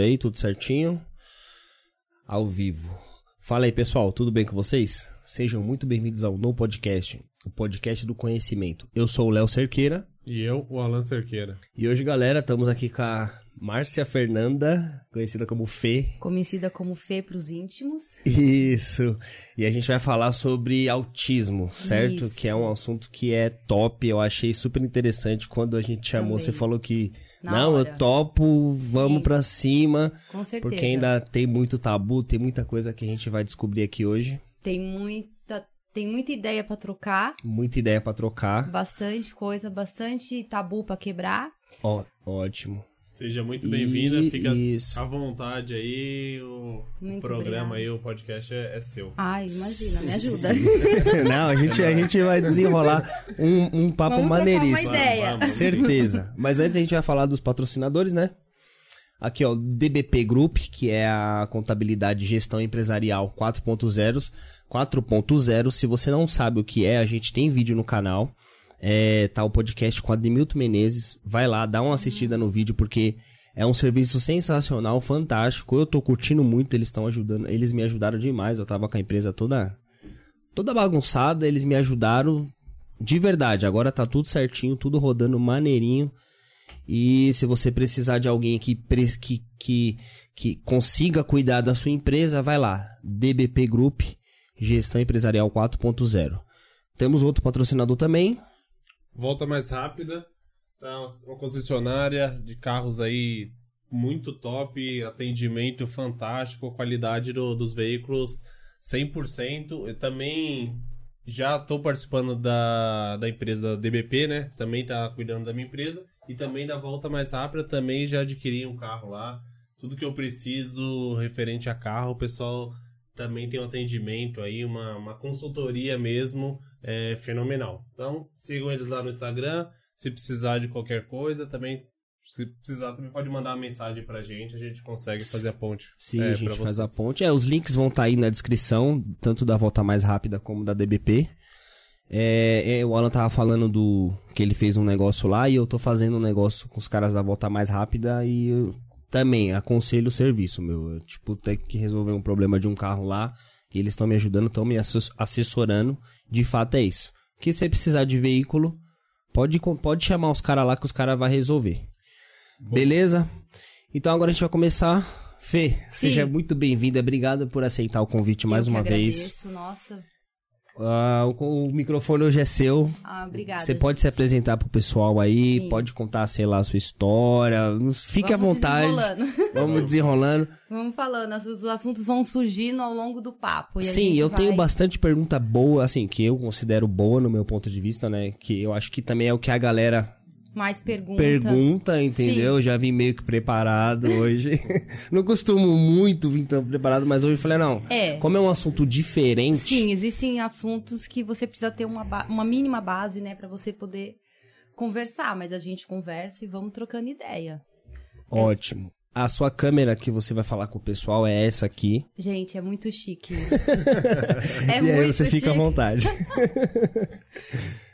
aí, tudo certinho? Ao vivo. Fala aí, pessoal, tudo bem com vocês? Sejam muito bem-vindos ao No Podcast, o podcast do conhecimento. Eu sou o Léo Cerqueira. E eu, o Alan Cerqueira. E hoje, galera, estamos aqui com a Márcia Fernanda, conhecida como Fê. Conhecida como Fê pros íntimos. Isso. E a gente vai falar sobre autismo, certo? Isso. Que é um assunto que é top. Eu achei super interessante quando a gente chamou. Também. Você falou que, Na não, hora. eu topo, vamos Sim. pra cima. Com certeza. Porque ainda tem muito tabu, tem muita coisa que a gente vai descobrir aqui hoje. Tem muita, tem muita ideia pra trocar, Muita ideia pra trocar. bastante coisa, bastante tabu pra quebrar. Ó, ótimo. Seja muito bem-vinda, fica isso. à vontade aí. O Muito programa obrigada. aí, o podcast é, é seu. Ai, imagina, me ajuda. Não, a gente, a gente vai desenrolar um, um papo Vamos trocar uma maneiríssimo. ideia. Certeza. Mas antes a gente vai falar dos patrocinadores, né? Aqui, ó, DBP Group, que é a contabilidade gestão empresarial 4.0. 4.0, se você não sabe o que é, a gente tem vídeo no canal. É, tá o podcast com Ademilton Menezes. Vai lá, dá uma assistida no vídeo, porque é um serviço sensacional, fantástico. Eu tô curtindo muito, eles estão ajudando, eles me ajudaram demais. Eu tava com a empresa toda toda bagunçada, eles me ajudaram de verdade. Agora tá tudo certinho, tudo rodando maneirinho. E se você precisar de alguém que, que, que, que consiga cuidar da sua empresa, vai lá. DBP Group, Gestão Empresarial 4.0. Temos outro patrocinador também. Volta mais rápida. Tá? Uma concessionária de carros aí muito top, atendimento fantástico, qualidade do- dos veículos 100%. Eu também já estou participando da, da empresa DBP, né? Também tá cuidando da minha empresa. E também da volta mais rápida, também já adquiri um carro lá. Tudo que eu preciso referente a carro, o pessoal também tem um atendimento aí, uma, uma consultoria mesmo é, fenomenal. Então, sigam eles lá no Instagram. Se precisar de qualquer coisa, também. Se precisar, também pode mandar uma mensagem pra gente, a gente consegue fazer a ponte. Sim, é, a gente faz a ponte. É, os links vão estar aí na descrição, tanto da volta mais rápida como da DBP. É, é, o Alan tava falando do que ele fez um negócio lá e eu tô fazendo um negócio com os caras da volta mais rápida e eu também aconselho o serviço, meu. Eu, tipo, tem que resolver um problema de um carro lá e eles estão me ajudando, estão me assess- assessorando. De fato é isso. Que se você precisar de veículo, pode, com- pode chamar os caras lá que os caras vão resolver. Beleza? Então agora a gente vai começar. Fê, Sim. seja muito bem-vinda. Obrigado por aceitar o convite mais Eu que uma vez. agradeço, Nossa. Ah, o, o microfone hoje é seu. Ah, obrigada. Você pode se apresentar pro pessoal aí, Sim. pode contar, sei lá, a sua história. Fique à Vamos vontade. desenrolando. Vamos desenrolando. Vamos falando, os os assuntos vão surgindo ao longo do papo. Sim, eu tenho vai- bastante pergunta boa, assim, que eu considero boa no meu ponto de vista, né? Que eu acho que também é o que a galera Mais perguntas. pergunta, entendeu? Já vim meio que preparado hoje. não costumo muito vir tão preparado, mas hoje eu falei, não. É. Como é um assunto diferente. Sim, existem assuntos que você precisa ter uma, uma mínima base, né, pra você poder conversar, mas a gente conversa e vamos trocando ideia. Ótimo. A sua câmera que você vai falar com o pessoal é essa aqui. Gente, é muito chique. é e muito aí você fica à chique. vontade.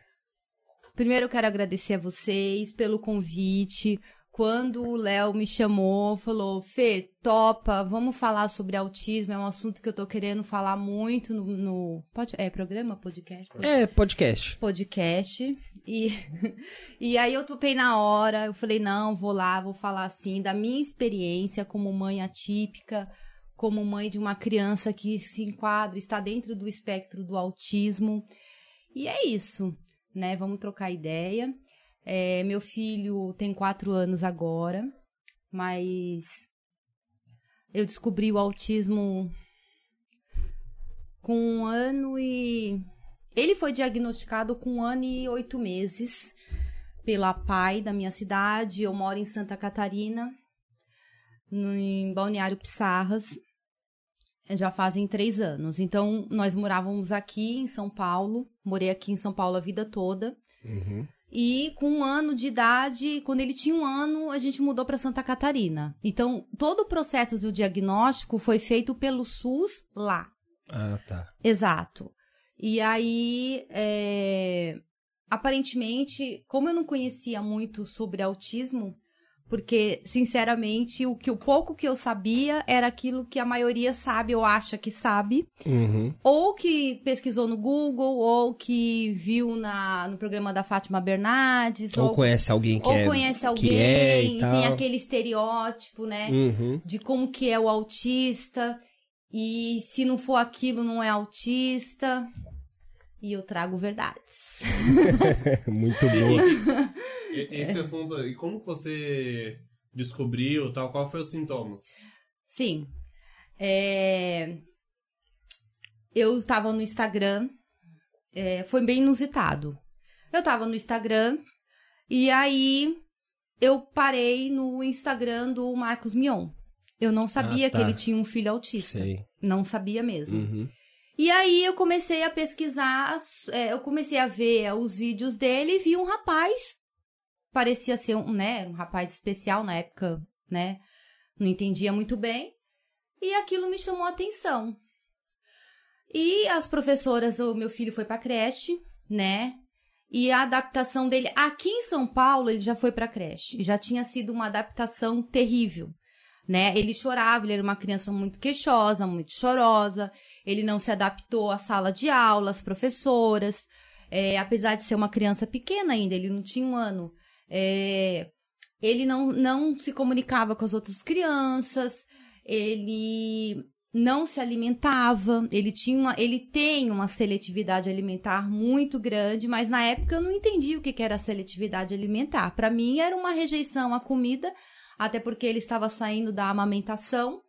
Primeiro eu quero agradecer a vocês pelo convite. Quando o Léo me chamou, falou: Fê, topa, vamos falar sobre autismo. É um assunto que eu tô querendo falar muito no. no pode, é programa? Podcast? é, podcast. podcast. E, e aí eu topei na hora, eu falei, não, vou lá, vou falar assim, da minha experiência como mãe atípica, como mãe de uma criança que se enquadra, está dentro do espectro do autismo. E é isso, né? Vamos trocar ideia. É, meu filho tem quatro anos agora, mas eu descobri o autismo com um ano e ele foi diagnosticado com um ano e oito meses pela PAI da minha cidade. Eu moro em Santa Catarina, no, em Balneário Pissarras. Já fazem três anos. Então, nós morávamos aqui em São Paulo. Morei aqui em São Paulo a vida toda. E com um ano de idade, quando ele tinha um ano, a gente mudou para Santa Catarina. Então, todo o processo do diagnóstico foi feito pelo SUS lá. Ah, tá. Exato. E aí, é, aparentemente, como eu não conhecia muito sobre autismo, porque, sinceramente, o que o pouco que eu sabia era aquilo que a maioria sabe ou acha que sabe, Uhum. ou que pesquisou no Google, ou que viu na, no programa da Fátima Bernardes, Ou conhece alguém que ou é. conhece que alguém, é e tem tal. aquele estereótipo, né? Uhum. De como que é o autista, e se não for aquilo, não é autista. E eu trago verdades. Muito boa. E- Esse assunto, e como você descobriu, tal, qual foi os sintomas? Sim. É, Eu tava no Instagram. é, Foi bem inusitado. Eu tava no Instagram e aí eu parei no Instagram do Marcos Mion. Eu não sabia Ah, tá. que ele tinha um filho autista. Sei. Não sabia mesmo. Uhum. E aí eu comecei a pesquisar, é, eu comecei a ver é, os vídeos dele e vi um rapaz, parecia ser um, né, um rapaz especial na época, né? Não entendia muito bem. E aquilo me chamou a atenção. E as professoras, o meu filho foi pra creche, né? E a adaptação dele aqui em São Paulo, ele já foi pra creche. Já tinha sido uma adaptação terrível, né? Ele chorava, ele era uma criança muito queixosa, muito chorosa. Ele não se adaptou à sala de aula, às professoras. É, apesar de ser uma criança pequena ainda, ele não tinha um ano. É, ele não, não se comunicava com as outras crianças. Ele não se alimentava. Ele tinha uma, ele tem uma seletividade alimentar muito grande, mas na época eu não entendi o que era seletividade alimentar. Para mim era uma rejeição à comida, até porque ele estava saindo da amamentação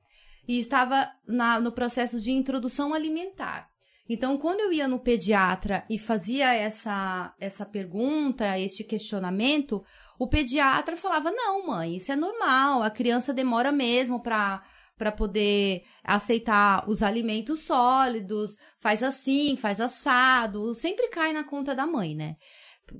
e estava na- no processo de introdução alimentar. Então, quando eu ia no pediatra e fazia essa, essa pergunta, este questionamento, o pediatra falava: Não, mãe, isso é normal, a criança demora mesmo para para poder aceitar os alimentos sólidos, faz assim, faz assado, sempre cai na conta da mãe, né?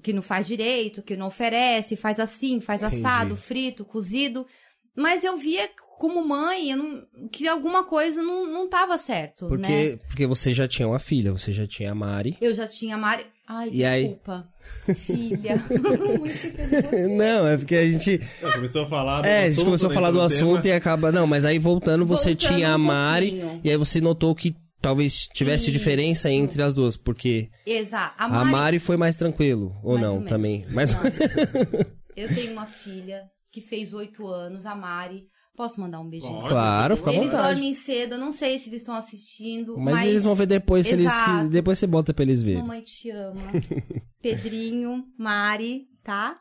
Que não faz direito, que não oferece, faz assim, faz Entendi. assado, frito, cozido. Mas eu via como mãe eu não- que alguma coisa não, não tava certo, né? Porque, porque você já tinha uma filha, você já tinha a Mari. Eu já tinha Mari. Ai, E aí? desculpa. Filha. De você. Não, é porque a gente. Começou a falar do É, a gente assunto, começou a falar do tema. assunto e acaba. Não, mas aí voltando, você Voltando tinha a um Mari. pouquinho. E aí você notou que talvez tivesse Isso. diferença entre as duas, porque Exato. A a Mari, Mari foi mais tranquilo. Ou Mais não, ou também. Mas. Não. Eu tenho uma filha que fez oito anos, a Mari. Posso mandar um beijinho? Pode, Claro, fica à à Eles vontade. dormem cedo, eu não sei se eles estão assistindo. Mas, Mas, eles vão ver depois, se eles depois você bota pra eles verem. Mamãe te ama. Pedrinho, Mari, tá?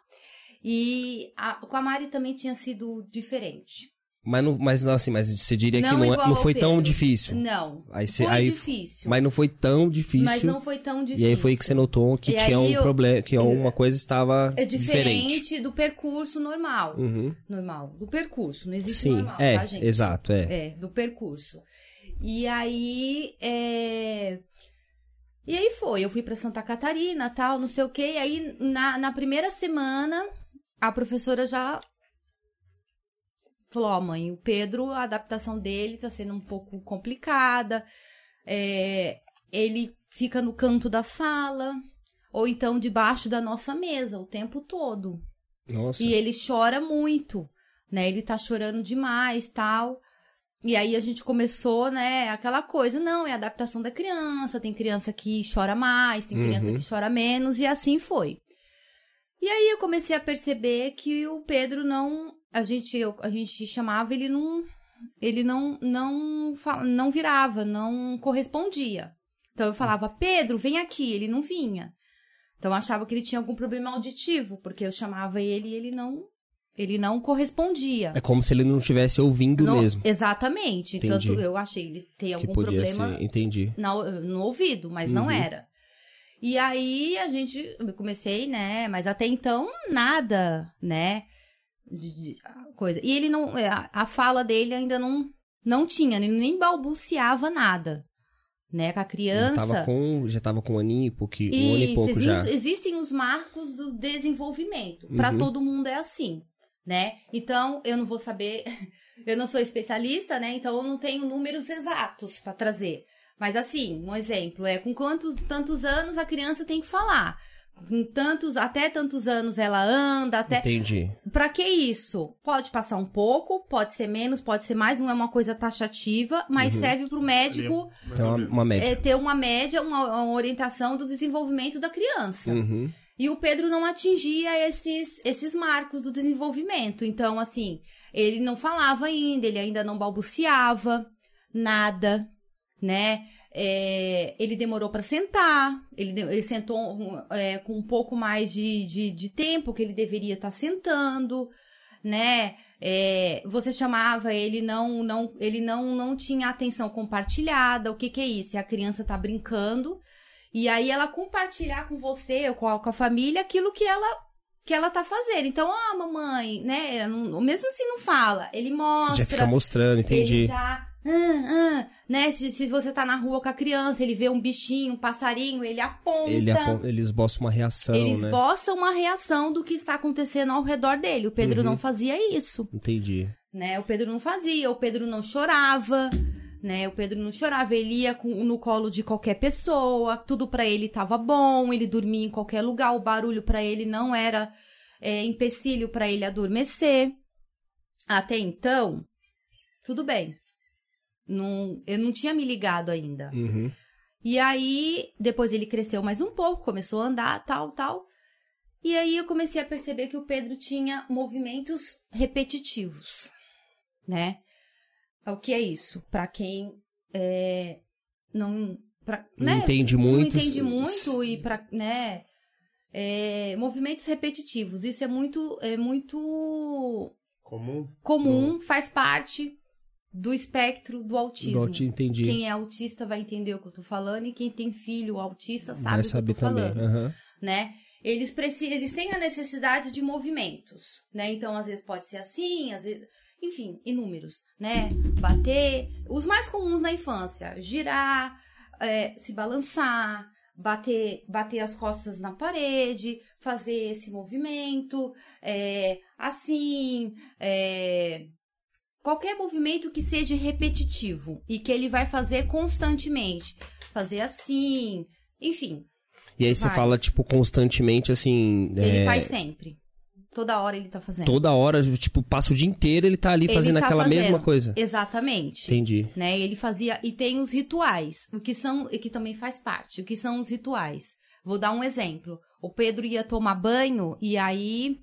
E a- com a Mari também tinha sido diferente. Mas, não, mas não, assim, mas você diria que Não não, é- não foi tão difícil. Não. Aí você- foi aí- difícil. Mas não foi tão difícil. Mas não foi tão difícil. E aí foi que você notou que E tinha um eu- problema, que alguma coisa estava É diferente. diferente do percurso normal. Uhum. Normal. Do percurso. Não existe Sim, normal, é, tá, gente? exato, é. É, do percurso. E aí, é... E aí foi, eu fui pra Santa Catarina, tal, não sei o quê. E aí, na, na primeira semana, a professora já falou, ó, mãe, o Pedro, a adaptação dele tá sendo um pouco complicada. É, ele fica no canto da sala, ou então debaixo da nossa mesa o tempo todo. Nossa. E ele chora muito, né? Ele tá chorando demais, tal. E aí a gente começou, né, aquela coisa, não, é a adaptação da criança, tem criança que chora mais, tem criança Uhum. que chora menos, e assim foi. E aí eu comecei a perceber que o Pedro não, a gente, eu- a gente chamava, ele não, ele não, não, não virava, não correspondia. Então eu falava, Pedro, vem aqui, ele não vinha. Então eu achava que ele tinha algum problema auditivo, porque eu chamava ele e ele não, ele não correspondia. É como se ele não estivesse ouvindo No- mesmo. Exatamente. Entendi. Tanto eu achei ele ter Que algum problema ser. Entendi. na- no ouvido, mas não Uhum. era. E aí a gente, eu comecei, né? Mas até então nada, né? De- de- coisa. E ele não, é, a, a fala dele ainda não, não tinha, ele nem balbuciava nada, né? Com a Já criança. tava com, já tava com um aninho e pouquinho, um ano e pouco exi- já. existem os marcos do desenvolvimento. Uhum. todo mundo é assim, né? Então, eu não vou saber, eu não sou especialista, né? Então, eu não tenho números exatos pra trazer. Mas assim, um exemplo é com quantos tantos anos a criança tem que falar? Com tantos, até tantos anos ela anda, até. Entendi. Pra que isso? Pode passar um pouco, pode ser menos, pode ser mais, não é uma coisa taxativa, mas serve pro médico Mais Então, uma média. é, ter uma média, uma, uma orientação do desenvolvimento da criança. Uhum. E o Pedro não atingia esses, esses marcos do desenvolvimento. Então, assim, ele não falava ainda, ele ainda não balbuciava nada, né? É, ele demorou para sentar, ele, ele sentou é, com um pouco mais de, de, de tempo que ele deveria estar sentando, né? É, você chamava ele não não ele não não tinha atenção compartilhada. O que que é isso? A criança tá brincando e aí ela compartilhar com você ou com a, com a família aquilo que ela que ela tá fazendo. Então, ah, mamãe, né? Mesmo assim não fala, ele mostra. Já fica mostrando, entendi. Ele já. Ah, ah, né? Se, se você tá na rua com a criança, ele vê um bichinho, um passarinho, ele aponta. Ele, apon- ele esboça uma reação, Ele né? esboça uma reação do que está acontecendo ao redor dele. O Pedro Uhum. não fazia isso, Entendi. né? O Pedro não fazia, o Pedro não chorava, né? O Pedro não chorava, ele ia com- no colo de qualquer pessoa, tudo pra ele tava bom, ele dormia em qualquer lugar, o barulho pra ele não era é, empecilho pra ele adormecer. Até então, tudo bem. Não, eu não tinha me ligado ainda. Uhum. E aí, depois ele cresceu mais um pouco, começou a andar, tal, tal. E aí eu comecei a perceber que o Pedro tinha movimentos repetitivos, né? O que é isso? Pra quem é, não, pra, Não né? entende não muito. entende muito e para, né? é, movimentos repetitivos. Isso é muito, é muito Comum? comum, faz parte do espectro do autismo. Te entendi. Quem é autista vai entender o que eu tô falando e quem tem filho autista sabe Vai o que eu saber tô também. falando, aham. né? Eles precisam, eles têm a necessidade de movimentos, né? Então, às vezes pode ser assim, às vezes, enfim, inúmeros, né? Bater, os mais comuns na infância, girar, é, se balançar, bater, bater as costas na parede, fazer esse movimento, é, assim, é, qualquer movimento que seja repetitivo e que ele vai fazer constantemente, fazer assim, enfim, E aí você Faz. fala, tipo, constantemente, assim. ele é, faz sempre. Toda hora ele tá fazendo. Toda hora, tipo, passa o dia inteiro, ele tá ali Ele fazendo tá aquela fazendo. mesma coisa. Exatamente. Entendi. Né? Ele fazia e tem os rituais, o que são e que também faz parte. O que são os rituais? Vou dar um exemplo. O Pedro ia tomar banho e aí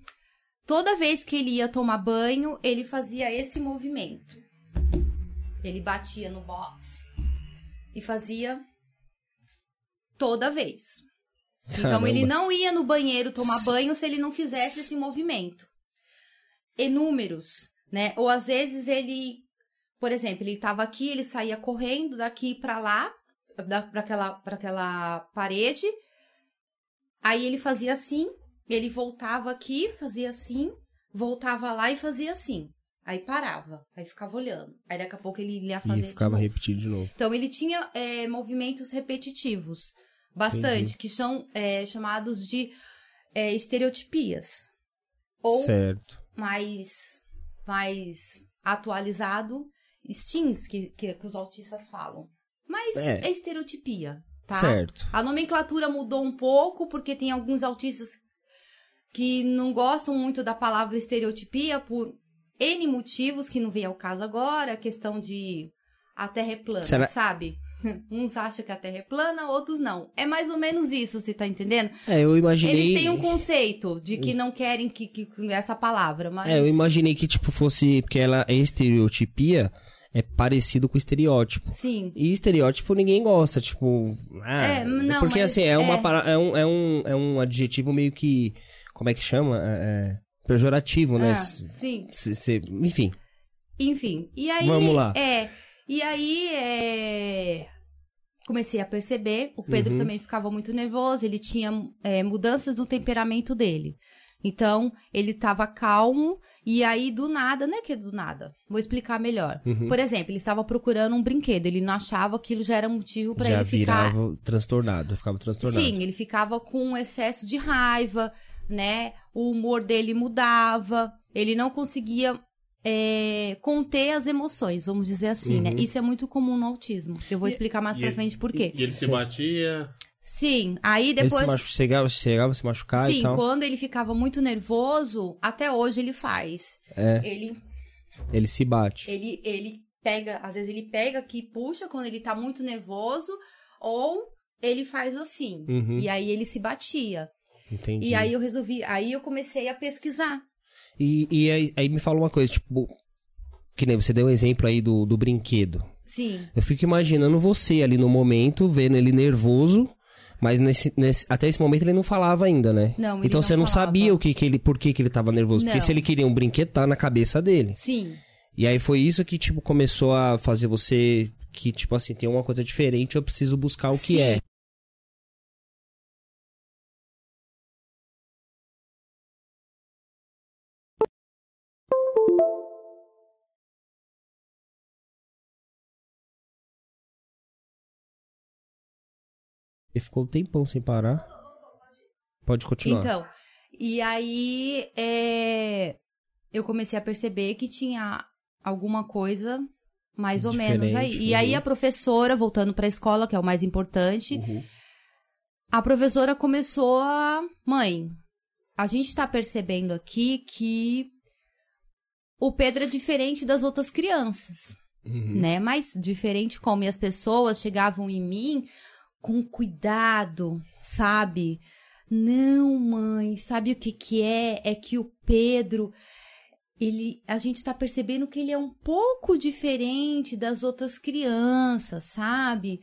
toda vez que ele ia tomar banho, ele fazia esse movimento. Ele batia no box e fazia toda vez. Então Caramba. ele não ia no banheiro tomar banho se ele não fizesse esse movimento. Inúmeros, né? Ou às vezes ele, por exemplo, ele estava aqui, ele saía correndo daqui para lá, para aquela, pra aquela parede. Aí ele fazia assim, ele voltava aqui, fazia assim, voltava lá e fazia assim. Aí parava, aí ficava olhando. Aí daqui a pouco ele ia fazer. E ficava novo. repetido de novo. Então ele tinha é, movimentos repetitivos, bastante, Entendi. que são é, chamados de é, estereotipias. Ou Certo. mais, mais atualizado, STINs, que, que, que os autistas falam. Mas É. é, estereotipia, tá? Certo. A nomenclatura mudou um pouco, porque tem alguns autistas que não gostam muito da palavra estereotipia por N motivos, que não vem ao caso agora, a questão de a Terra é plana, Será- sabe? Uns acham que a Terra é plana, outros não. É mais ou menos isso, você tá entendendo? É, eu imaginei. Eles têm um conceito de que não querem que, que essa palavra, mas... É, eu imaginei que, tipo, fosse. Porque ela é estereotipia, é parecido com estereótipo. Sim. E estereótipo ninguém gosta, tipo. Ah, É, não, porque assim, é, uma é. para- é, um, é, um, é um adjetivo meio que. Como é que chama? É, é, pejorativo, né? Ah, sim. se- se- enfim. Enfim, e aí. Vamos lá. É. E aí, é, comecei a perceber. O Pedro Uhum. também ficava muito nervoso, ele tinha é, mudanças no temperamento dele. Então, ele tava calmo, e aí, do nada, não é que é do nada, vou explicar melhor. Uhum. Por exemplo, ele estava procurando um brinquedo, ele não achava que aquilo já era motivo para Já ele ficar virava transtornado, ficava transtornado. Sim, ele ficava com um excesso de raiva, né? O humor dele mudava, ele não conseguia é, conter as emoções, vamos dizer assim, né? Uhum. Isso é muito comum no autismo. Eu vou explicar mais E pra ele- frente por quê. E ele se batia. Sim, aí Ele depois. se machu... chegava, chegava a se machucar e Sim, tal. quando ele ficava muito nervoso, até hoje ele faz. É. Ele, Ele se bate. ele, ele pega, às vezes ele pega aqui e puxa quando ele tá muito nervoso, ou ele faz assim. Uhum, E aí ele se batia. Entendi. E aí eu resolvi, aí eu comecei a pesquisar. E, e aí, aí me fala uma coisa, tipo, que nem você deu o exemplo aí do, do brinquedo. Sim. Eu fico imaginando você ali no momento, vendo ele nervoso, mas nesse, nesse- até esse momento ele não falava ainda, né? Não, ele então não você não falava. sabia o que, que ele, por que, que ele tava nervoso. Porque Não. se ele queria um brinquedo, tá na cabeça dele. Sim. E aí foi isso que, tipo, começou a fazer você que, tipo assim, tem uma coisa diferente, eu preciso buscar o que Sim. é. Ele ficou um tempão sem parar. Pode continuar. Então, e aí é, eu comecei a perceber que tinha alguma coisa mais ou menos aí. Diferente, E aí uhum. a professora, voltando para a escola, que é o mais importante, Uhum. a professora começou a. Mãe, a gente tá percebendo aqui que o Pedro é diferente das outras crianças, Uhum. né? Mas diferente como e as pessoas chegavam em mim com cuidado, sabe? Não, mãe, sabe o que que é? É que o Pedro ele, a gente tá percebendo que ele é um pouco diferente das outras crianças, sabe?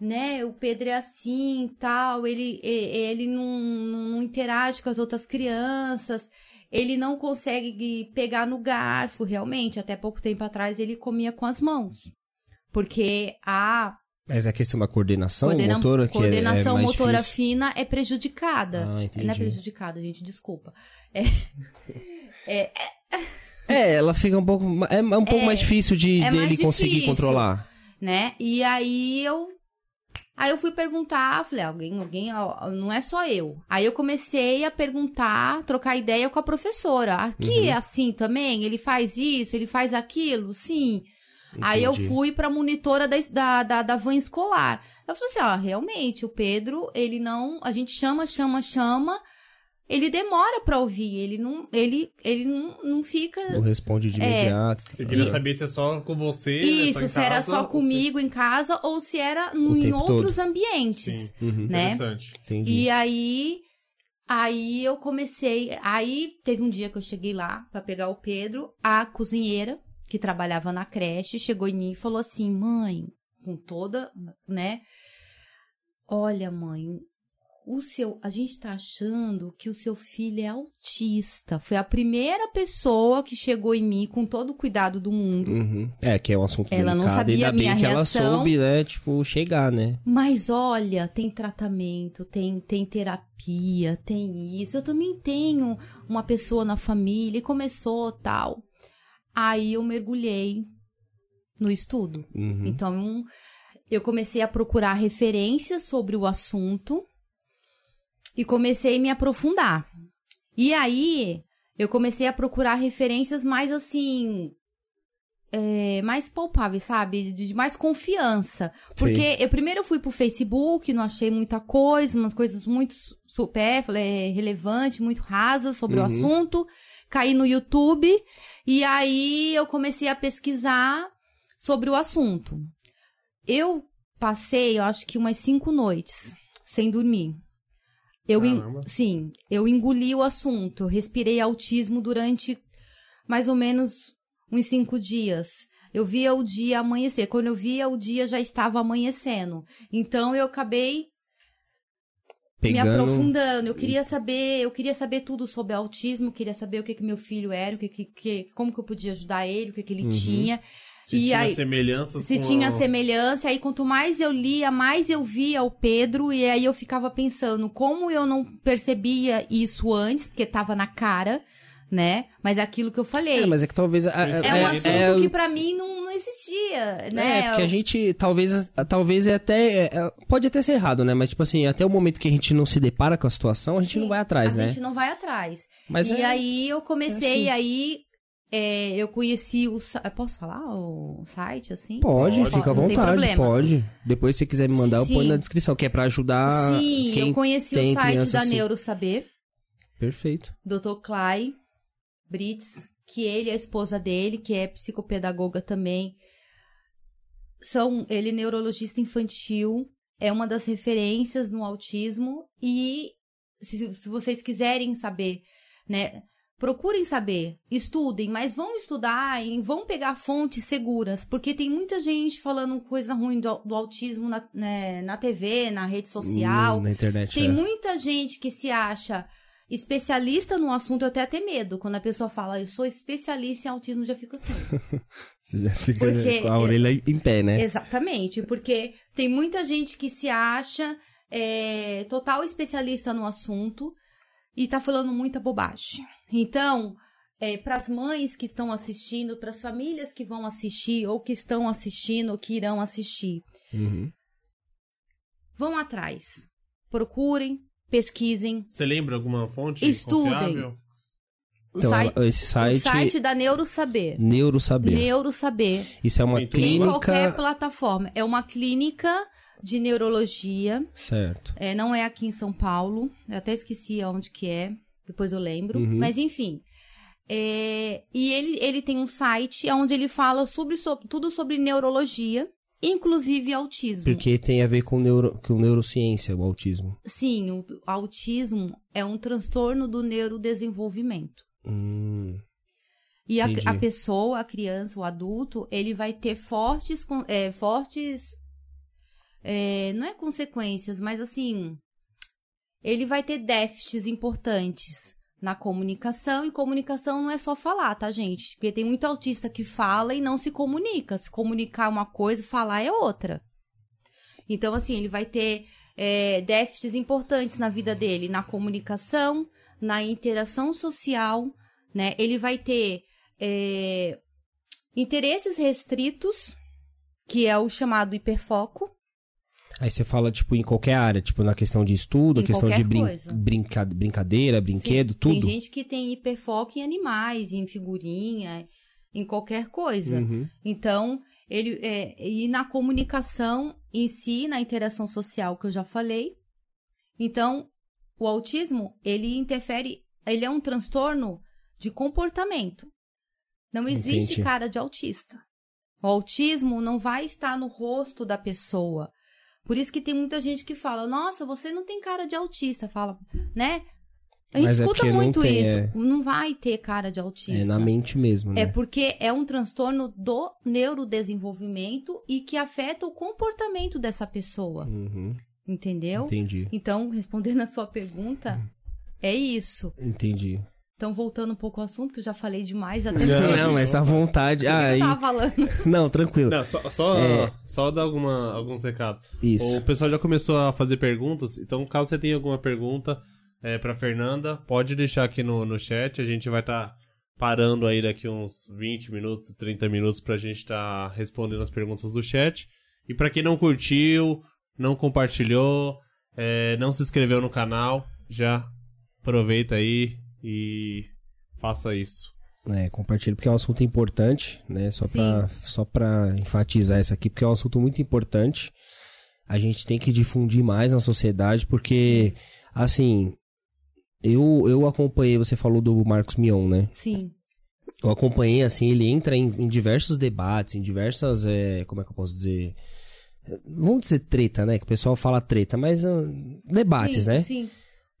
Né? O Pedro é assim, tal, ele ele não, não interage com as outras crianças, ele não consegue pegar no garfo, realmente. Até pouco tempo atrás ele comia com as mãos. Porque a Mas é a questão da coordenação coordena- motora que é- coordenação é, mais motora difícil. fina é prejudicada. Ah, Não é entendi. prejudicada, gente, desculpa. É, ela fica um pouco. É, é um pouco mais difícil de é dele mais conseguir difícil. controlar. né? E aí eu aí eu fui perguntar, falei, alguém, alguém, ó, não é só eu. Aí eu comecei a perguntar, trocar ideia com a professora. Aqui Uhum. é assim também, ele faz isso, ele faz aquilo, sim. Aí eu Entendi. fui pra monitora da, da, da, da van escolar. Eu falei assim, ó, realmente, o Pedro, ele não, a gente chama, chama, chama, ele demora pra ouvir, ele não, ele, ele não, não fica... Não responde de É. imediato. Você queria E- saber se é só com você, Isso, né, se era casa, só ou se- comigo em casa ou se era no- em outros ambientes. Sim, Uhum, Né? interessante. Entendi. E aí, aí eu comecei. Aí teve um dia que eu cheguei lá pra pegar o Pedro, a cozinheira que trabalhava na creche chegou em mim e falou assim: "Mãe, com toda, né? Olha, mãe, o seu, a gente tá achando que o seu filho é autista. Foi a primeira pessoa que chegou em mim com todo o cuidado do mundo. Uhum. É, que é um assunto Ela não delicado. sabia Ainda a bem minha que ela reação. soube, né, tipo, chegar, né? Mas olha, tem tratamento, tem, tem terapia, tem isso. Eu também tenho uma pessoa na família e começou tal. Aí eu mergulhei no estudo. Uhum. Então eu comecei a procurar referências sobre o assunto e comecei a me aprofundar. E aí eu comecei a procurar referências mais assim. é, mais palpáveis, sabe? De, de mais confiança. Porque eu primeiro eu fui pro Facebook, não achei muita coisa, umas coisas muito supérfluas, é, relevantes, muito rasas sobre o Uhum. assunto. Caí no YouTube e aí eu comecei a pesquisar sobre o assunto. Eu passei, eu acho que umas cinco noites sem dormir. Eu en- sim, eu engoli o assunto, eu respirei autismo durante mais ou menos uns cinco dias. Eu via o dia amanhecer. Quando eu via, o dia já estava amanhecendo. Então eu acabei me Pegando. aprofundando. Eu queria saber, eu queria saber tudo sobre autismo, queria saber o que que meu filho era, o que que, que- como que eu podia ajudar ele, o que que ele Uhum. tinha. Se E tinha aí- semelhanças Se com tinha a... semelhança, aí quanto mais eu lia, mais eu via o Pedro, e aí eu ficava pensando como eu não percebia isso antes, porque tava na cara, né? Mas é aquilo que eu falei. É, mas é que talvez. É, É um assunto que pra mim não, não existia, né? É, porque a gente, talvez, talvez é até, é, é, pode até ser errado, né? Mas, tipo assim, até o momento que a gente não se depara com a situação, a gente Sim, não vai atrás, a né? gente não vai atrás. Mas e é- aí eu comecei é assim. aí é, eu conheci o. Posso falar o site assim? Pode, Pode. fica à Não tem vontade, pode. Depois se você quiser me mandar, eu Sim. ponho na descrição, que é pra ajudar Sim, quem eu conheci tem o site da assim. Neurosaber, Perfeito. Dr. Clay Brits, que ele e a esposa dele, que é psicopedagoga também, são ele é neurologista infantil, é uma das referências no autismo e se, se vocês quiserem saber, né, procurem saber, estudem, mas vão estudar e vão pegar fontes seguras, porque tem muita gente falando coisa ruim do, do autismo na, né, na TV, na rede social. Hum, na internet. Tem é. muita gente que se acha especialista no assunto, eu até até medo. Quando a pessoa fala, eu sou especialista em autismo, já fico assim. Você já fica Porque- com a orelha em pé, né? Exatamente, porque tem muita gente que se acha é, total especialista no assunto e tá falando muita bobagem. Então, para as mães que estão assistindo, para as famílias que vão assistir, ou que estão assistindo, ou que irão assistir, Uhum. vão atrás. Procurem, pesquisem. Você lembra alguma fonte Estudem. confiável? O, Então, site, esse site, o site da Neurosaber. Neurosaber. Neurosaber. Isso é uma Tem tudo. Em clínica... qualquer plataforma. É uma clínica de neurologia. Certo. É, não é aqui em São Paulo. Eu até esqueci onde que é. Depois eu lembro. Uhum. Mas enfim. É, e ele, ele tem um site onde ele fala sobre, sobre- tudo sobre neurologia, inclusive autismo. Porque tem a ver com, neuro, com neurociência, o autismo. Sim, o autismo é um transtorno do neurodesenvolvimento. Hum, E a, a pessoa, a criança, o adulto, ele vai ter fortes, é, fortes, é, não é consequências, mas assim, ele vai ter déficits importantes na comunicação, e comunicação não é só falar, tá, gente? Porque tem muito autista que fala e não se comunica. Se comunicar uma coisa, falar é outra. Então, assim, ele vai ter é, déficits importantes na vida dele, na comunicação, na interação social, né? Ele vai ter é, interesses restritos, que é o chamado hiperfoco. Aí você fala, tipo, em qualquer área, tipo, na questão de estudo, Em questão de brin brinca brincadeira, brinquedo, Sim, tudo. Tem gente que tem hiperfoco em animais, em figurinha, em qualquer coisa. Uhum. Então, ele é, e na comunicação em si, na interação social que eu já falei. Então, o autismo, ele interfere, ele é um transtorno de comportamento. Não existe Entendi. cara de autista. O autismo não vai estar no rosto da pessoa. Por isso que tem muita gente que fala: "Nossa, você não tem cara de autista", fala, né? A gente Mas é escuta não muito tem, isso. é. Não vai ter cara de autista. É na mente mesmo, né? É porque é um transtorno do neurodesenvolvimento e que afeta o comportamento dessa pessoa, Uhum. entendeu? Entendi. Então, respondendo a sua pergunta, é isso. Entendi. Então, voltando um pouco ao assunto, que eu já falei demais, já Não, não, mas tá à vontade. Ah, eu tava falando? Não, tranquilo. Não, só, só, É. só dar alguma, alguns recados. Isso. O pessoal já começou a fazer perguntas, então caso você tenha alguma pergunta é, pra Fernanda, pode deixar aqui no, no chat, a gente vai estar parando aí daqui uns 20 minutos, 30 minutos pra gente estar respondendo as perguntas do chat. E pra quem não curtiu, não compartilhou, é, não se inscreveu no canal, já aproveita aí e faça isso. É, compartilha porque é um assunto importante, né? Só pra, só pra enfatizar isso aqui, porque é um assunto muito importante. A gente tem que difundir mais na sociedade, porque, assim, eu, eu acompanhei, você falou do Marcos Mion, né? Sim, Eu acompanhei, assim, ele entra em, em diversos debates, em diversas, é, como é que eu posso dizer? Vamos dizer treta, né? Que o pessoal fala treta, mas ah, debates, sim, né? Sim,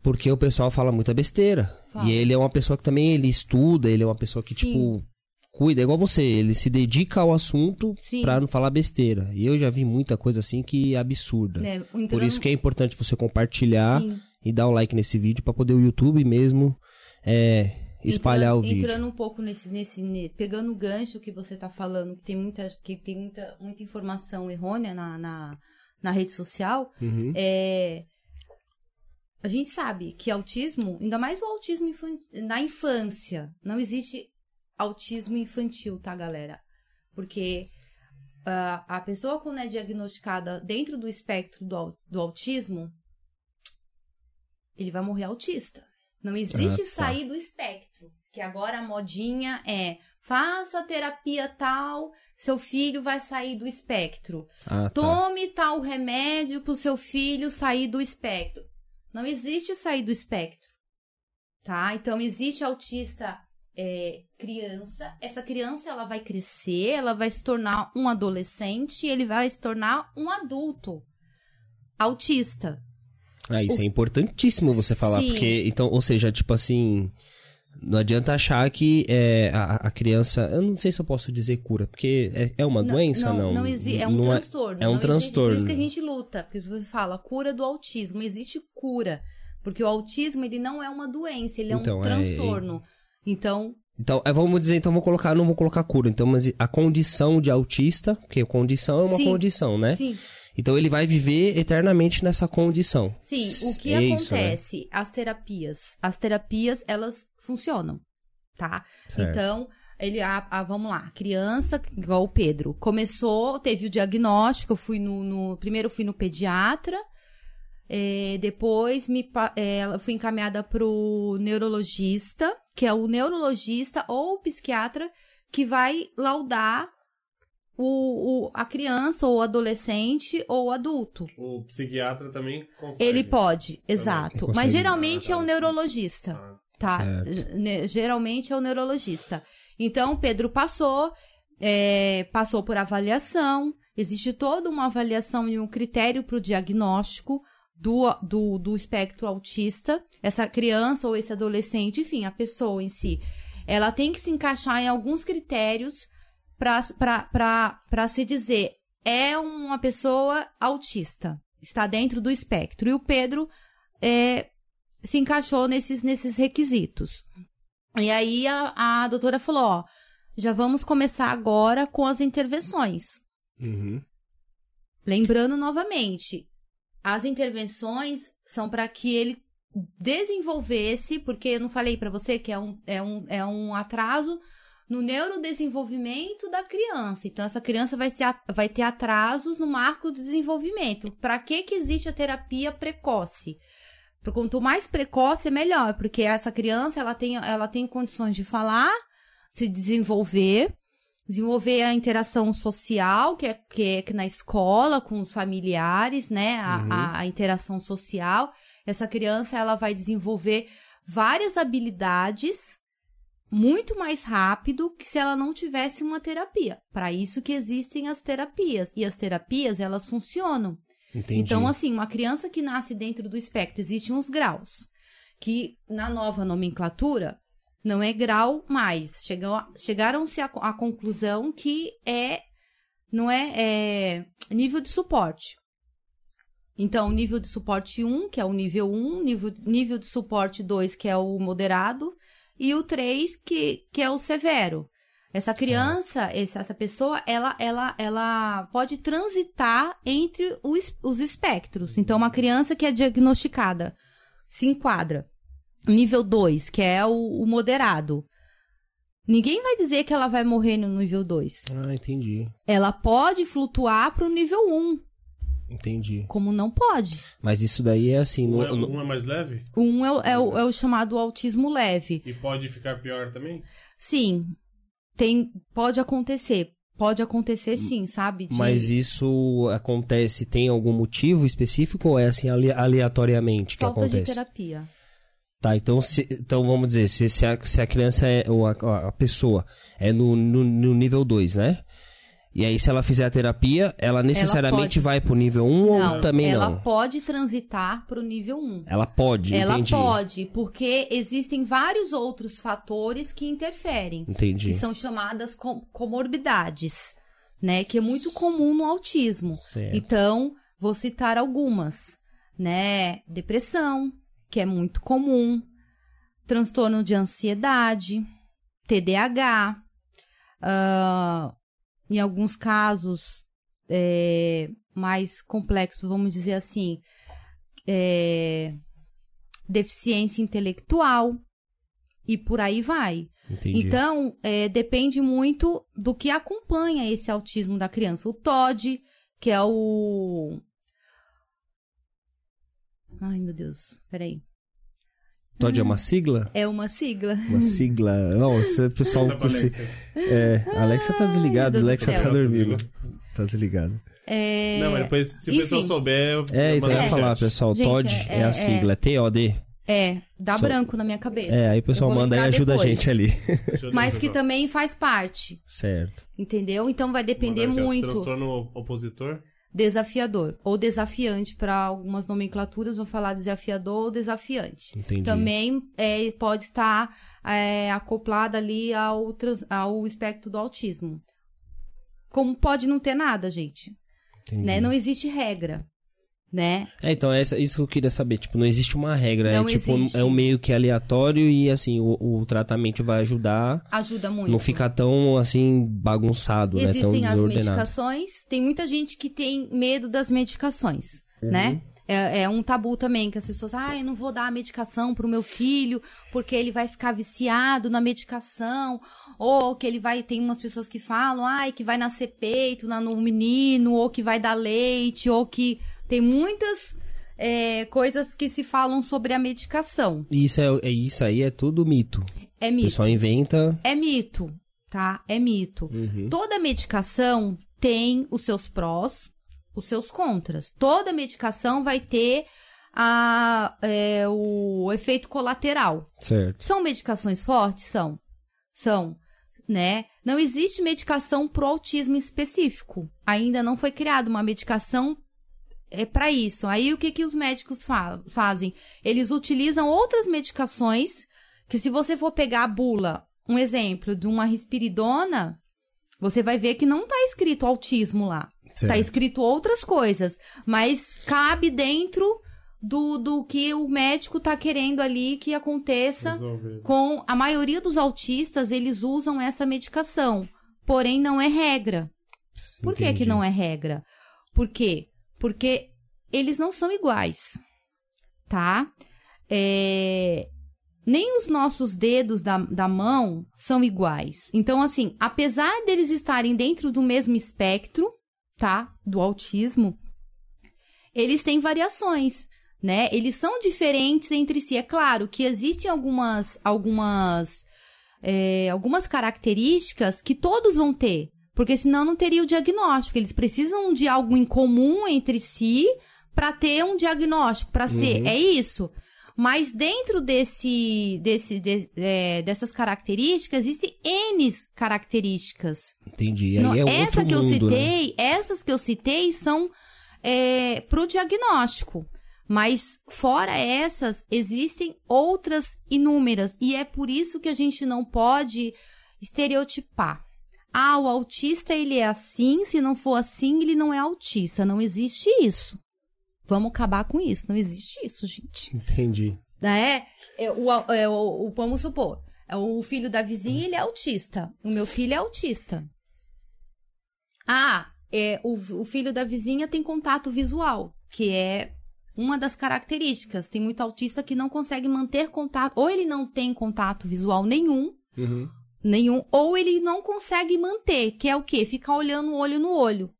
Porque o pessoal fala muita besteira. Fala. E ele é uma pessoa que também ele estuda, ele é uma pessoa que, Sim. tipo, cuida, é igual você, ele se dedica ao assunto pra não falar besteira. E eu já vi muita coisa assim que é absurda. né? Por entrando- isso que é importante você compartilhar Sim. e dar o like nesse vídeo pra poder o YouTube mesmo é, espalhar entrando, o vídeo. Entrando um pouco nesse, nesse, ne- pegando o gancho que você tá falando, que tem muita, que tem muita, muita informação errônea na, na, na rede social, Uhum. é, a gente sabe que autismo, ainda mais o autismo infan- na infância, não existe autismo infantil, tá, galera? Porque ah, a pessoa quando é diagnosticada dentro do espectro do, do autismo, ele vai morrer autista. Não existe Ah, tá. sair do espectro. Que agora a modinha é faça terapia tal, seu filho vai sair do espectro. Ah, tá. Tome tal remédio pro seu filho sair do espectro. Não existe sair do espectro. Tá? Então existe autista é, criança. Essa criança ela vai crescer, ela vai se tornar um adolescente, ele vai se tornar um adulto autista. Ah, isso é importantíssimo você falar, Sim. porque, então, ou seja, tipo assim, não adianta achar que é, a, a criança, eu não sei se eu posso dizer cura, porque é, é uma doença, não? Não, existe, é um Não transtorno. é um não existe- transtorno. por isso que a gente luta, porque você fala cura do autismo, existe cura, porque o autismo ele não é uma doença, ele é Então, um é- transtorno. Então, Então, é, vamos dizer, então vou colocar, não vou colocar cura, então, mas a condição de autista, porque condição é uma Sim. condição, né? sim, Então ele vai viver eternamente nessa condição. sim, o que É isso, né? acontece? As terapias, as terapias elas funcionam, tá? Certo. Então, ele, a, a- vamos lá, criança, igual o Pedro, começou, teve o diagnóstico, eu fui no, no- primeiro fui no pediatra, eh, depois me, pa- eu fui encaminhada pro neurologista, que é o neurologista ou o psiquiatra que vai laudar o, o- a criança ou o adolescente ou o adulto. O psiquiatra também consegue. Ele pode, exato. Mas geralmente Ah, é tá, o sim. neurologista Ah, tá? Certo. Geralmente é o neurologista. Então, Pedro passou, é, passou por avaliação, existe toda uma avaliação e um critério para o diagnóstico do, do, do espectro autista. Essa criança ou esse adolescente, enfim, a pessoa em si, ela tem que se encaixar em alguns critérios para se dizer é uma pessoa autista, está dentro do espectro. E o Pedro é, se encaixou nesses, nesses requisitos. E aí a, a doutora falou: ó, já vamos começar agora com as intervenções. Uhum. Lembrando novamente, as intervenções são para que ele desenvolvesse, porque eu não falei para você que é um, é, um, é um atraso no neurodesenvolvimento da criança. Então, essa criança vai, ser, vai ter atrasos no marco do desenvolvimento. Para que, que existe a terapia precoce? Quanto mais precoce, é melhor, porque essa criança ela tem, ela tem condições de falar, se desenvolver, desenvolver a interação social, que é, que é que na escola, com os familiares, né? A, Uhum. a- a interação social. Essa criança ela vai desenvolver várias habilidades muito mais rápido que se ela não tivesse uma terapia. Para isso que existem as terapias. E as terapias, elas funcionam. Entendi. Então, assim, uma criança que nasce dentro do espectro, existem uns graus. Que na nova nomenclatura não é grau mais. Chegaram-se à, à conclusão que é não é, é nível de suporte. Então, nível de suporte 1, que é o nível 1, nível, nível de suporte 2, que é o moderado, e o 3, que, que é o severo. Essa criança, esse- essa pessoa, ela, ela, ela pode transitar entre os, os espectros. Então, uma criança que é diagnosticada se enquadra. Nível 2, que é o, o moderado. Ninguém vai dizer que ela vai morrer no nível 2. Ah, entendi. Ela pode flutuar para o nível 1, Entendi. como não pode. Mas isso daí é assim, Um no, é, no- um é mais leve? O 1 é, o- é o, é o chamado autismo leve. E pode ficar pior também? Sim, tem, pode acontecer. Pode acontecer sim, sabe? De- mas isso acontece, tem algum motivo específico ou é assim ale- aleatoriamente que falta de acontece? terapia. Tá, então, se, então vamos dizer, se, se, a, se a criança é, ou a, a pessoa é no, no, no nível 2, né? E aí, se ela fizer a terapia, ela necessariamente pode. vai pro nível 1 um, não, ou também ela não? pode transitar para o nível 1. Ela pode, Ela entendi. pode, porque existem vários outros fatores que interferem. Entendi. que são chamadas com- comorbidades, né? Que é muito comum no autismo. Certo. Então, vou citar algumas, né? Depressão, que é muito comum, transtorno de ansiedade, TDAH, ah, em alguns casos é, mais complexos, vamos dizer assim, é, deficiência intelectual e por aí vai. Entendi. Então, é, depende muito do que acompanha esse autismo da criança. O TOD, que é o. Ai, meu Deus, peraí. Todd é uma sigla? É uma sigla. Uma sigla. Nossa, o pessoal. Você... Alexa. É, a Alexa tá desligada, a Alexa tá dormindo. Tá desligada. É... Não, mas depois, se o pessoal enfim. souber. eu- É, então eu ia falar, pessoal, Gente, Todd é- é, a é- sigla, é T-O-D. É, dá Só- branco na minha cabeça. É, aí o pessoal manda e ajuda a depois. gente ali. Mas que também faz parte, certo. entendeu? Então vai depender muito. Transtorno opositor. Desafiador ou desafiante para algumas nomenclaturas, vou falar desafiador ou desafiante. Entendi. Também é, pode estar é, acoplada ali ao, trans- ao espectro do autismo. Como pode não ter nada, gente. Né? Não existe regra. Né? É, então, é isso que eu queria saber. Tipo, não existe uma regra. Não é tipo, existe. é um meio que aleatório e assim, o, o tratamento vai ajudar. Ajuda muito. Não ficar tão assim, bagunçado, né? Tão Existem as desordenado. medicações. Tem muita gente que tem medo das medicações, Uhum. né? É, é um tabu também, que as pessoas, ah, eu não vou dar a medicação pro meu filho, porque ele vai ficar viciado na medicação, ou que ele vai, tem umas pessoas que falam, ai, que vai nascer peito no menino, ou que vai dar leite, ou que tem muitas é, coisas que se falam sobre a medicação. Isso, é, é- isso aí é tudo mito. É O mito. pessoal inventa. É mito, tá? É mito. Uhum. Toda medicação tem os seus prós, os seus contras. Toda medicação vai ter a, é, o efeito colateral. Certo. São medicações fortes? São. São. Né? Não existe medicação pro autismo específico. Ainda não foi criada uma medicação é para isso. Aí o que, que os médicos fa- fazem? Eles utilizam outras medicações que se você for pegar a bula, um exemplo de uma risperidona, você vai ver que não tá escrito autismo lá. certo. Tá escrito outras coisas, mas cabe dentro do, do que o médico tá querendo ali que aconteça Resolver. com a maioria dos autistas, eles usam essa medicação, porém não é regra. Por que que não é regra? Por quê? Porque eles não são iguais, tá? É, Nem os nossos dedos da, da mão são iguais. Então, assim, apesar deles estarem dentro do mesmo espectro, tá? Do autismo, eles têm variações, né? Eles são diferentes entre si. É claro que existem algumas, algumas, é, algumas características que todos vão ter, porque senão não teria o diagnóstico. Eles precisam de algo em comum entre si para ter um diagnóstico, para ser. Uhum. É isso. Mas dentro desse, desse, de- é, dessas características, existem N características. Entendi. Aí é um essa outro que eu mundo, né? citei, essas que eu citei são é, pro diagnóstico. Mas fora essas, existem outras inúmeras. E é por isso que a gente não pode estereotipar. Ah, o autista ele é assim, se não for assim, ele não é autista. Não existe isso. Vamos acabar com isso. Não existe isso, gente Entendi. né? É, o, é, o, o- vamos supor, é o filho da vizinha, ele é autista. O meu filho é autista. Ah, é, o, o filho da vizinha tem contato visual, que é uma das características. Tem muito autista que não consegue manter contato, ou ele não tem contato visual nenhum, Uhum. Nenhum, ou ele não consegue manter, que é o quê? Ficar olhando olho no olho.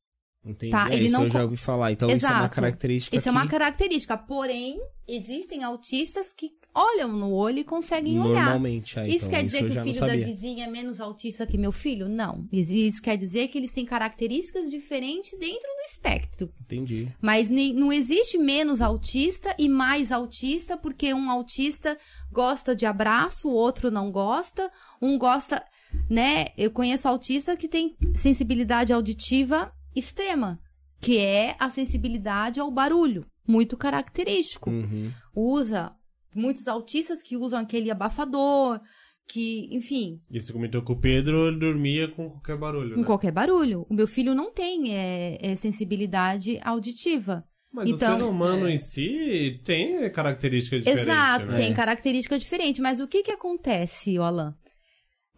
Entendi. Tá, É, ele isso não eu já ouvi falar. Então isso é uma Exato. característica Isso é uma que característica. Porém, existem autistas que olham no olho e conseguem olhar. normalmente. Ah, Isso então, quer dizer eu que o filho da vizinha é menos autista que meu filho? Não. Isso quer dizer que eles têm características diferentes dentro do espectro. Entendi. Mas não existe menos autista e mais autista, porque um autista gosta de abraço, o outro não gosta. Um gosta, né? Eu conheço autista que tem sensibilidade auditiva extrema, que é a sensibilidade ao barulho, muito característico Uhum. usa muitos autistas que usam aquele abafador, que, enfim, E você comentou que o Pedro dormia com qualquer barulho, com né? qualquer barulho. O meu filho não tem é, é, sensibilidade auditiva. Mas Então- o ser humano em si tem características diferentes, Exato, né? tem característica diferente. Mas o que que acontece, Alan?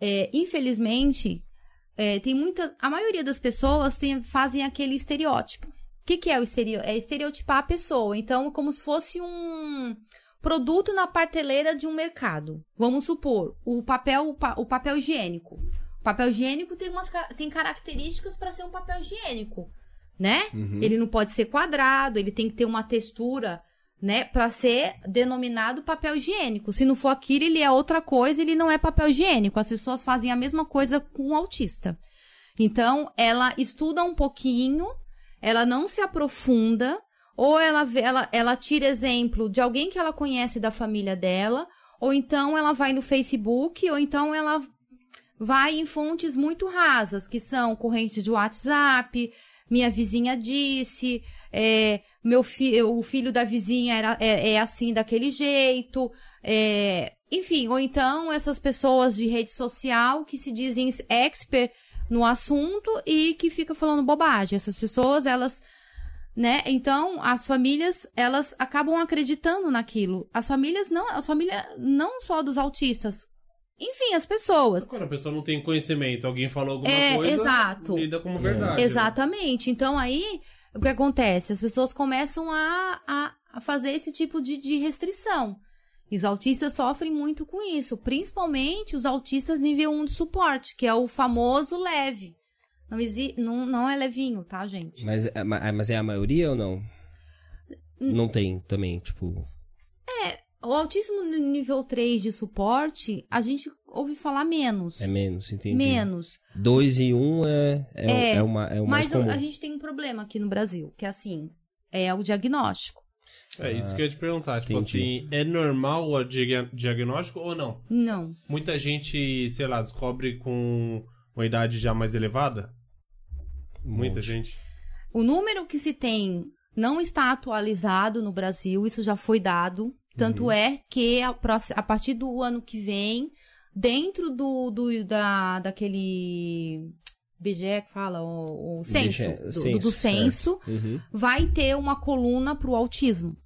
É, infelizmente, é, tem muita. A maioria das pessoas tem- fazem aquele estereótipo. O que, que é o estereótipo? É estereotipar a pessoa. Então, como se fosse um produto na prateleira de um mercado. Vamos supor, o papel, o, pa- o papel higiênico. O papel higiênico tem, umas, tem características para ser um papel higiênico, né? Uhum. Ele não pode ser quadrado, ele tem que ter uma textura né, para ser denominado papel higiênico. Se não for aquilo, ele é outra coisa, ele não é papel higiênico. As pessoas fazem a mesma coisa com o autista. Então, ela estuda um pouquinho, ela não se aprofunda, ou ela, ela, ela tira exemplo de alguém que ela conhece da família dela, ou então ela vai no Facebook, ou então ela vai em fontes muito rasas, que são correntes de WhatsApp, minha vizinha disse, é, meu fi o filho da vizinha era, é, é assim daquele jeito, é, enfim, ou então essas pessoas de rede social que se dizem expert no assunto e que fica falando bobagem. Essas pessoas, elas, né? Então, as famílias, elas acabam acreditando naquilo. As famílias não, as famílias não só dos autistas. Enfim, as pessoas. Quando a pessoa não tem conhecimento, alguém falou alguma É, coisa, exato. lida como verdade. né? Exatamente. Então aí, o que acontece? As pessoas começam a, a, a fazer esse tipo de, de restrição. E os autistas sofrem muito com isso, principalmente os autistas nível 1 de suporte, que é o famoso leve. Não, exi não, não é levinho, tá, gente? Mas, é- ma- mas é a maioria ou não? Hum. Não tem também, tipo. O autismo nível 3 de suporte, a gente ouve falar menos. É menos, entendi. menos. Dois e um é, é, É, é, uma, é o mais Mas comum. a gente tem um problema aqui no Brasil, que é assim, é o diagnóstico. É isso que eu ia te perguntar. Tipo entendi. assim, é normal o dia- diagnóstico ou não? Não. Muita gente, sei lá, descobre com uma idade já mais elevada? Muita monte. gente. O número que se tem não está atualizado no Brasil, isso já foi dado. Tanto Uhum. é que a, a partir do ano que vem, dentro do, do da, daquele BGE que fala, o, o censo, BGE, do, do- censo, do censo, Uhum, vai ter uma coluna para o autismo.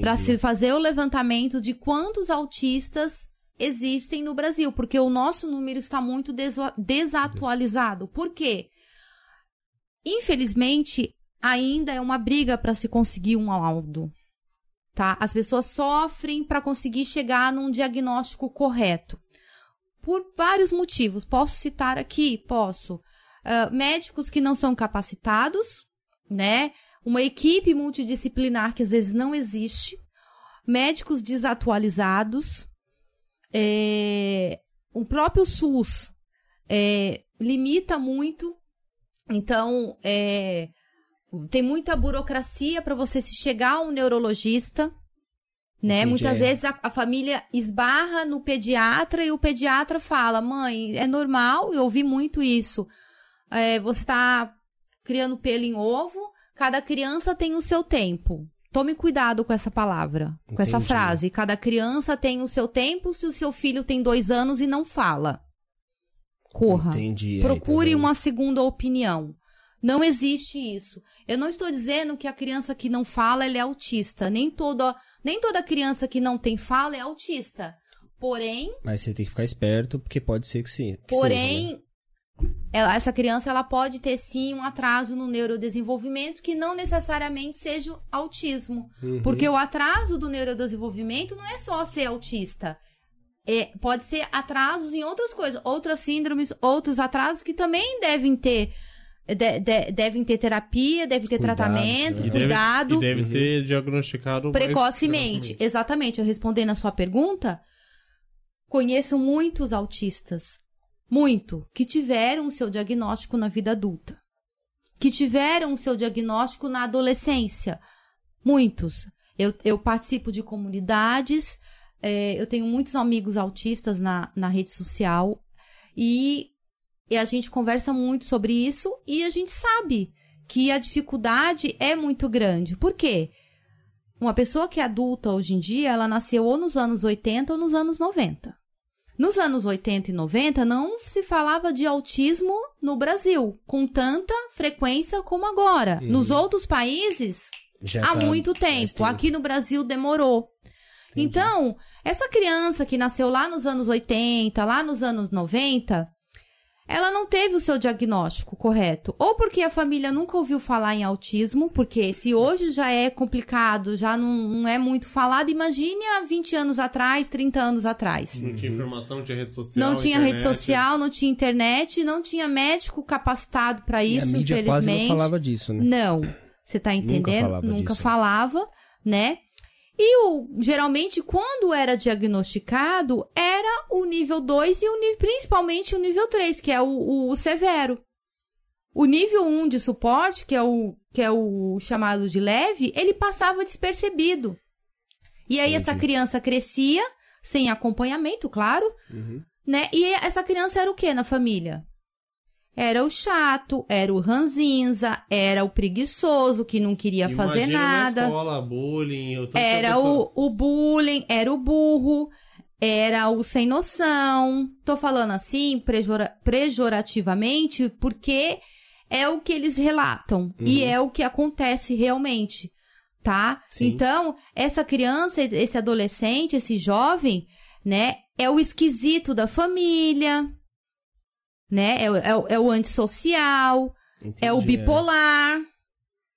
Para se fazer o levantamento de quantos autistas existem no Brasil, porque o nosso número está muito desatualizado. Por quê? Infelizmente, ainda é uma briga para se conseguir um laudo. Tá? As pessoas sofrem para conseguir chegar num diagnóstico correto. Por vários motivos. Posso citar aqui? Posso. Ah, médicos que não são capacitados, né? Uma equipe multidisciplinar que às vezes não existe, médicos desatualizados, é, o próprio SUS é, limita muito, então é, tem muita burocracia para você se chegar a um neurologista. Né? Entendi, Muitas é. vezes a, a família esbarra no pediatra e o pediatra fala: mãe, é normal, eu ouvi muito isso. É, você está criando pelo em ovo, cada criança tem o seu tempo. Tome cuidado com essa palavra, com essa Entendi. frase. Cada criança tem o seu tempo se o seu filho tem dois anos e não fala. Corra. Entendi. é, Procure tá vendo? uma segunda opinião. Não existe isso. Eu não estou dizendo que a criança que não fala é autista. Nem toda, nem toda criança que não tem fala é autista. Porém, Mas você tem que ficar esperto, porque pode ser que sim. que Porém, seja, né? ela- essa criança ela pode ter sim um atraso no neurodesenvolvimento que não necessariamente seja autismo. Uhum. Porque o atraso do neurodesenvolvimento não é só ser autista. É, pode ser atrasos em outras coisas, outras síndromes, outros atrasos que também devem ter. de- de- devem ter terapia, devem ter Cuidado, tratamento, né? Deve- cuidado e deve ser diagnosticado precocemente. Exatamente, eu respondendo a sua pergunta, conheço muitos autistas, muito, que tiveram o seu diagnóstico na vida adulta, que tiveram o seu diagnóstico na adolescência, muitos. Eu, eu participo de comunidades, é, eu tenho muitos amigos autistas na, na rede social e, e a gente conversa muito sobre isso e a gente sabe que a dificuldade é muito grande. Por quê? Uma pessoa que é adulta hoje em dia, ela nasceu ou nos anos 80 ou nos anos 90. Nos anos 80 e 90 não se falava de autismo no Brasil com tanta frequência como agora. Nos outros países, Já há tá muito tempo. Aqui no Brasil demorou. Então, essa criança que nasceu lá nos anos 80, lá nos anos 90, ela não teve o seu diagnóstico correto. Ou porque a família nunca ouviu falar em autismo, porque se hoje já é complicado, já não, não é muito falado, imagine há 20 anos atrás, 30 anos atrás. Não tinha informação, não tinha rede social. Não tinha rede internet. social, não tinha internet, não tinha médico capacitado para E isso, a mídia infelizmente. quase não falava disso, né? Não. Você tá entendendo? falava Nunca disso. falava. né? E o, geralmente, quando era diagnosticado, era o nível 2 e o, principalmente o nível 3, que é o, o- o severo. O nível 1 de suporte, que é, o, que é o chamado de leve, ele passava despercebido. E aí essa Entendi. criança crescia, sem acompanhamento, claro, Uhum. né? E essa criança era o que na família? Era o chato, era o ranzinza, era o preguiçoso que não queria fazer Imagina na nada. escola, bullying, Era o, o bullying, era o burro, era o sem noção. Tô falando assim, pejora- pejorativamente, porque é o que eles relatam. E é o que acontece realmente, tá? Sim. Então, essa criança, esse adolescente, esse jovem, né, é o esquisito da família, né? É, o- é, o- é o antissocial, é o Entendi, bipolar.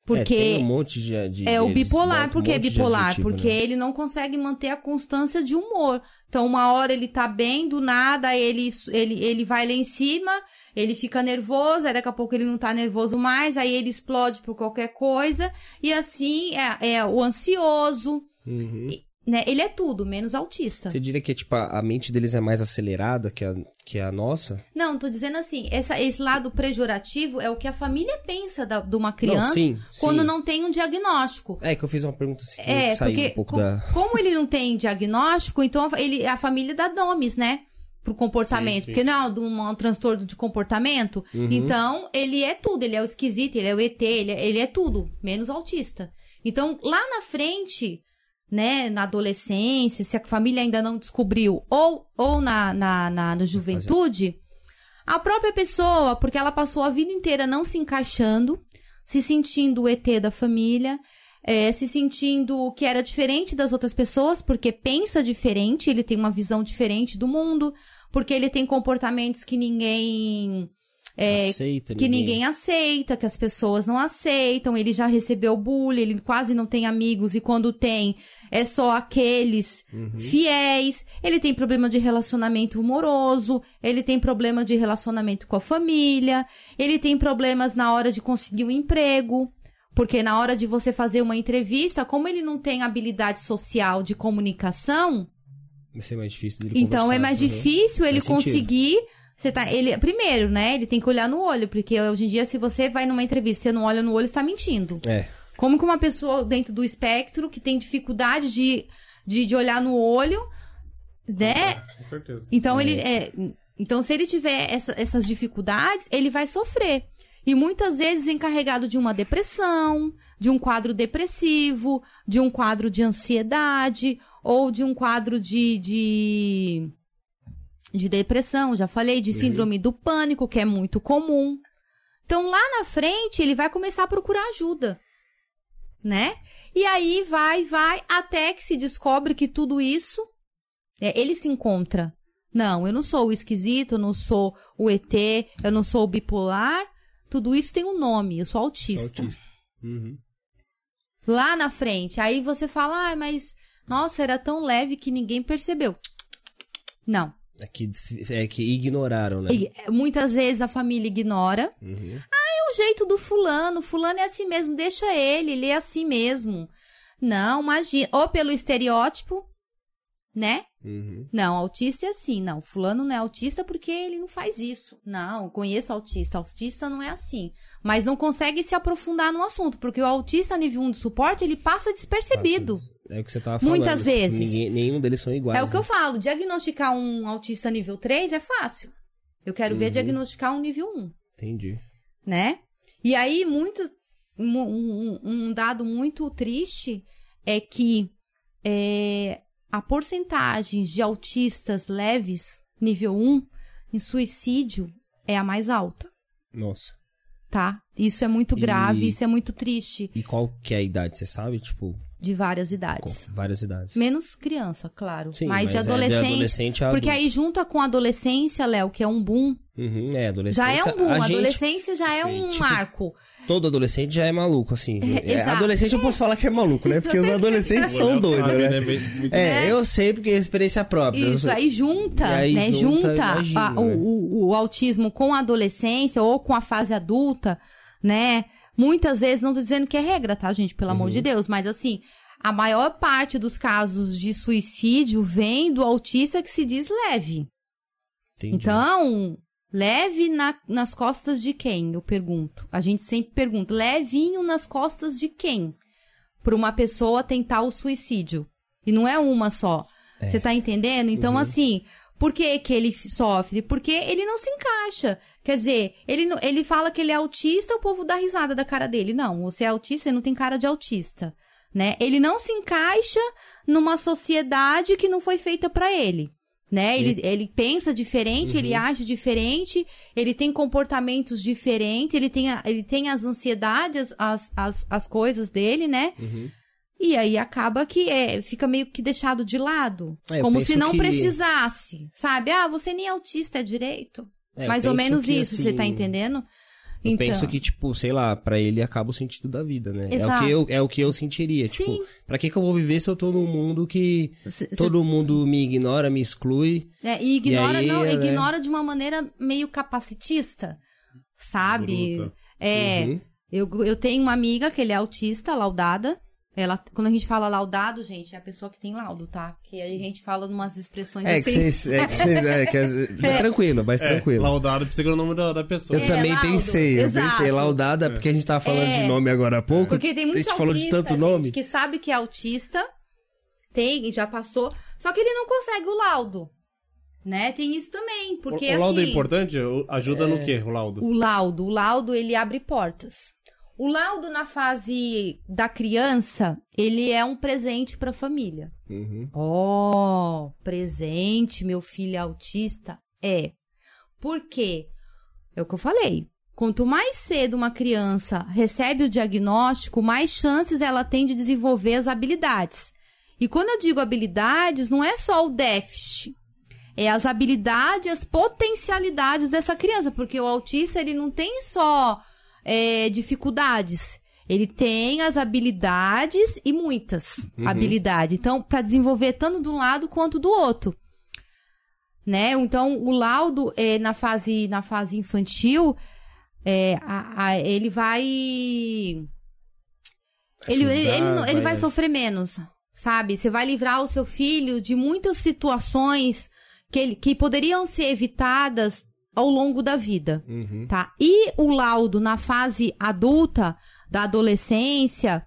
Porque É, um monte de, de é o bipolar, bota um por que monte de bipolar? adjetivo, Porque né? ele não consegue manter a constância de humor. Então, uma hora ele tá bem, do nada ele, ele, ele vai lá em cima, ele fica nervoso, aí daqui a pouco ele não tá nervoso mais, aí ele explode por qualquer coisa, e assim é, é o ansioso, Uhum. Né? Ele é tudo, menos autista. Você diria que tipo, a a mente deles é mais acelerada que a, que a nossa? Não, tô dizendo assim, essa, esse lado pejorativo é o que a família pensa da, de uma criança não, sim, quando sim. não tem um diagnóstico. É que eu fiz uma pergunta assim, É, que saiu porque um pouco co- da... como ele não tem diagnóstico, então a- ele, a família dá nomes, né? Pro comportamento. Sim, sim. Porque não é um, um transtorno de comportamento. Uhum. Então, ele é tudo. Ele é o esquisito, ele é o ET, ele é, ele é tudo, menos autista. Então, lá na frente, né, na adolescência, se a família ainda não descobriu, ou, ou na, na, na, na juventude, a própria pessoa, porque ela passou a vida inteira não se encaixando, se sentindo o ET da família, é, se sentindo que era diferente das outras pessoas, porque pensa diferente, ele tem uma visão diferente do mundo, porque ele tem comportamentos que ninguém. É, Aceita que ninguém aceita, que as pessoas não aceitam, ele já recebeu bullying, ele quase não tem amigos. E quando tem é só aqueles Uhum. fiéis, ele tem problema de relacionamento amoroso, ele tem problema de relacionamento com a família, ele tem problemas na hora de conseguir um emprego, porque na hora de você fazer uma entrevista, como ele não tem habilidade social de comunicação, Vai ser mais difícil dele então é mais Uhum. difícil ele Faz sentido. Você tá, ele, primeiro, né? Ele tem que olhar no olho, porque hoje em dia, se você vai numa entrevista e você não olha no olho, está mentindo. É, Como que uma pessoa dentro do espectro que tem dificuldade de, de, de olhar no olho, né? Com certeza. Então ele é. Então, se ele tiver essa- essas dificuldades, ele vai sofrer. E muitas vezes encarregado de uma depressão, de um quadro depressivo, de um quadro de ansiedade, ou de um quadro de, de, de depressão, já falei, de síndrome do pânico, que é muito comum. Então, lá na frente, ele vai começar a procurar ajuda, né? E aí vai, vai, até que se descobre que tudo isso, é, ele se encontra. Não, eu não sou o esquisito, eu não sou o ET, eu não sou o bipolar. Tudo isso tem um nome, eu sou sou autista. autista. Uhum. Lá na frente, aí você fala, ah, mas nossa, era tão leve que ninguém percebeu. Não. É que, é que ignoraram, né? E, eh, muitas vezes a família ignora. Uhum. É o jeito do fulano, fulano é assim mesmo, deixa ele, ele é assim mesmo. Não, imagina. Ou pelo estereótipo, né? Uhum. Não, autista é assim. Não, fulano não é autista porque ele não faz isso. Não, conheço autista. Autista não é assim. Mas não consegue se aprofundar no assunto, porque o autista nível 1 de suporte, ele passa despercebido. Passa- É o que você tava falando. Muitas tipo, vezes. ninguém- nenhum deles são iguais. É o que eu né? falo, diagnosticar um autista nível 3 é fácil. Eu quero ver Uhum. diagnosticar um nível 1, Entendi. né? E aí, muito, um, um- um dado muito triste é que é, a porcentagem de autistas leves, nível 1, em suicídio é a mais alta, Nossa. tá? Isso é muito E- grave, isso é muito triste, E qual que é a idade, você sabe? Tipo, de várias com idades. várias idades. Menos criança, claro. Sim, mas, de é adolescente. adolescente a porque adulto. aí junta com a adolescência, Léo, que é um boom. Uhum, é, adolescência. Já é um boom. A A gente, adolescência já é Sim, um tipo, marco. todo adolescente já é maluco, assim. É, exato. adolescente eu posso falar que é maluco, né? Porque os adolescentes são doidos, né? Bem- muito- É, eu sei porque é experiência própria. Isso, sou- aí junta, aí né? junta, Junta, imagina, a- né? o, o- o autismo com a adolescência ou com a fase adulta, né? Muitas vezes, não tô dizendo que é regra, tá, gente? Pelo Uhum. amor de Deus, mas assim, a maior parte dos casos de suicídio vem do autista que se diz leve. Entendi. Então, leve na- nas costas de quem? Eu pergunto. A gente sempre pergunta, levinho nas costas de quem? Para uma pessoa tentar o suicídio. E não é uma só. Você tá entendendo? Então, assim, por que, que ele sofre? Porque ele não se encaixa. Quer dizer, ele, ele fala que ele é autista, o povo dá risada da cara dele. Não, você é autista, você não tem cara de autista. Né? Ele não se encaixa numa sociedade que não foi feita para ele. Né? Ele, ele pensa diferente, ele age diferente, ele tem comportamentos diferentes, ele tem, a- ele tem as ansiedades, as, as, as coisas dele, né? Uhum. E aí acaba que é, fica meio que deixado de lado. É, como se não que- precisasse, sabe? Ah, você nem é autista, é direito. É, Mais ou menos que, isso, você tá assim, entendendo? Eu então, penso que, tipo, sei lá, pra ele acaba o sentido da vida, né? É o, Exato. que eu, é o que eu sentiria. Sim. Tipo, pra que, que eu vou viver se eu tô num mundo que todo mundo me ignora, me exclui? é, e ignora, E aí, não, né? ignora de uma maneira meio capacitista, sabe? Bruta. É, Uhum. eu, eu tenho uma amiga que ele é autista, laudada. Ela, quando a gente fala laudado, gente, é a pessoa que tem laudo, tá? Que a gente fala umas expressões É que assim. vocês. É, que vocês- é, que as- É. Tranquilo, mas É, tranquilo. laudado precisa o nome da, da pessoa. Eu É, também laudo, pensei, eu exato. pensei, laudada, porque a gente tava falando É. de nome agora há pouco. Porque tem a muito gente autista, falou de tanto gente, nome. que sabe que é autista, tem e já passou, só que ele não consegue o laudo, né? Tem isso também, porque o, o laudo assim, é importante? Ajuda no quê, o laudo? o laudo, o laudo ele abre portas. O laudo na fase da criança, ele é um presente para a família. Uhum. Oh, presente, meu filho é autista? É. Por quê? É o que eu falei. Quanto mais cedo uma criança recebe o diagnóstico, mais chances ela tem de desenvolver as habilidades. E quando eu digo habilidades, não é só o déficit. É as habilidades, as potencialidades dessa criança. Porque o autista, ele não tem só é, dificuldades. Ele tem as habilidades e muitas habilidades. Então, para desenvolver tanto de um lado quanto do outro. Né? Então, o laudo é, na, fase, na fase infantil, é, a- a- ele vai. Ele, ele, ele, ele vai sofrer menos, sabe? Você vai livrar o seu filho de muitas situações que, ele- que poderiam ser evitadas ao longo da vida Uhum. tá? E o laudo na fase adulta, da adolescência,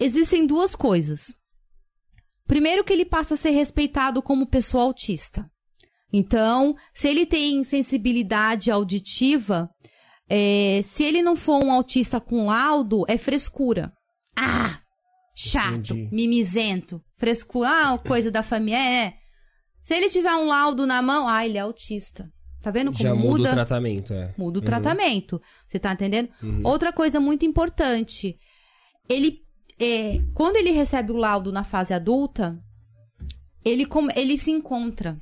existem duas coisas. Primeiro que ele passa a ser respeitado como pessoa autista. Então, se ele tem sensibilidade auditiva, é, se ele não for um autista com laudo, é frescura. Ah, chato, Entendi. mimizento, frescura, ah, coisa da família, é. Se ele tiver um laudo na mão, ah, ele é autista. Tá vendo como Já muda, muda? o tratamento, é. Muda o tratamento. Você tá entendendo? Outra coisa muito importante. Ele, é, quando ele recebe o laudo na fase adulta, ele, com- ele se encontra.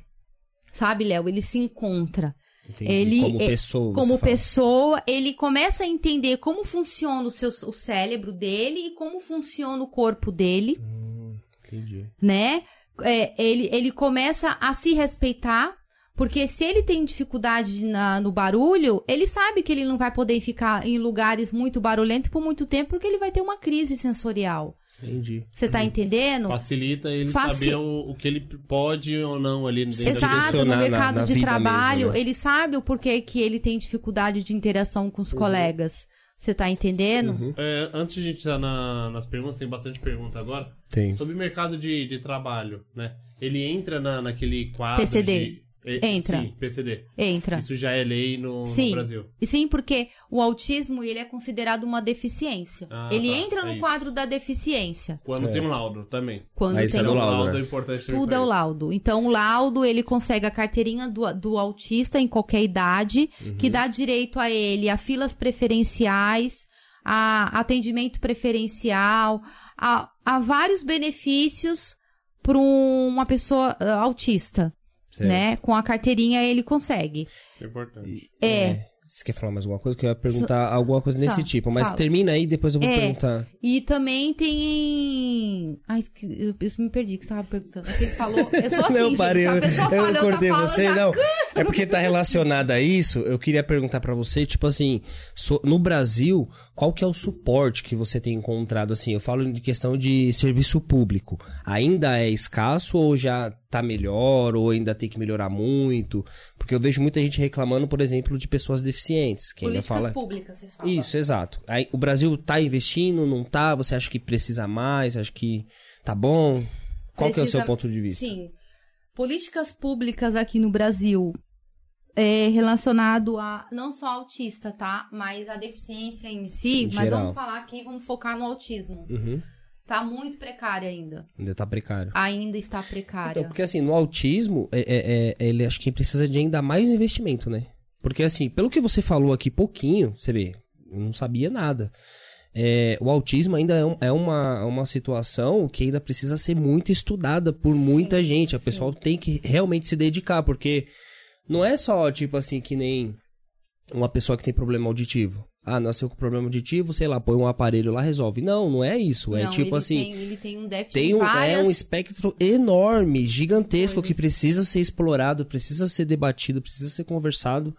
Sabe, Léo? Ele se encontra. Entendi. Ele como é- pessoa. Como fala. pessoa, ele começa a entender como funciona o, seu, o cérebro dele e como funciona o corpo dele Hum, entendi. né? É, ele, ele começa a se respeitar, porque se ele tem dificuldade na- no barulho, ele sabe que ele não vai poder ficar em lugares muito barulhentos por muito tempo, porque ele vai ter uma crise sensorial. Entendi. Você tá entendendo? Facilita ele Faci- saber o, o que ele pode ou não ali dentro da Exato, no direcionar na- mercado na de trabalho, mesmo, né? ele sabe o porquê que ele tem dificuldade de interação com os Uhum. colegas. Você tá entendendo? É, antes de a gente entrar na- nas perguntas, tem bastante pergunta agora. Tem. Sobre o mercado de, de trabalho, né? Ele entra na, naquele quadro PCD. de... é, Entra. Sim, PCD. Entra. Isso já é lei no, no Sim. Brasil. E sim, porque o autismo ele é considerado uma deficiência. Ah, ele tá, entra é no isso. quadro da deficiência. Quando É. tem um laudo também. Quando Aí tem do o laudo, laudo né? é importante Tudo é o laudo. Então, o laudo, ele consegue a carteirinha do, do autista em qualquer idade, Uhum. que dá direito a ele a filas preferenciais, a atendimento preferencial, a, a vários benefícios para uma pessoa ah, autista, Certo. né? Com a carteirinha ele consegue. Isso é importante. É. Você quer falar mais alguma coisa? Que eu ia perguntar alguma coisa nesse Fala, tipo, mas fala. termina aí, depois eu vou É. perguntar. E também tem. Ai, eu, eu me perdi que você tava perguntando. É que ele falou. Eu sou assim, não, gente. parei, a eu, fala, eu tá cortei falando, você, já- não. É porque tá relacionado a isso, eu queria perguntar pra você, tipo assim, so- no Brasil, qual que é o suporte que você tem encontrado, assim, eu falo de questão de serviço público, ainda é escasso ou já tá melhor, ou ainda tem que melhorar muito? Porque eu vejo muita gente reclamando, por exemplo, de pessoas deficientes, que ainda Políticas fala... públicas, você fala. Isso, exato. Aí, o Brasil tá investindo, não tá? Você acha que precisa mais? Acha que tá bom? Qual que é o seu Precisa- ponto de vista? Sim. Políticas públicas aqui no Brasil é relacionado a não só autista, tá? Mas a deficiência em si. Em mas geral. vamos falar aqui, vamos focar no autismo. Uhum. Tá muito precária ainda. Ainda tá precário. Ainda está precária. Então, porque assim, no autismo, é, é- é- ele acho que precisa de ainda mais investimento, né? Porque assim, pelo que você falou aqui pouquinho, você vê, eu não sabia nada. É, o autismo ainda é, um- é uma, uma situação que ainda precisa ser muito estudada por muita gente. A sim. pessoa tem que realmente se dedicar, porque não é só, tipo assim, que nem uma pessoa que tem problema auditivo. Ah, nasceu com problema auditivo, sei lá, põe um aparelho lá, resolve. Não, não é isso. É Não, tipo ele assim. Tem, ele tem um déficit Tem um, várias... é um espectro enorme, gigantesco, Coisas. que precisa ser explorado, precisa ser debatido, precisa ser conversado.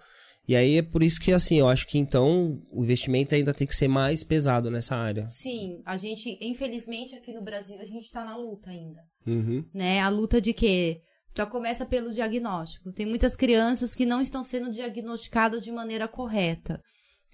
E aí é por isso que, assim, eu acho que então o investimento ainda tem que ser mais pesado nessa área. Sim, a gente, infelizmente, aqui no Brasil, a gente tá na luta ainda. Uhum. né? A luta de quê? Já começa pelo diagnóstico. Tem muitas crianças que não estão sendo diagnosticadas de maneira correta,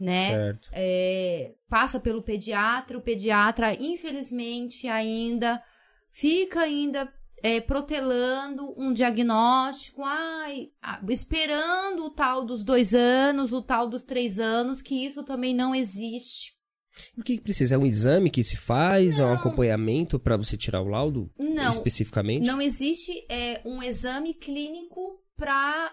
né? É, passa pelo pediatra, o pediatra, infelizmente, ainda fica ainda é, protelando um diagnóstico, ai, esperando o tal dos dois anos, o tal dos três anos, que isso também não existe. O que que precisa? É um exame que se faz? É um acompanhamento pra você tirar o laudo? Não, Especificamente? Não existe é, um exame clínico para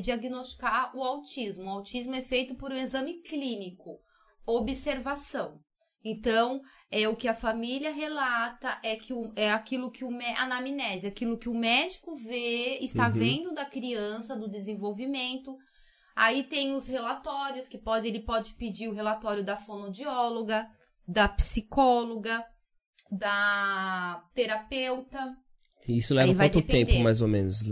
diagnosticar o autismo. O autismo é feito por um exame clínico, observação. Então, é o que a família relata, é, que o, é aquilo que o anamnese, aquilo que o médico vê, está Uhum. vendo da criança, do desenvolvimento. Aí tem os relatórios, que pode, ele pode pedir o relatório da fonoaudióloga, da psicóloga, da terapeuta. Isso leva quanto depender. tempo, mais ou menos,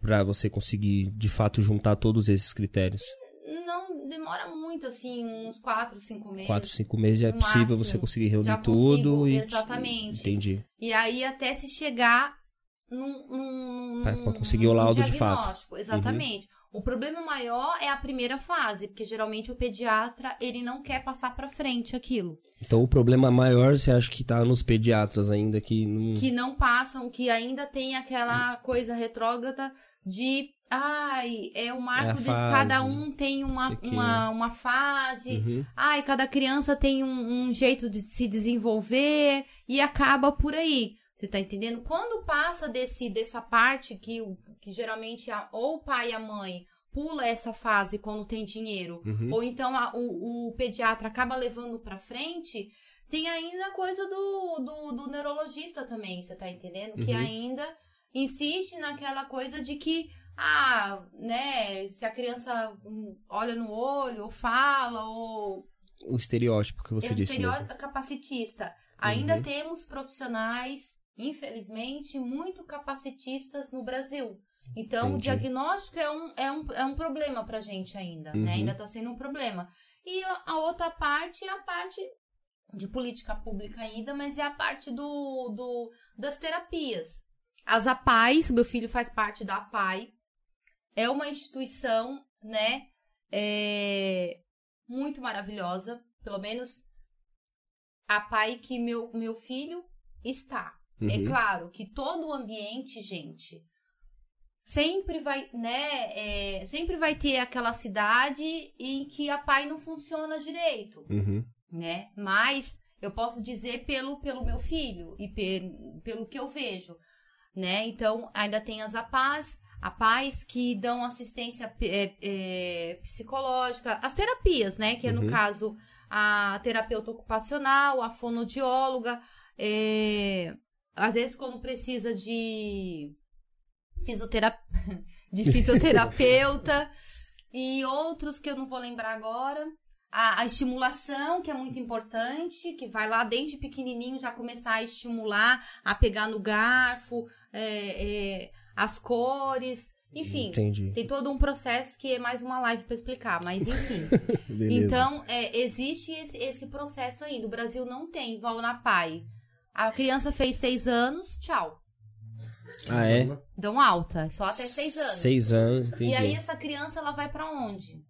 pra você conseguir, de fato, juntar todos esses critérios? Não demora muito, assim, uns 4, 5 meses. Quatro, cinco meses já é possível máximo. você conseguir reunir Já tudo consigo, e... exatamente. Entendi. E aí até se chegar num. num num- conseguir o laudo de fato. Uhum. Exatamente. O problema maior é a primeira fase, porque geralmente o pediatra ele não quer passar pra frente aquilo. Então o problema maior você acha que tá nos pediatras ainda, que não... que não passam, que ainda tem aquela coisa retrógrada de ai, é o marco É de fase, cada um tem uma, que- uma, uma fase, Uhum. ai, cada criança tem um, um jeito de se desenvolver e acaba por aí. Você tá entendendo? Quando passa desse, dessa parte que, que geralmente a, ou o pai e a mãe pula essa fase quando tem dinheiro, Uhum. ou então a- o, o pediatra acaba levando pra frente, tem ainda a coisa do, do, do neurologista também, você tá entendendo? Que Uhum. ainda insiste naquela coisa de que, ah, né, se a criança hum, olha no olho, ou fala, ou O estereótipo que você é um disse mesmo. estereótipo capacitista. Ainda Uhum. temos profissionais, infelizmente, muito capacitistas no Brasil. Então, o Entendi. diagnóstico é um, é um, é um problema pra gente ainda, Uhum. né? Ainda tá sendo um problema. E a- a outra parte é a parte de política pública ainda, mas é a parte do, do das terapias. As APAIs, meu filho faz parte da APAI, é uma instituição, né, é, muito maravilhosa, pelo menos a APAI que meu, meu filho está. É Uhum. claro que todo o ambiente, gente, sempre vai, né, é, sempre vai ter aquela cidade em que a PAI não funciona direito Uhum. né? Mas eu posso dizer pelo, pelo meu filho e pe- pelo que eu vejo, né? Então, ainda tem as APAs, APAs que dão assistência é, é, psicológica, as terapias, né? Que é, no Uhum. caso, a terapeuta ocupacional, a fonoaudióloga, é, às vezes quando precisa de, fisiotera... de fisioterapeuta, E outros que eu não vou lembrar agora. A, a estimulação, que é muito importante, que vai lá desde pequenininho já começar a estimular, a pegar no garfo, é, é, as cores, enfim. Entendi. Tem todo um processo que é mais uma live para explicar, mas enfim. Então, é, existe esse, esse processo ainda. O Brasil não tem, igual na PAI. A criança fez seis anos, tchau. Ah, é? Dão alta, só até seis anos. Seis anos, entendi. E aí essa criança ela vai pra onde?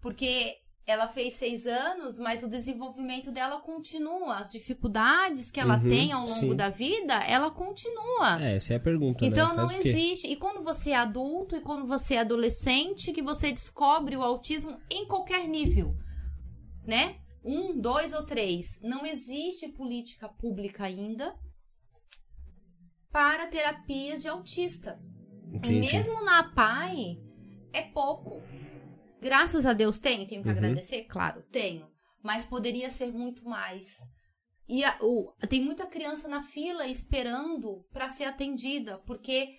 Porque ela fez seis anos, mas o desenvolvimento dela continua. As dificuldades que ela Uhum, tem ao longo sim. da vida, ela continua. É, essa é a pergunta, Então né? não existe. E quando você é adulto e quando você é adolescente, que você descobre o autismo em qualquer nível, né? Um, dois ou três. Não existe política pública ainda para terapias de autista. E Entendi. mesmo na PAI, é pouco. Graças a Deus tem, tenho que Uhum. agradecer, claro, tenho. Mas poderia ser muito mais. E a- o- tem muita criança na fila esperando para ser atendida, porque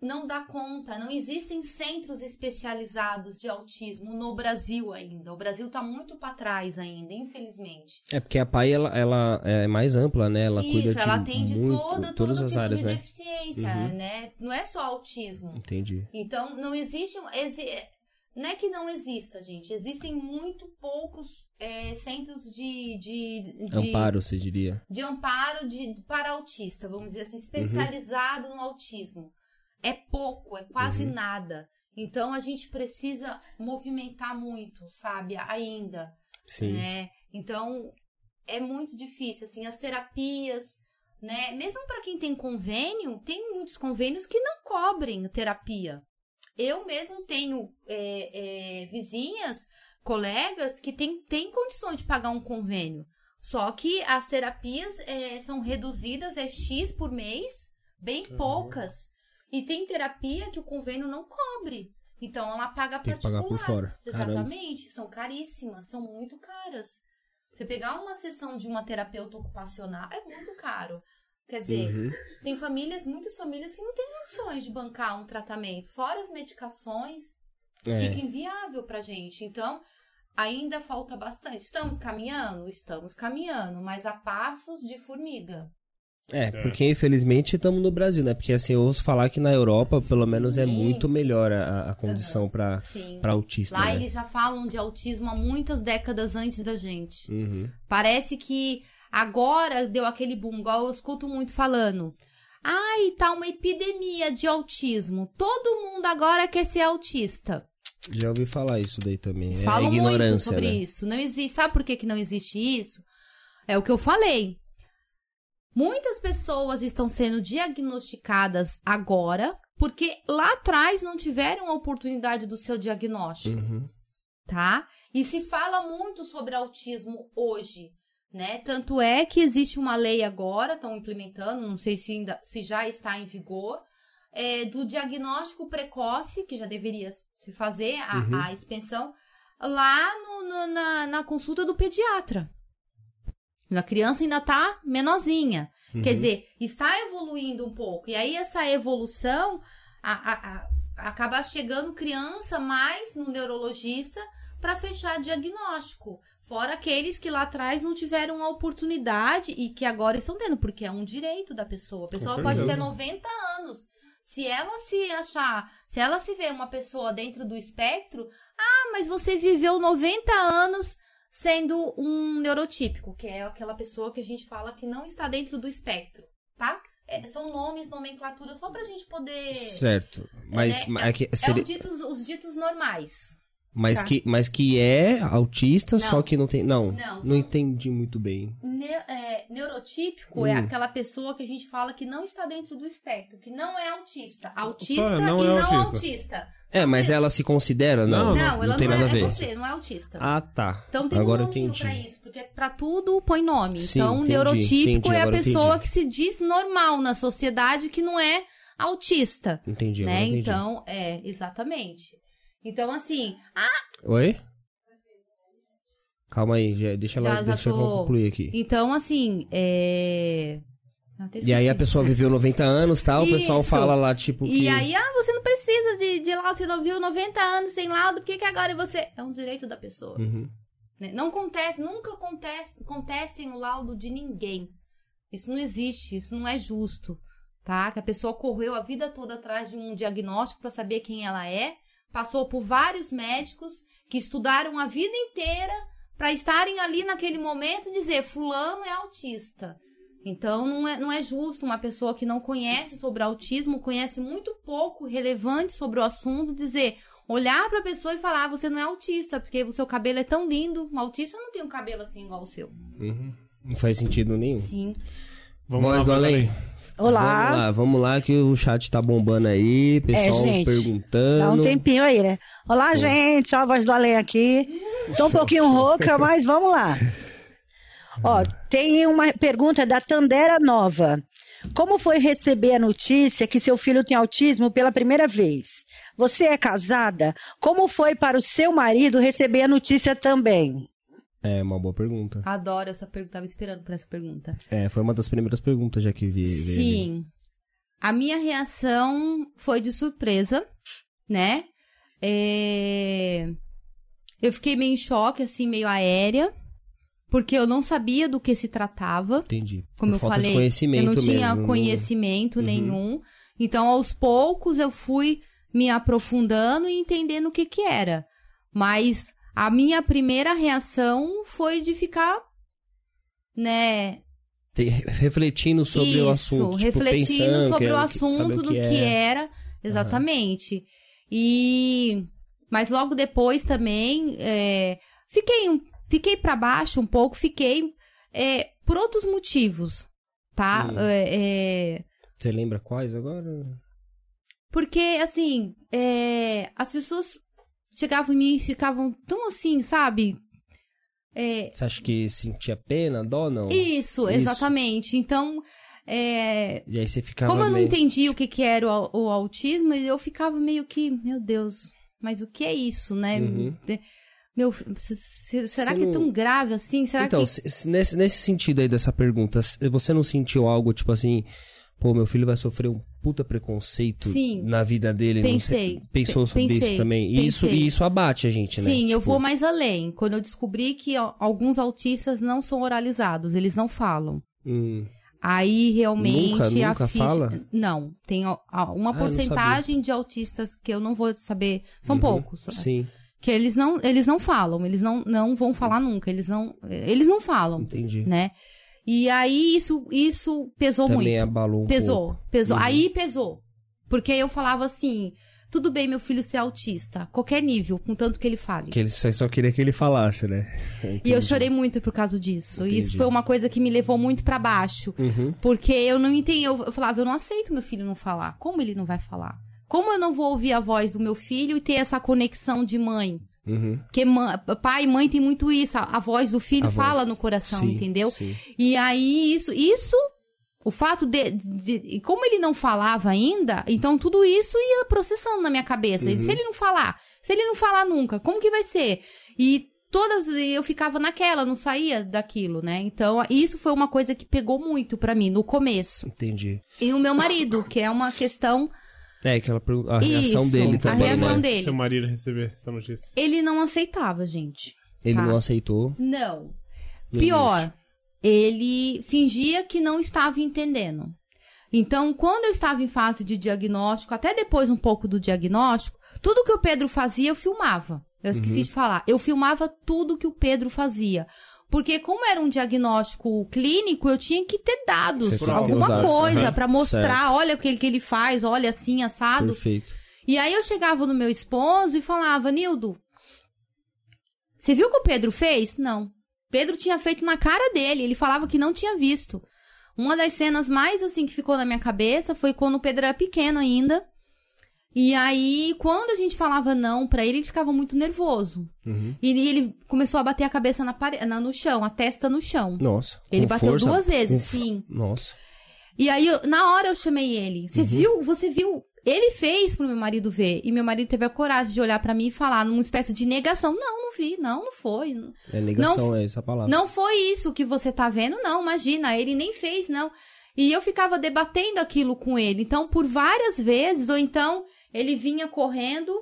não dá conta. Não existem centros especializados de autismo no Brasil ainda. O Brasil está muito para trás ainda, infelizmente. É porque a PAI, ela, ela é mais ampla, né? Ela cuida Isso, de ela atende muito, toda, todas todo as tipo áreas, de né? deficiência, Uhum. né? Não é só autismo. Entendi. Então, não existe. Não é que não exista, gente. Existem muito poucos é, centros de, de, de, Amparo, você diria. de amparo de, para autista, vamos dizer Uhum. assim, especializado no autismo. É pouco, é quase Uhum. nada. Então, a gente precisa movimentar muito, sabe? Ainda Sim. né? Então é muito difícil assim as terapias, né? Mesmo para quem tem convênio, tem muitos convênios que não cobrem terapia. Eu mesmo tenho é, é, vizinhas, colegas que têm têm condições de pagar um convênio. Só que as terapias é, são reduzidas, é X por mês, bem Uhum. poucas. E tem terapia que o convênio não cobre. Então ela paga Tem que particular. pagar por fora. Caramba. Exatamente, são caríssimas, são muito caras. Você pegar uma sessão de uma terapeuta ocupacional é muito caro. Quer dizer, Uhum. tem famílias, muitas famílias que não têm condições de bancar um tratamento. Fora as medicações, É. fica inviável pra gente. Então, ainda falta bastante. Estamos caminhando? Estamos caminhando, mas a passos de formiga. É, porque infelizmente estamos no Brasil, né? Porque assim, eu ouço falar que na Europa, pelo menos, é muito melhor a, a condição pra, Sim. pra autista, Lá né? eles já falam de autismo há muitas décadas antes da gente. Uhum. Parece que agora deu aquele boom, igual eu escuto muito falando. Ai, tá uma epidemia de autismo. Todo mundo agora quer ser autista. Já ouvi falar isso daí também. Falam é muito ignorância, sobre né? isso. Não existe. Sabe por que, que não existe isso? É o que eu falei. Muitas pessoas estão sendo diagnosticadas agora porque lá atrás não tiveram a oportunidade do seu diagnóstico Uhum. tá? E se fala muito sobre autismo hoje, né? Tanto é que existe uma lei agora, estão implementando, não sei se, ainda, se já está em vigor, é, do diagnóstico precoce, que já deveria se fazer a, Uhum. a expensão, lá no- no- na, na consulta do pediatra. A criança ainda tá menorzinha. Uhum. Quer dizer, está evoluindo um pouco. E aí, essa evolução a- a- acaba chegando criança mais no neurologista para fechar diagnóstico. Fora aqueles que lá atrás não tiveram a oportunidade e que agora estão tendo, porque é um direito da pessoa. A pessoa pode ter certeza. 90 anos. Se ela se achar, se ela se vê uma pessoa dentro do espectro, ah, mas você viveu 90 anos sendo um neurotípico, que é aquela pessoa que a gente fala que não está dentro do espectro, tá? É, são nomes, nomenclatura, só pra gente poder. Certo. Mas, É, é, que É seria- o ditos, os ditos normais. Mas, tá. que, mas que é autista, Não. só que não tem. Não, Não, não, entendi muito bem. Ne- é, neurotípico é Hum. aquela pessoa que a gente fala que não está dentro do espectro, que não é autista. Autista Só não e é não autista. autista. É, mas ela se considera? Não, Não, Não, ela tem não nada é, a ver. é você, não é autista. Ah, tá. Então tem Agora um nome entendi. pra isso, porque pra tudo põe nome. Sim, então, entendi, neurotípico entendi, é a pessoa entendi. que se diz normal na sociedade que não é autista, Entendi, né? entendi. Então, é, exatamente. Então, assim, Oi? Calma aí, já- deixa, ela, Já- já deixa eu tô- concluir aqui. então assim, é... E aí a pessoa viveu 90 anos tal, o pessoal Isso. fala lá, tipo, E que... aí, ah, você não precisa de, de laudo, você não viu 90 anos sem laudo, por que, que agora você. É um direito da pessoa. Uhum. né? Não acontece, nunca acontece, acontece no laudo de ninguém. Isso não existe, isso não é justo, tá? Que a pessoa correu a vida toda atrás de um diagnóstico para saber quem ela é, passou por vários médicos que estudaram a vida inteira para estarem ali naquele momento e dizer fulano é autista. Então não é, não é justo uma pessoa que não conhece sobre autismo, conhece muito pouco relevante sobre o assunto, dizer, olhar para a pessoa e falar, "Ah, você não é autista, porque o seu cabelo é tão lindo. Um autista não tem um cabelo assim igual o seu. Uhum. Não faz sentido nenhum. Sim. Vamos Voz lá, do além. Vanderlei. Vamos Olá. lá, vamos lá que o chat tá bombando aí, pessoal É, gente, perguntando. Dá um tempinho aí, né? Olá, gente. Ó, a voz do além aqui. Tô um pouquinho rouca, mas vamos lá. Ó, tem uma pergunta da Tandera Nova. Como foi receber a notícia que seu filho tem autismo pela primeira vez? Você é casada? Como foi para o seu marido receber a notícia também? É uma boa pergunta. Adoro essa pergunta, tava esperando por essa pergunta. É, foi uma das primeiras perguntas já que vi. vi ali. Sim. A minha reação foi de surpresa, né? É, Eu fiquei meio em choque, assim, meio aérea, porque eu não sabia do que se tratava. Entendi. Como Por eu falta falei, de conhecimento eu não tinha mesmo, não- conhecimento Uhum. nenhum. Então, aos poucos, eu fui me aprofundando e entendendo o que que era. Mas a minha primeira reação foi de ficar, né, Te- refletindo sobre o assunto. tipo, refletindo pensando sobre que- o que- assunto o do que que é. era, exatamente. E mas logo depois também é, fiquei um, fiquei para baixo um pouco, fiquei é, por outros motivos, tá? Hum. É, é, Você lembra quais agora? porque assim é, as pessoas chegavam em mim e ficavam tão assim, sabe? É, Você acha que sentia pena, dó, não? isso, Isso. exatamente. Então é, E aí você ficava Como eu não meio- entendi o que, que era o, o autismo, eu ficava meio que, meu Deus, mas o que é isso, né? Uhum. Meu, se- se- será Você que é não- tão grave assim? Será Então, que. se- se nesse, nesse sentido aí dessa pergunta, você não sentiu algo tipo assim, pô, meu filho vai sofrer um puta preconceito Sim. na vida dele? não sei- Pensei. pensou Pe- sobre pensei, isso também? E isso, pensei. e isso abate a gente, né? Sim, eu Tipo, vou mais além. Quando eu descobri que alguns autistas não são oralizados, eles não falam. hum, Aí realmente Nunca- a nunca ficha... fala? Não, tem uma Ah, eu porcentagem de autistas que eu não vou saber, são uhum, poucos. Sim, Que eles não, eles não falam, eles não, não vão falar nunca, eles não, eles não falam. entendi. né? E aí isso, isso pesou Também muito. abalou um pesou, pouco. pesou. Uhum. Aí pesou. Porque eu falava assim: tudo bem meu filho ser autista, qualquer nível, contanto que ele fale. Que ele só, queria que ele falasse, né? E eu chorei muito por causa disso. E Entendi. isso foi uma coisa que me levou muito pra baixo. Uhum. Porque eu não entendi. Eu falava, eu não aceito meu filho não falar. Como ele não vai falar? Como eu não vou ouvir a voz do meu filho e ter essa conexão de mãe? Uhum. Porque pai e mãe tem muito isso. A, a voz do filho A voz. fala no coração, Sim, entendeu? sim. E aí, isso, isso, o fato de, de- Como ele não falava ainda, então tudo isso ia processando na minha cabeça. E Se ele não falar, se ele não falar nunca, como que vai ser? E todas. Eu ficava naquela, não saía daquilo, né? Então, isso foi uma coisa que pegou muito pra mim no começo. Entendi. E o meu marido, que é uma questão. É, aquela a reação Isso, dele a também, reação né? dele. Seu marido receber essa notícia. Ele não aceitava, gente. Ele Tá. não aceitou. Não. no Pior, início. ele fingia que não estava entendendo. Então, quando eu estava em fase de diagnóstico, até depois um pouco do diagnóstico, tudo que o Pedro fazia, eu filmava. Eu esqueci Uhum. de falar. Eu filmava tudo que o Pedro fazia. Porque como era um diagnóstico clínico, eu tinha que ter dados, Você alguma os dados, coisa aham. pra mostrar, Certo. olha o que, que ele faz, olha assim, assado. Perfeito. E aí eu chegava no meu esposo e falava, Nildo, você viu o que o Pedro fez? Não. Pedro tinha feito na cara dele, ele falava que não tinha visto. Uma das cenas mais assim que ficou na minha cabeça foi quando o Pedro era pequeno ainda. E aí, quando a gente falava não pra ele, ele ficava muito nervoso. Uhum. E ele começou a bater a cabeça na pare... na- no chão, a testa no chão. Nossa. Ele bateu força, duas vezes, com- sim. Nossa. E aí, eu- na hora eu chamei ele. Uhum. Você viu? Você viu? Ele fez pro meu marido ver. E meu marido teve a coragem de olhar pra mim e falar numa espécie de negação. Não, não vi. Não, não foi. Não, É negação, é essa palavra. não foi isso que você tá vendo, não. Imagina, ele nem fez, não. E eu ficava debatendo aquilo com ele. Então, por várias vezes, ou então ele vinha correndo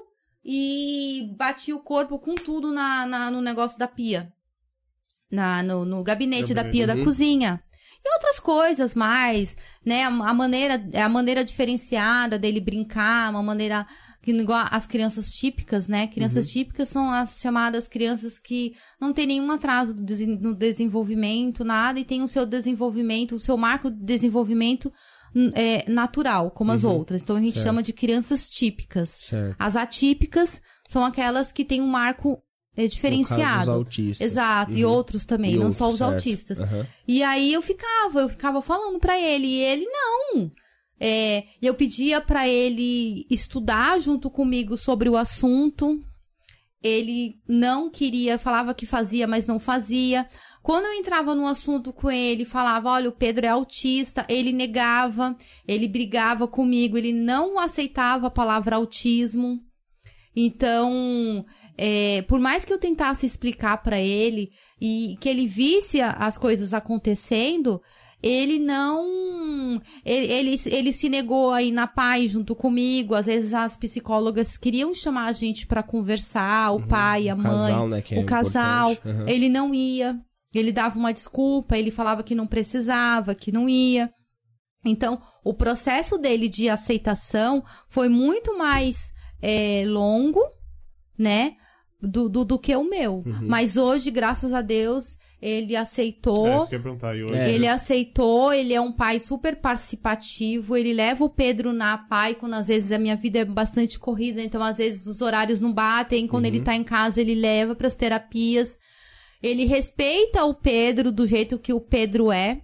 e batia o corpo com tudo na, na- no negócio da pia. Na, no, no gabinete da pia da Uhum. cozinha. E outras coisas mais, né? A, maneira, a maneira diferenciada dele brincar, uma maneira que igual as crianças típicas, né? Crianças típicas são as chamadas crianças que não tem nenhum atraso no desenvolvimento, nada, e tem o seu desenvolvimento, o seu marco de desenvolvimento é, natural, como as outras. Então a gente Certo. chama de crianças típicas. Certo. As atípicas são aquelas que têm um marco é, No caso, os diferenciado. autistas. Exato, e Uhum. outros também, E não outros, só os certo. autistas. Aham. E aí eu ficava, eu ficava falando pra ele, e ele não. É, e eu pedia pra ele estudar junto comigo sobre o assunto. Ele não queria, falava que fazia, mas não fazia. Quando eu entrava num assunto com ele, falava: olha, o Pedro é autista, ele negava, ele brigava comigo, ele não aceitava a palavra autismo. Então, é, por mais que eu tentasse explicar pra ele e que ele visse as coisas acontecendo, ele não. Ele, ele, ele se negou aí na paz junto comigo. Às vezes as psicólogas queriam chamar a gente pra conversar, o pai, a O mãe casal, né, é o casal. Aham. ele não ia. Ele dava uma desculpa, ele falava que não precisava, que não ia. Então, o processo dele de aceitação foi muito mais é, longo, né? Do, do, do que o meu. Uhum. Mas hoje, graças a Deus, ele aceitou. É isso que eu perguntar. E hoje, É. Ele aceitou, ele é um pai super participativo, ele leva o Pedro na pai quando às vezes a minha vida é bastante corrida, então às vezes os horários não batem, quando ele tá em casa ele leva pras terapias. Ele respeita o Pedro do jeito que o Pedro é.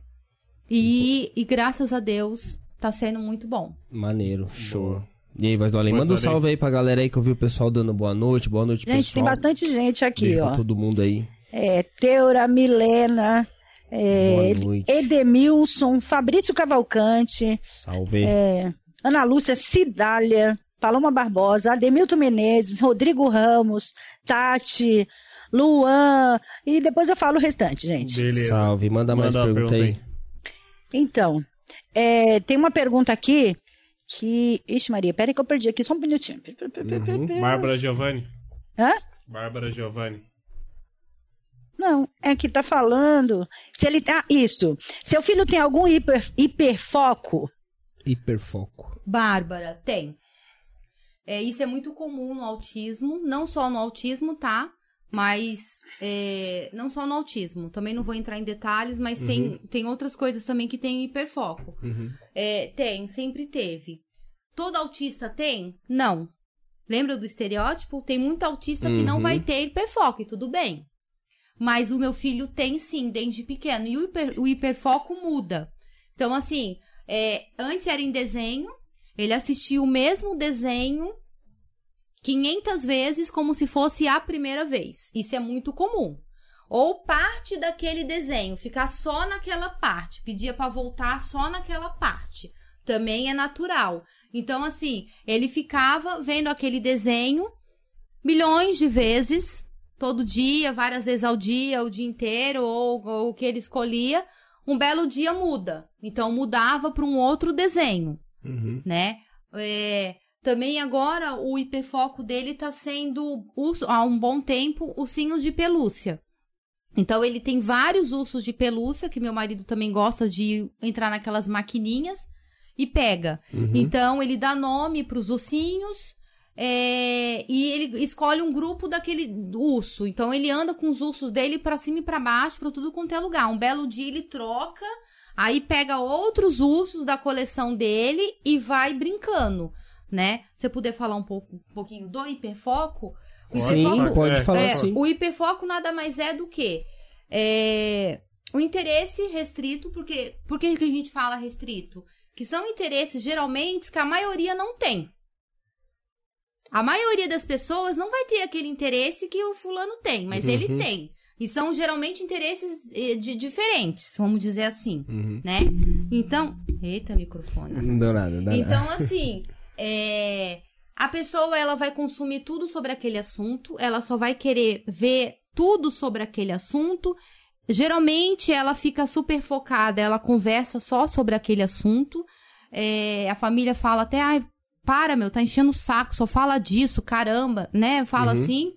E, e graças a Deus tá sendo muito bom. Maneiro, show. E aí, voz do além, manda um salve aí pra galera aí que eu vi o pessoal dando boa noite, boa noite, Gente, tem pessoal. bastante gente aqui, Beijo ó. pra todo mundo aí. É, Teura, Milena, é, Boa noite. Edemilson, Fabrício Cavalcante, Salve. é, Ana Lúcia Cidália, Paloma Barbosa, Ademilton Menezes, Rodrigo Ramos, Tati, Luan, e depois eu falo o restante, gente. Beleza. Salve, manda mais Manda a pergunta aí. pergunta Então, é, tem uma pergunta aqui que. Ixi, Maria, peraí que eu perdi aqui, só um minutinho. Uhum. Bárbara Giovanni. Hã? Bárbara Giovanni. Não, é que tá falando. Se ele. Ah, isso. Seu filho tem algum hiper, hiperfoco? Hiperfoco. Bárbara, tem. É, isso é muito comum no autismo, não só no autismo, tá? Mas é, não só no autismo. Também não vou entrar em detalhes, mas tem, tem outras coisas também que tem hiperfoco. Uhum. É, tem, sempre teve. Todo autista tem? Não. Lembra do estereótipo? Tem muito autista que não Uhum. vai ter hiperfoco, e tudo bem. Mas o meu filho tem sim, desde pequeno. E o, hiper- o hiperfoco muda. Então, assim, é, antes era em desenho, ele assistia o mesmo desenho 500 vezes como se fosse a primeira vez. Isso é muito comum. Ou parte daquele desenho, ficar só naquela parte, pedia pra voltar só naquela parte. Também é natural. Então, assim, ele ficava vendo aquele desenho milhões de vezes, todo dia, várias vezes ao dia, o dia inteiro, ou, ou o que ele escolhia. Um belo dia muda. Então, mudava para um outro desenho Uhum. né? É, também agora o hiperfoco dele tá sendo há um bom tempo ursinhos de pelúcia. Então ele tem vários ursos de pelúcia que meu marido também gosta de entrar naquelas maquininhas e pega. Uhum. Então ele dá nome para os ursinhos é, e ele escolhe um grupo daquele urso. Então ele anda com os ursos dele para cima e para baixo, para tudo quanto é lugar. Um belo dia ele troca Aí pega outros ursos da coleção dele e vai brincando, né? Se você puder falar um, pouco, um pouquinho do hiperfoco. O Sim, hiperfoco, pode é, falar é, sim. o hiperfoco nada mais é do que é, o interesse restrito, porque por que a gente fala restrito? Que são interesses geralmente que a maioria não tem. A maioria das pessoas não vai ter aquele interesse que o fulano tem, mas ele Uhum. tem. E são geralmente interesses eh, de, diferentes, vamos dizer assim, Uhum. né? Então. Eita, microfone. Não deu nada, não dá nada. Então, assim, é, a pessoa ela vai consumir tudo sobre aquele assunto, ela só vai querer ver tudo sobre aquele assunto, geralmente ela fica super focada, ela conversa só sobre aquele assunto. É, a família fala até, ai, para, meu, tá enchendo o saco, só fala disso, caramba, né? Fala Uhum. assim.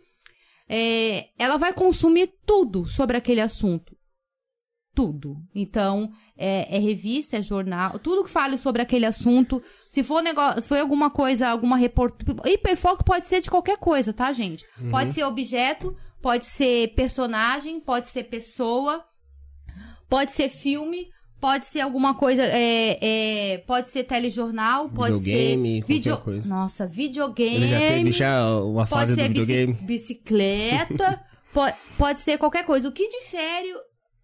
É, ela vai consumir tudo sobre aquele assunto. Tudo. Então, é, é revista, é jornal, tudo que fale sobre aquele assunto. Se for negócio, foi alguma coisa, alguma reportagem. Hiperfoco pode ser de qualquer coisa, tá, gente? Pode ser objeto, pode ser personagem, pode ser pessoa, pode ser filme, pode ser alguma coisa, é, é, pode ser telejornal, pode Videogame, ser vídeo, coisa. nossa, videogame, Ele já teve já uma fase do videogame. bicicleta, pode, pode ser qualquer coisa. O que difere,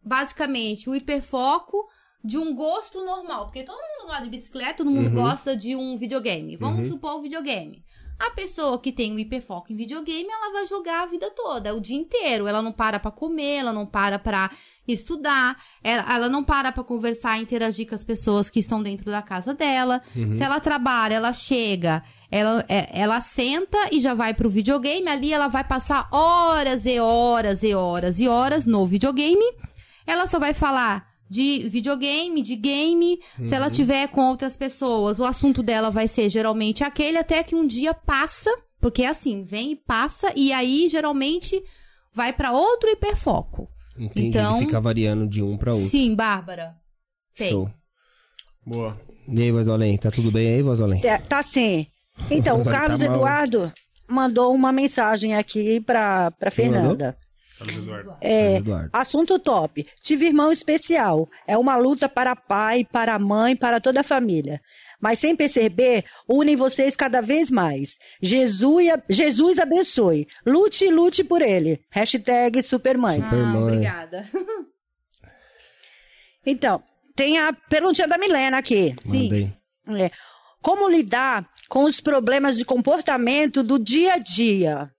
basicamente, o hiperfoco de um gosto normal? Porque todo mundo gosta de bicicleta, todo mundo Uhum. gosta de um videogame. Vamos supor o videogame. A pessoa que tem um hiperfoco em videogame, ela vai jogar a vida toda, o dia inteiro. Ela não para pra comer, ela não para pra estudar, ela, ela não para pra conversar, interagir com as pessoas que estão dentro da casa dela. Se ela trabalha, ela chega, ela, é- ela senta e já vai pro videogame. Ali ela vai passar horas e horas e horas e horas no videogame. Ela só vai falar de videogame, de game. Se ela tiver com outras pessoas, o assunto dela vai ser geralmente aquele, até que um dia passa, porque é assim, vem e passa, e aí geralmente vai pra outro hiperfoco. Entendi, Então- ele fica variando de um pra outro. Sim, Bárbara. Tem. Show. Boa. E aí, Voz do Além, tá tudo bem aí, Voz do Além? É, Tá sim. Então, o ele Carlos tá Eduardo mandou uma mensagem aqui para para Quem mandou? Carlos Eduardo. É, Eduardo. assunto top. Tive irmão especial. É uma luta para pai, para mãe, para toda a família. Mas sem perceber, unem vocês cada vez mais. Jesus, Jesus abençoe. Lute, lute por ele. Hashtag Supermãe. Ah, Supermãe. obrigada. Então, tem a perguntinha da Milena aqui. Sim. É, como lidar com os problemas de comportamento do dia a dia?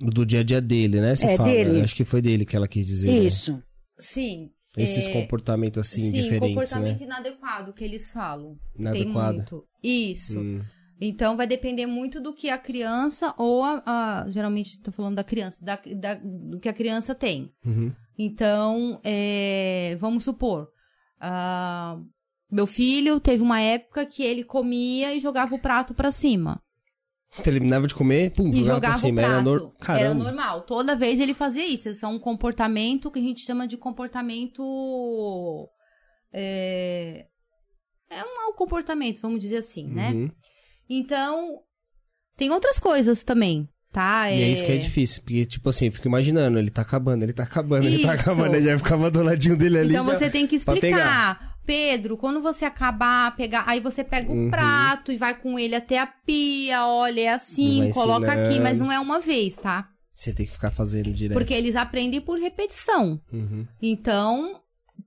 Do dia a dia dele, né? Você É, fala. dele. Acho que foi dele que ela quis dizer. né? Isso. Sim. Esses é, comportamentos assim Sim, diferentes, comportamento né? inadequado que eles falam. Inadequado. Tem muito. Isso. Hum. Então vai depender muito do que a criança ou a. a- geralmente tô falando da criança, da, da- do que a criança tem. Uhum. Então, é, vamos supor. ah, meu filho teve uma época que ele comia e jogava o prato pra cima. Terminava de comer, pum, E jogava jogava cima. o Era, nor... Era normal. Toda vez ele fazia isso. Isso é um comportamento que a gente chama de comportamento. É, é um mau comportamento, vamos dizer assim, né? Uhum. Então, tem outras coisas também, tá? E é isso que é difícil, porque, tipo assim, eu fico imaginando, ele tá acabando, ele tá acabando, ele tá Isso. acabando, aí já ficava do ladinho dele ali. Então você tem que explicar. Pedro, quando você acabar, pegar, aí você pega o Uhum. prato e vai com ele até a pia, olha, é assim, coloca aqui, ensinando. mas não é uma vez, tá? Você tem que ficar fazendo direto. Porque eles aprendem por repetição. Uhum. Então,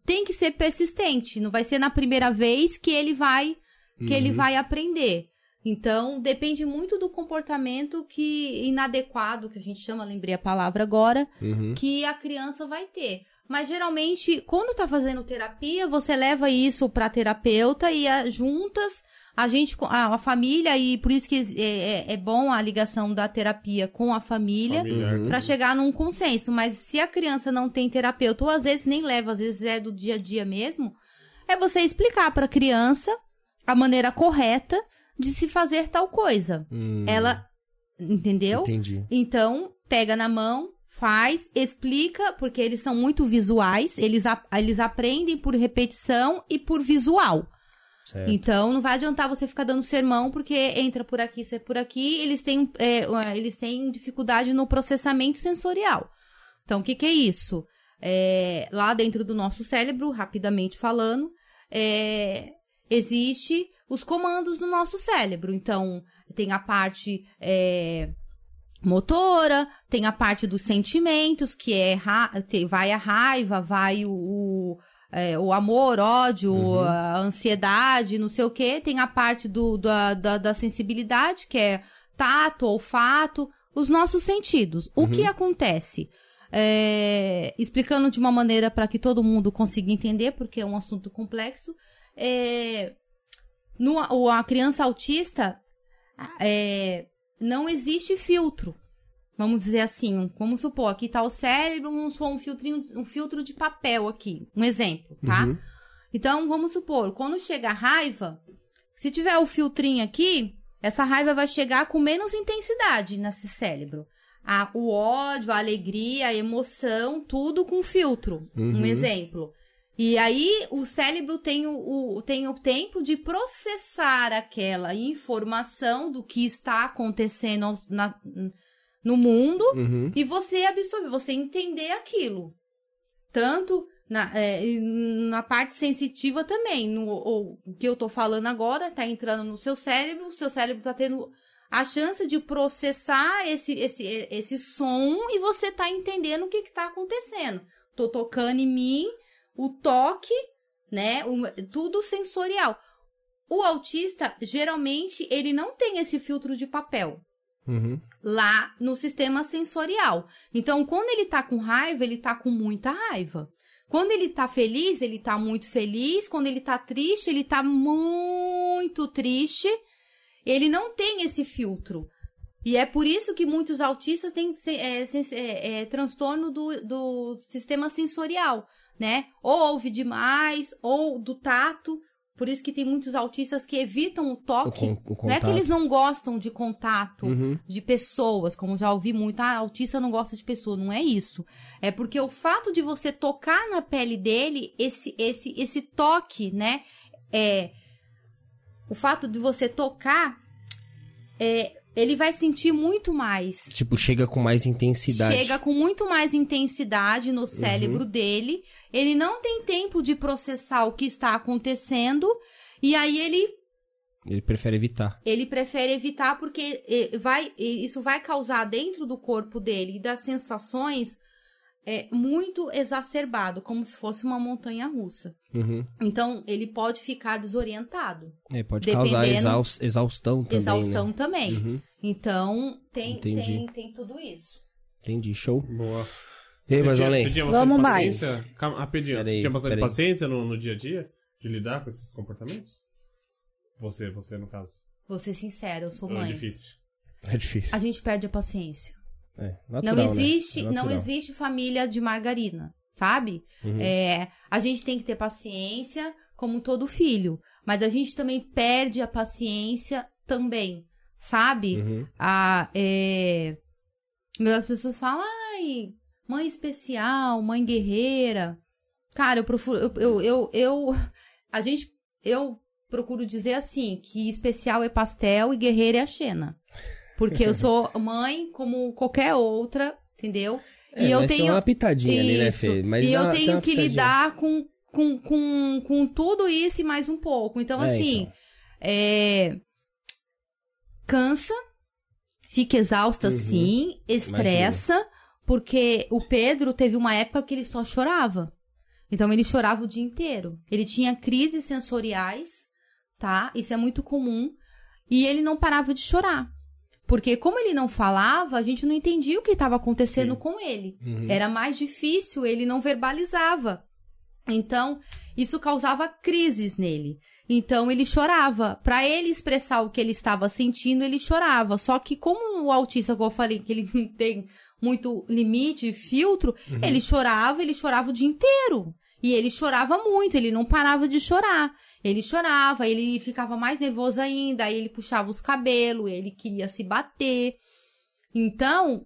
tem que ser persistente. Não vai ser na primeira vez que ele vai que ele Uhum. vai aprender. Então, depende muito do comportamento que inadequado, que a gente chama, lembrei a palavra agora, Uhum. que a criança vai ter. Mas geralmente, quando tá fazendo terapia, você leva isso pra terapeuta e a- juntas a gente, a, a família, e por isso que é, é- é bom a ligação da terapia com a família, Familiar. Uhum. Pra chegar num consenso. Mas se a criança não tem terapeuta, ou às vezes nem leva, às vezes é do dia a dia mesmo, é você explicar pra criança a maneira correta de se fazer tal coisa. Hum, Ela, entendeu? Entendi. Então, pega na mão, faz, explica, porque eles são muito visuais, eles, a- eles aprendem por repetição e por visual. Certo. Então, não vai adiantar você ficar dando sermão, porque entra por aqui, sai por aqui, eles têm, é, eles têm dificuldade no processamento sensorial. Então, o que, que é isso? É, lá dentro do nosso cérebro, rapidamente falando, é, existe os comandos do nosso cérebro. Então, tem a parte é, motora, tem a parte dos sentimentos, que é ra- vai a raiva, vai o, o, é, o amor, ódio, Uhum. a ansiedade, não sei o quê. Tem a parte do, da, da, da sensibilidade, que é tato, olfato, os nossos sentidos. O que acontece? É, explicando de uma maneira para que todo mundo consiga entender, porque é um assunto complexo. É, no, a criança autista é, não existe filtro. Vamos dizer assim, vamos supor, aqui tá o cérebro, vamos supor um filtrinho, um filtro de papel aqui, um exemplo, tá? Uhum. Então, vamos supor, quando chega a raiva, se tiver o filtrinho aqui, essa raiva vai chegar com menos intensidade nesse cérebro. A, o ódio, a alegria, a emoção, tudo com filtro. Um Uhum. exemplo. E aí o cérebro tem o, o- tem o tempo de processar aquela informação do que está acontecendo na- no mundo Uhum. e você absorver, você entender aquilo. Tanto na, é, na parte sensitiva também. No, o, o que eu tô falando agora tá entrando no seu cérebro, o seu cérebro tá tendo a chance de processar esse, esse, esse som e você tá entendendo o que que tá acontecendo. Tô tocando em mim, o toque, né? o- tudo sensorial. O autista, geralmente, ele não tem esse filtro de papel Uhum. lá no sistema sensorial. Então, quando ele tá com raiva, ele tá com muita raiva. Quando ele tá feliz, ele tá muito feliz. Quando ele tá triste, ele tá muito triste. Ele não tem esse filtro. E é por isso que muitos autistas têm é, é, é, transtorno do, do sistema sensorial, né? Ou ouve demais, ou do tato. Por isso que tem muitos autistas que evitam o O, toque. con- o Não é que eles não gostam de contato Uhum. de pessoas, como já ouvi muito, ah, autista não gosta de pessoa, não é isso. É porque o fato de você tocar na pele dele, esse esse esse toque, né, é o fato de você tocar é ele vai sentir muito mais. Tipo, chega com mais intensidade. Chega com muito mais intensidade no cérebro dele. Ele não tem tempo de processar o que está acontecendo. E aí ele Ele prefere evitar. ele prefere evitar porque eh, vai, eh, isso vai causar dentro do corpo dele e das sensações é, muito exacerbado, como se fosse uma montanha russa. Uhum. Então, ele pode ficar desorientado. É, pode causar exaus- exaustão também, exaustão né? também. Uhum. Então, tem, Entendi. tem, tem tudo isso. Entendi, show. Boa. E aí, mais além? Vamos mais. Calma, rapidinho. Peraí, você tinha bastante paciência no, no dia a dia de lidar com esses comportamentos? Você, você no caso. Vou ser sincera, eu sou Ou é mãe. difícil? É difícil. A gente perde a paciência. É, não natural, né? existe, É não existe família de margarina, sabe? Uhum. É, a gente tem que ter paciência, como todo filho, mas a gente também perde a paciência também, sabe? Uhum. A, é... As pessoas falam, ai, mãe especial, mãe guerreira. Cara, eu procuro, eu, eu, eu, eu- a gente, eu procuro dizer assim, que especial é pastel e guerreira é a Xena. Porque eu sou mãe como qualquer outra, entendeu? É, e eu mas tem tenho uma pitadinha ali, né, Isso. Fê? Mas e eu tem tenho uma que pitadinha. lidar com, com, com, com tudo isso e mais um pouco. Então, É, assim, então. é, cansa, fica exausta Uhum. sim, estressa, porque o Pedro teve uma época que ele só chorava. Então ele chorava o dia inteiro. Ele tinha crises sensoriais, tá? Isso é muito comum. E ele não parava de chorar. Porque como ele não falava, a gente não entendia o que estava acontecendo Sim. com ele. Uhum. Era mais difícil, ele não verbalizava. Então, isso causava crises nele. Então, ele chorava. Para ele expressar o que ele estava sentindo, ele chorava. Só que, como o autista, como eu falei, que ele não tem muito limite, filtro, ele chorava, ele chorava o dia inteiro. E ele chorava muito, ele não parava de chorar. Ele chorava, ele ficava mais nervoso ainda, aí ele puxava os cabelos, ele queria se bater. Então,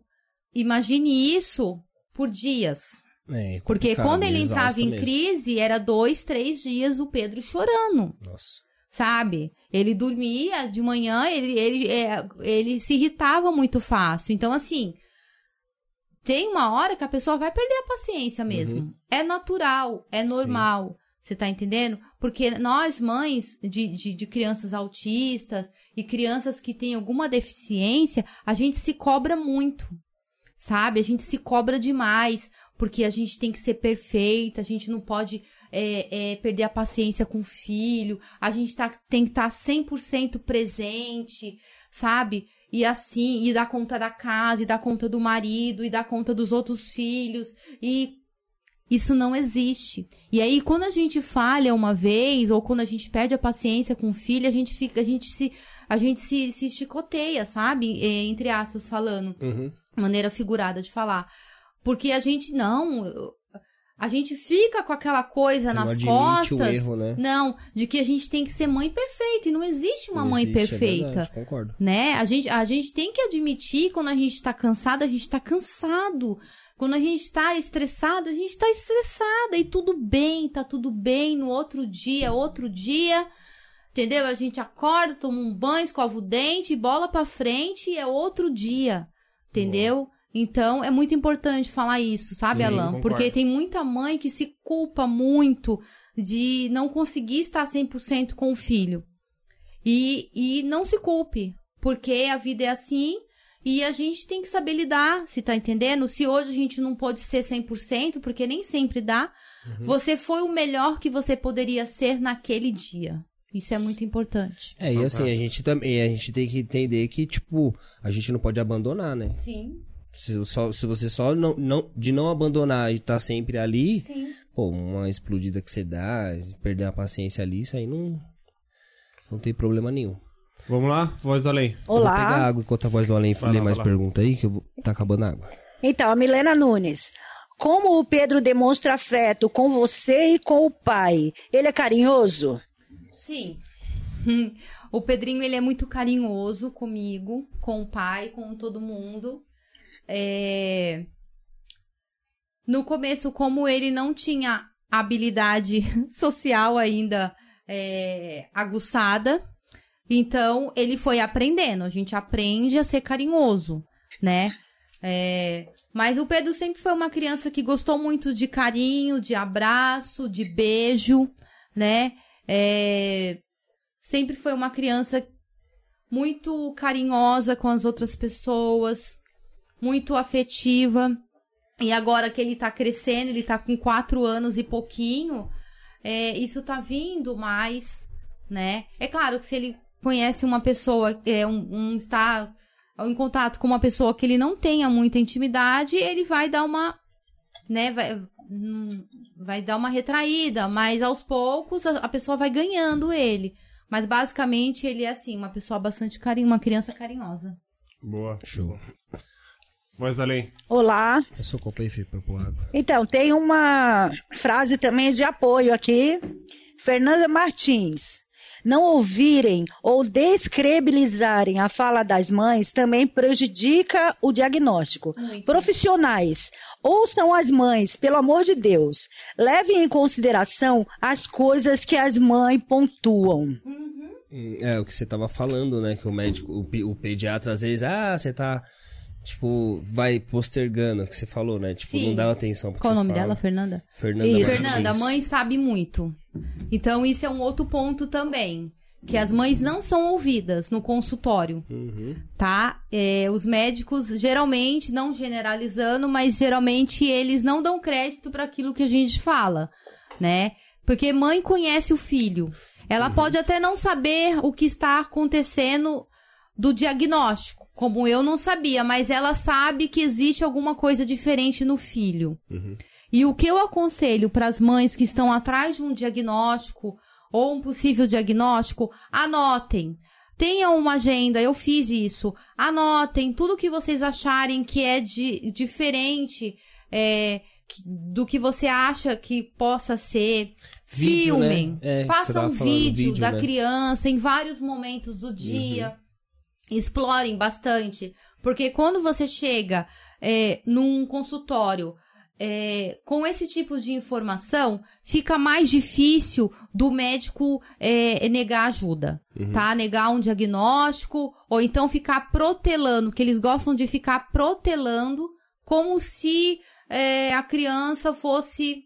imagine isso por dias. É, Porque complicado, quando ele entrava em mesmo. crise, era dois, três dias o Pedro chorando, Nossa. sabe? Ele dormia de manhã, ele, ele, é, ele se irritava muito fácil. Então, assim, tem uma hora que a pessoa vai perder a paciência mesmo. Uhum. É natural, é normal. Você tá entendendo? Porque nós, mães de, de, de crianças autistas e crianças que têm alguma deficiência, a gente se cobra muito. Sabe? A gente se cobra demais, porque a gente tem que ser perfeita, a gente não pode é, é, perder a paciência com o filho, a gente tá, tem que estar 100% presente, sabe? E assim, e dar conta da casa, e dar conta do marido, e dar conta dos outros filhos, e isso não existe. E aí, quando a gente falha uma vez, ou quando a gente perde a paciência com o filho, a gente fica, a gente se, a gente se, se chicoteia, sabe? É, entre aspas, falando. Uhum. maneira figurada de falar. Porque a gente não. A gente fica com aquela coisa Você nas costas. erro, né? Não, de que a gente tem que ser mãe perfeita. E não existe uma Não mãe existe, é perfeita verdade, concordo. né? A gente, a gente tem que admitir quando a gente tá cansado, a gente tá cansado. Quando a gente tá estressado, a gente tá estressada. E tudo bem, tá tudo bem. No outro dia, outro dia. Entendeu? A gente acorda, toma um banho, escova o dente, bola pra frente e é outro dia. Entendeu? Então, é muito importante falar isso, sabe, Sim, Alan? concordo. Porque tem muita mãe que se culpa muito de não conseguir estar 100% com o filho. E, e não se culpe, porque a vida é assim e a gente tem que saber lidar, se tá entendendo? Se hoje a gente não pode ser 100%, porque nem sempre dá, você foi o melhor que você poderia ser naquele dia. Isso é muito importante. É, e assim, a gente também, a gente tem que entender que, tipo, a gente não pode abandonar, né? Sim, Se, só, se você só não, não, de não abandonar e tá sempre ali, sim. pô, uma explodida que você dá, perder a paciência ali, isso aí não, não tem problema nenhum. Vamos lá, voz do além. Eu vou pegar Olá. água enquanto a voz do além Vai lê mais vai lá. pergunta aí, que eu vou, tá acabando a água. Então, a Milena Nunes. Como o Pedro demonstra afeto com você e com o pai? Ele é carinhoso? Sim. O Pedrinho, ele é muito carinhoso comigo, com o pai, com todo mundo. É... No começo, como ele não tinha habilidade social ainda é, aguçada, então ele foi aprendendo. A gente aprende a ser carinhoso, né? É, Mas o Pedro sempre foi uma criança que gostou muito de carinho, de abraço, de beijo, né? É, sempre foi uma criança muito carinhosa com as outras pessoas, muito afetiva. E agora que ele tá crescendo, ele tá com quatro anos e pouquinho, é, isso tá vindo mais, né? É claro que se ele conhece uma pessoa, é, um, um está em contato com uma pessoa que ele não tenha muita intimidade, ele vai dar uma, né, vai, hum, vai dar uma retraída, mas aos poucos a, a pessoa vai ganhando ele. Mas basicamente ele é assim, uma pessoa bastante carinho, uma criança carinhosa. Boa. Show. Voz do além. Olá. É só copa aí, eu água. Então, tem uma frase também de apoio aqui. Fernanda Martins. Não ouvirem ou descredibilizarem a fala das mães também prejudica o diagnóstico. Muito. Profissionais, ouçam as mães, pelo amor de Deus. Levem em consideração as coisas que as mães pontuam. Hum, É, o que você tava falando, né? Que o médico, o, o pediatra, às vezes, ah, você tá, tipo, vai postergando, o que você falou, né? Tipo, Sim. não dá atenção. Qual o nome fala. dela, Fernanda? Fernanda. Martins. Fernanda, a mãe sabe muito. Então, isso é um outro ponto também. Que as mães não são ouvidas no consultório, Uhum. tá? É, os médicos, geralmente, não generalizando, mas geralmente eles não dão crédito para aquilo que a gente fala, né? Porque mãe conhece o filho. Ela pode até não saber o que está acontecendo do diagnóstico, como eu não sabia, mas ela sabe que existe alguma coisa diferente no filho. E o que eu aconselho para as mães que estão atrás de um diagnóstico ou um possível diagnóstico, anotem. Tenham uma agenda, eu fiz isso. Anotem tudo que vocês acharem que é de, diferente é, do que você acha que possa ser. Vídeo, né? Filmem. É, que você Façam um vídeo, vídeo, da né? criança em vários momentos do dia. Explorem bastante. Porque quando você chega é, num consultório é, com esse tipo de informação, fica mais difícil do médico é, negar ajuda, tá? Negar um diagnóstico, ou então ficar protelando, que eles gostam de ficar protelando como se é, a criança fosse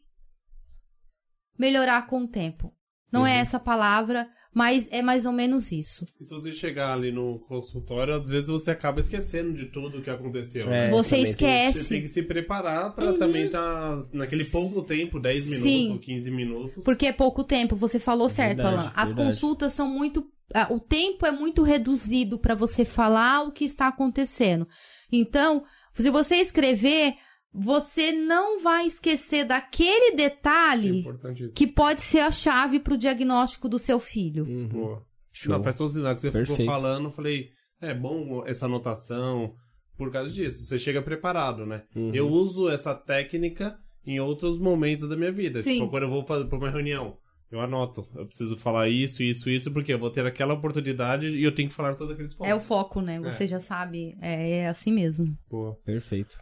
melhorar com o tempo. Não é essa a palavra, mas é mais ou menos isso. E se você chegar ali no consultório, às vezes você acaba esquecendo de tudo o que aconteceu. É, né? Você esquece. Você tem que se preparar pra também estar naquele pouco tempo, 10 minutos Sim. ou 15 minutos. Porque é pouco tempo, você falou certo, Verdade, Alan. As verdade. consultas são muito. O tempo é muito reduzido para você falar o que está acontecendo. Então, se você escrever, você não vai esquecer daquele É detalhe isso. que pode ser a chave para o diagnóstico do seu filho. Uhum. Boa. Show. Não, faz todo sentido. Que você ficou Perfeito. falando, eu falei, é bom essa anotação, por causa disso. Você chega preparado, né? Uhum. Eu uso essa técnica em outros momentos da minha vida. Sim. Tipo, quando eu vou fazer pra uma reunião, eu anoto. Eu preciso falar isso, isso, isso, porque eu vou ter aquela oportunidade e eu tenho que falar todos aqueles pontos. É o foco, né? Você já sabe. É, é assim mesmo. Pô. Perfeito.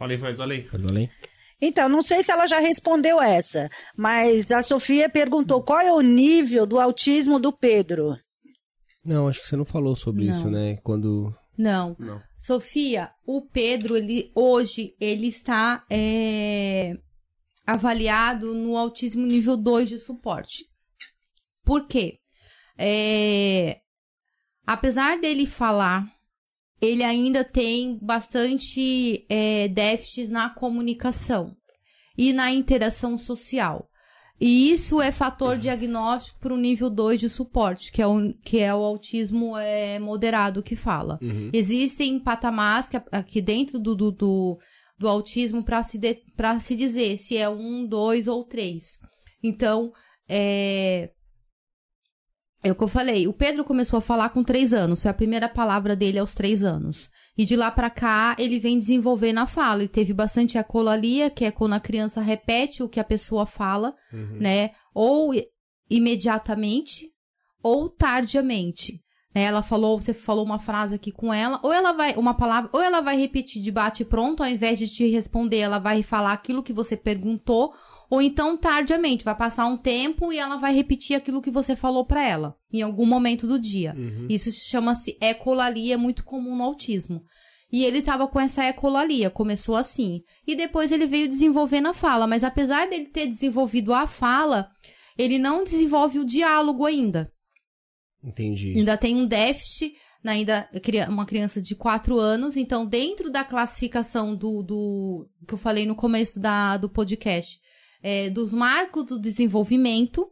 Falei olha aí. Pode além? Então, não sei se ela já respondeu essa, mas a Sofia perguntou qual é o nível do autismo do Pedro. Não, acho que você não falou sobre Não. isso, né? Quando. Não. Não. Sofia, o Pedro, ele hoje, ele está é, avaliado no autismo nível 2 de suporte. Por quê? É, apesar dele falar, ele ainda tem bastante é, déficits na comunicação e na interação social. E isso é fator diagnóstico para o nível 2 de suporte, que é o, que é o autismo é, moderado que fala. Uhum. Existem patamares que, aqui dentro do, do, do, do autismo para se, de- se dizer se é um, dois ou três. Então, é... É o que eu falei. O Pedro começou a falar com três anos. Foi a primeira palavra dele aos três anos. E de lá pra cá, ele vem desenvolvendo a fala. Ele teve bastante acolalia, que é quando a criança repete o que a pessoa fala, né? Ou imediatamente, ou tardiamente. Né? Ela falou, você falou uma frase aqui com ela, ou ela vai, uma palavra, ou ela vai repetir de bate pronto, ao invés de te responder, ela vai falar aquilo que você perguntou, ou então tardiamente, vai passar um tempo e ela vai repetir aquilo que você falou pra ela, em algum momento do dia. Isso chama-se ecolalia, é muito comum no autismo. E ele tava com essa ecolalia, começou assim. E depois ele veio desenvolvendo a fala, mas apesar dele ter desenvolvido a fala, ele não desenvolve o diálogo ainda. Entendi. Ainda tem um déficit, né, ainda uma criança de 4 anos, então dentro da classificação do, do que eu falei no começo da, do podcast, é, dos marcos do desenvolvimento,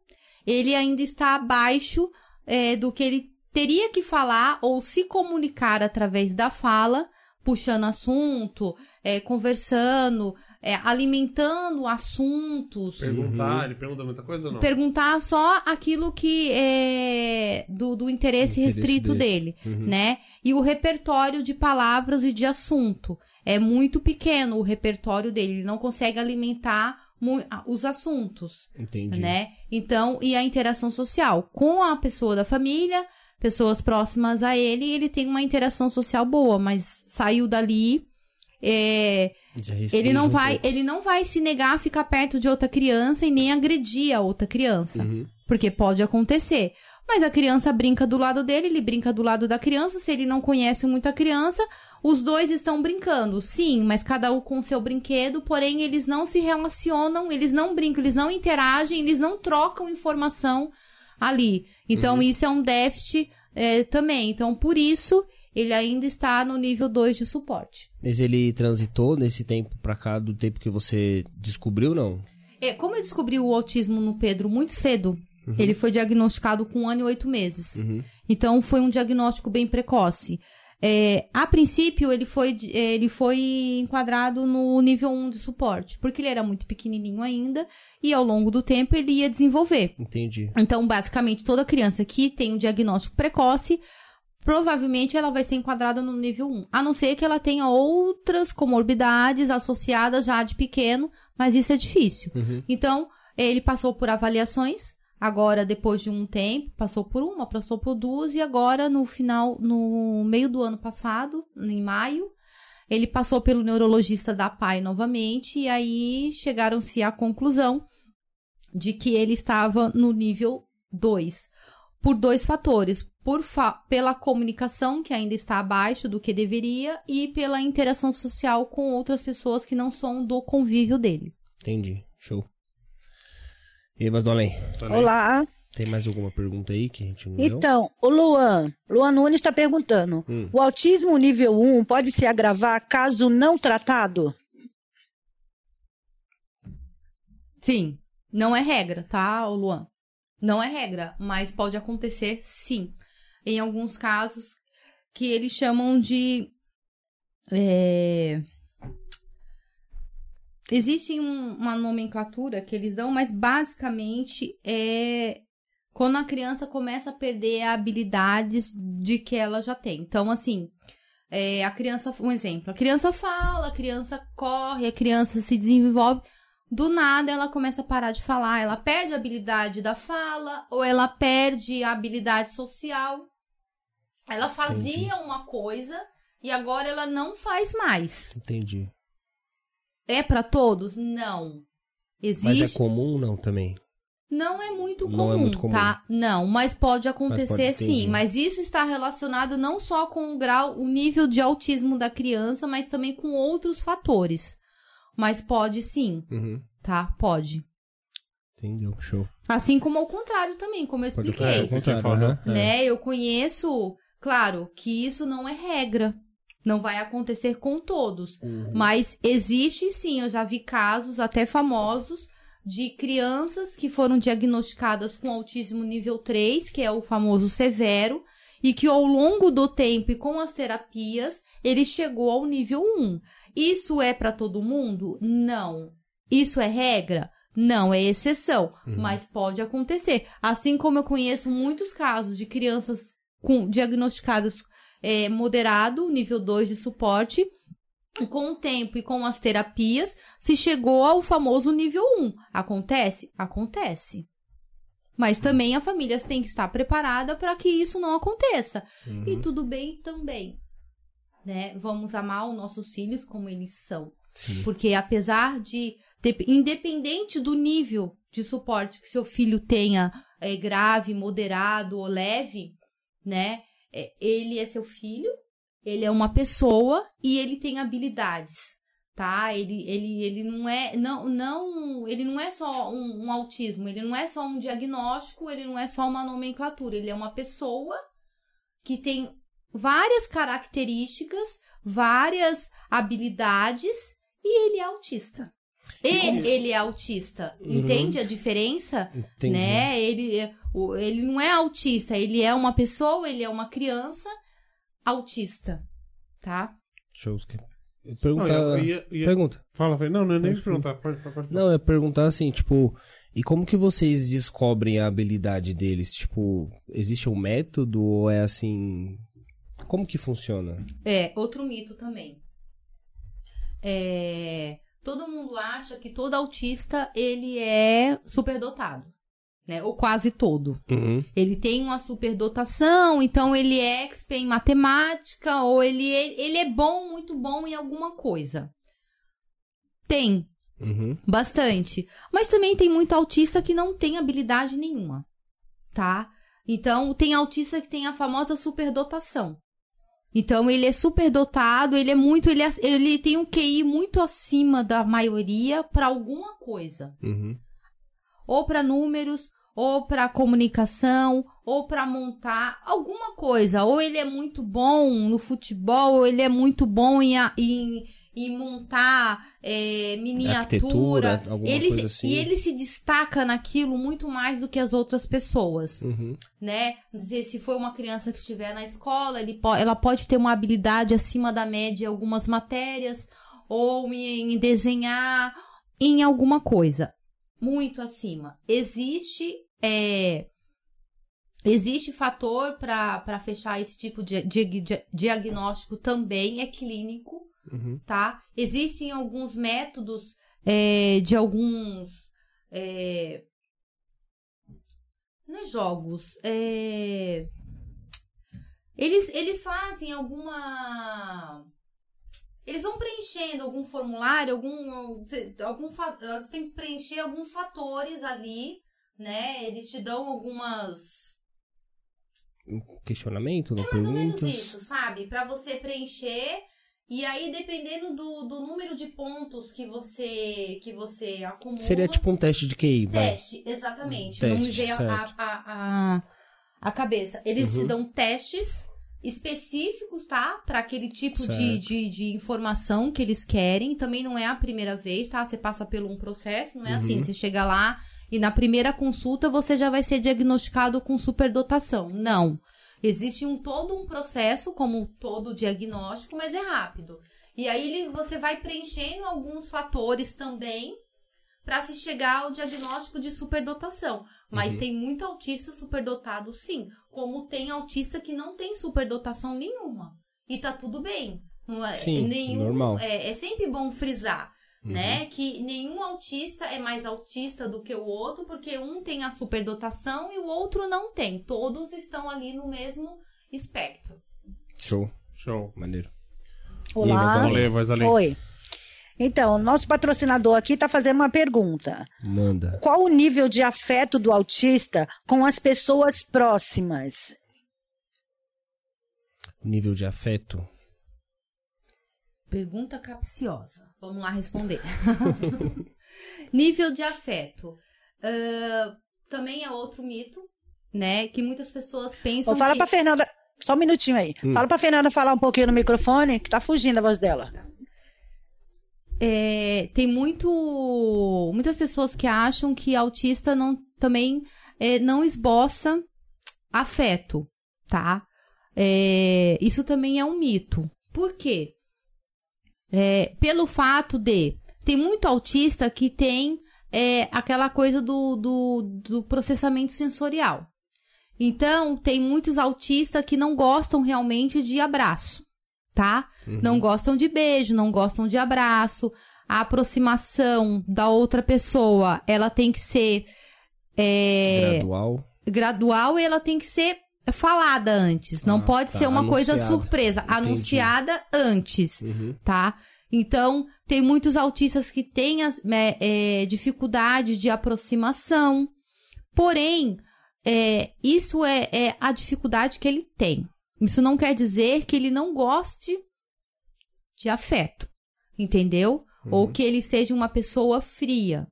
ele ainda está abaixo é, do que ele teria que falar ou se comunicar através da fala, puxando assunto, é, conversando, é, alimentando assuntos. Perguntar, ele pergunta muita coisa ou não? Perguntar só aquilo que é do, do interesse, Interesse restrito dele, Uhum. né? E o repertório de palavras e de assunto é muito pequeno o repertório dele, ele não consegue alimentar os assuntos, Entendi. né? Então, e a interação social com a pessoa da família, pessoas próximas a ele, ele tem uma interação social boa, mas saiu dali, é, ele não um vai, pouco. ele não vai se negar a ficar perto de outra criança e nem agredir a outra criança, Uhum. porque pode acontecer. Mas a criança brinca do lado dele, ele brinca do lado da criança. Se ele não conhece muito a criança, os dois estão brincando, sim, mas cada um com seu brinquedo. Porém, eles não se relacionam, eles não brincam, eles não interagem, eles não trocam informação ali. Então, isso é um déficit é, também. Então, por isso, ele ainda está no nível 2 de suporte. Mas ele transitou nesse tempo pra cá, do tempo que você descobriu, não? É, como eu descobri o autismo no Pedro muito cedo, ele foi diagnosticado com um ano e oito meses. Uhum. Então, foi um diagnóstico bem precoce. É, a princípio, ele foi, de- ele foi enquadrado no nível 1 de suporte, porque ele era muito pequenininho ainda e ao longo do tempo ele ia desenvolver. Entendi. Então, basicamente, toda criança que tem um diagnóstico precoce, provavelmente ela vai ser enquadrada no nível 1. A não ser que ela tenha outras comorbidades associadas já de pequeno, mas isso é difícil. Uhum. Então, ele passou por avaliações, agora depois de um tempo, passou por uma, passou por duas, e agora no final, no meio do ano passado, em maio, ele passou pelo neurologista da PAI novamente, e aí chegaram-se à conclusão de que ele estava no nível 2, por dois fatores. Por fa- pela comunicação, que ainda está abaixo do que deveria, e pela interação social com outras pessoas que não são do convívio dele. Entendi. Show. E mas do além, Olá. tem mais alguma pergunta aí que a gente não deu? Então, o Luan, Luan Nunes está perguntando: Hum. o autismo nível 1 pode se agravar caso não tratado? Sim, não é regra, tá, Luan? Não é regra, mas pode acontecer sim. Em alguns casos que eles chamam de. é, Existe um- uma nomenclatura que eles dão, mas basicamente é quando a criança começa a perder habilidades de que ela já tem. Então, assim, É, a criança, um exemplo, a criança fala, a criança corre, a criança se desenvolve. Do nada ela começa a parar de falar, ela perde a habilidade da fala ou ela perde a habilidade social. Ela fazia Entendi. uma coisa e agora ela não faz mais. Entendi. É pra todos? Não. Mas Existe. é comum não também? Não é muito comum, Não é muito comum. tá? Não, mas pode acontecer pode, sim. entendi. Mas isso está relacionado não só com o grau, o nível de autismo da criança, mas também com outros fatores. Mas pode sim, Uhum. tá? Pode. Entendeu? Show. Assim como ao contrário também, como eu Pode expliquei. É, você tinha falado. aham, é. né? Eu conheço, claro, que isso não é regra. Não vai acontecer com todos. Uhum. Mas existe sim, eu já vi casos até famosos de crianças que foram diagnosticadas com autismo nível 3, que é o famoso severo, e que ao longo do tempo e com as terapias, ele chegou ao nível 1. Isso é para todo mundo? Não. Isso é regra? Não, é exceção, Uhum. mas pode acontecer. Assim como eu conheço muitos casos de crianças com diagnosticadas é, moderado, nível 2 de suporte, e com o tempo e com as terapias, se chegou ao famoso nível 1. Acontece? Acontece. Mas também a família tem que estar preparada para que isso não aconteça. Uhum. E tudo bem também. Né? Vamos amar os nossos filhos como eles são. Sim. Porque apesar de, de- independente do nível de suporte que seu filho tenha, é, grave, moderado ou leve, né? É, ele é seu filho, ele é uma pessoa e ele tem habilidades, tá? Ele, ele, ele não é, não, não, ele não é só um, um autismo, ele não é só um diagnóstico, ele não é só uma nomenclatura, ele é uma pessoa que tem várias características, várias habilidades e ele é autista. E como- ele é autista, Uhum. entende a diferença? Entendi. Né? Ele, é- ele não é autista, ele é uma pessoa, ele é uma criança autista, tá? Shows. que- Não, Perguntar... eu ia- ia- Pergunta. Fala, falei, não, não é nem Pode perguntar, pode, pode, pode. Não, é perguntar assim, tipo, e como que vocês descobrem a habilidade deles? Tipo, existe um método ou é assim. Como que funciona? É, outro mito também. É, todo mundo acha que todo autista ele é superdotado, né? Ou quase todo. Uhum. Ele tem uma superdotação, então ele é expert em matemática, ou ele é, ele é bom, muito bom em alguma coisa. Tem, Uhum. bastante. Mas também tem muito autista que não tem habilidade nenhuma, tá? Então, tem autista que tem a famosa superdotação. Então, ele é superdotado, ele é muito. Ele, é- ele tem um QI muito acima da maioria para alguma coisa Uhum. ou para números, ou para comunicação, ou para montar alguma coisa. Ou ele é muito bom no futebol, ou ele é muito bom em, em, em montar é, miniatura. Ele coisa se- assim. E ele se destaca naquilo muito mais do que as outras pessoas Uhum. né? Dizer, se for uma criança que estiver na escola, ele po- ela pode ter uma habilidade acima da média em algumas matérias, ou em, em desenhar, em alguma coisa. Muito acima. Existe. é, Existe fator para fechar esse tipo de, de- de- diagnóstico também, é clínico, Uhum. tá? Existem alguns métodos é, de alguns. é, não é jogos. É, eles, eles fazem alguma. Eles vão preenchendo algum formulário, algum. algum Você tem que preencher alguns fatores ali, né? Eles te dão algumas. Um questionamento, não É mais ou menos perguntas? isso, sabe? Pra você preencher. E aí, dependendo do, do número de pontos que você que você acumula. Seria tipo um teste de QI, vai. Teste, exatamente. Um Não me teste, veio a, a, a, a cabeça. Eles te Uhum. dão testes específicos, tá? Pra aquele tipo de, de, de informação que eles querem. Também não é a primeira vez, tá? Você passa por um processo, não é assim. Uhum. Você chega lá e na primeira consulta você já vai ser diagnosticado com superdotação. Não. Existe um todo um processo, como todo diagnóstico, mas é rápido. E aí ele- você vai preenchendo alguns fatores também para se chegar ao diagnóstico de superdotação. Mas Uhum. tem muito autista superdotado, sim. Como tem autista que não tem superdotação nenhuma. e tá tudo bem. Não é, Sim, nenhum, normal. É, é sempre bom frisar, Uhum. né? Que nenhum autista é mais autista do que o outro, porque um tem a superdotação e o outro não tem. Todos estão ali no mesmo espectro. Show. Show. Maneiro. Olá. Valeu. Valeu, voz além. Oi. Então, nosso patrocinador aqui está fazendo uma pergunta. Manda. Qual o nível de afeto do autista com as pessoas próximas? Nível de afeto. Pergunta capciosa. Vamos lá responder. Nível de afeto. Ah, também é outro mito, né? Que muitas pessoas pensam fala que... pra Fernanda, só um minutinho aí. Hum. Fala pra Fernanda falar um pouquinho no microfone, que tá fugindo a voz dela. É, tem muito muitas pessoas que acham que autista não também é, não esboça afeto, tá? É, isso também é um mito. Por quê? É, pelo fato de tem muito autista que tem é, aquela coisa do, do, do processamento sensorial. Então, tem muitos autistas que não gostam realmente de abraço, tá? Não gostam de beijo, não gostam de abraço. A aproximação da outra pessoa, ela tem que ser é, Gradual. gradual e ela tem que ser falada antes. Não Ah, pode tá. ser uma coisa surpresa. Entendi. Anunciada antes Uhum. tá? Então, tem muitos autistas que têm as, é, é, dificuldades de aproximação. Porém, é, isso é, é a dificuldade que ele tem. Isso não quer dizer que ele não goste de afeto, entendeu? Ou que ele seja uma pessoa fria,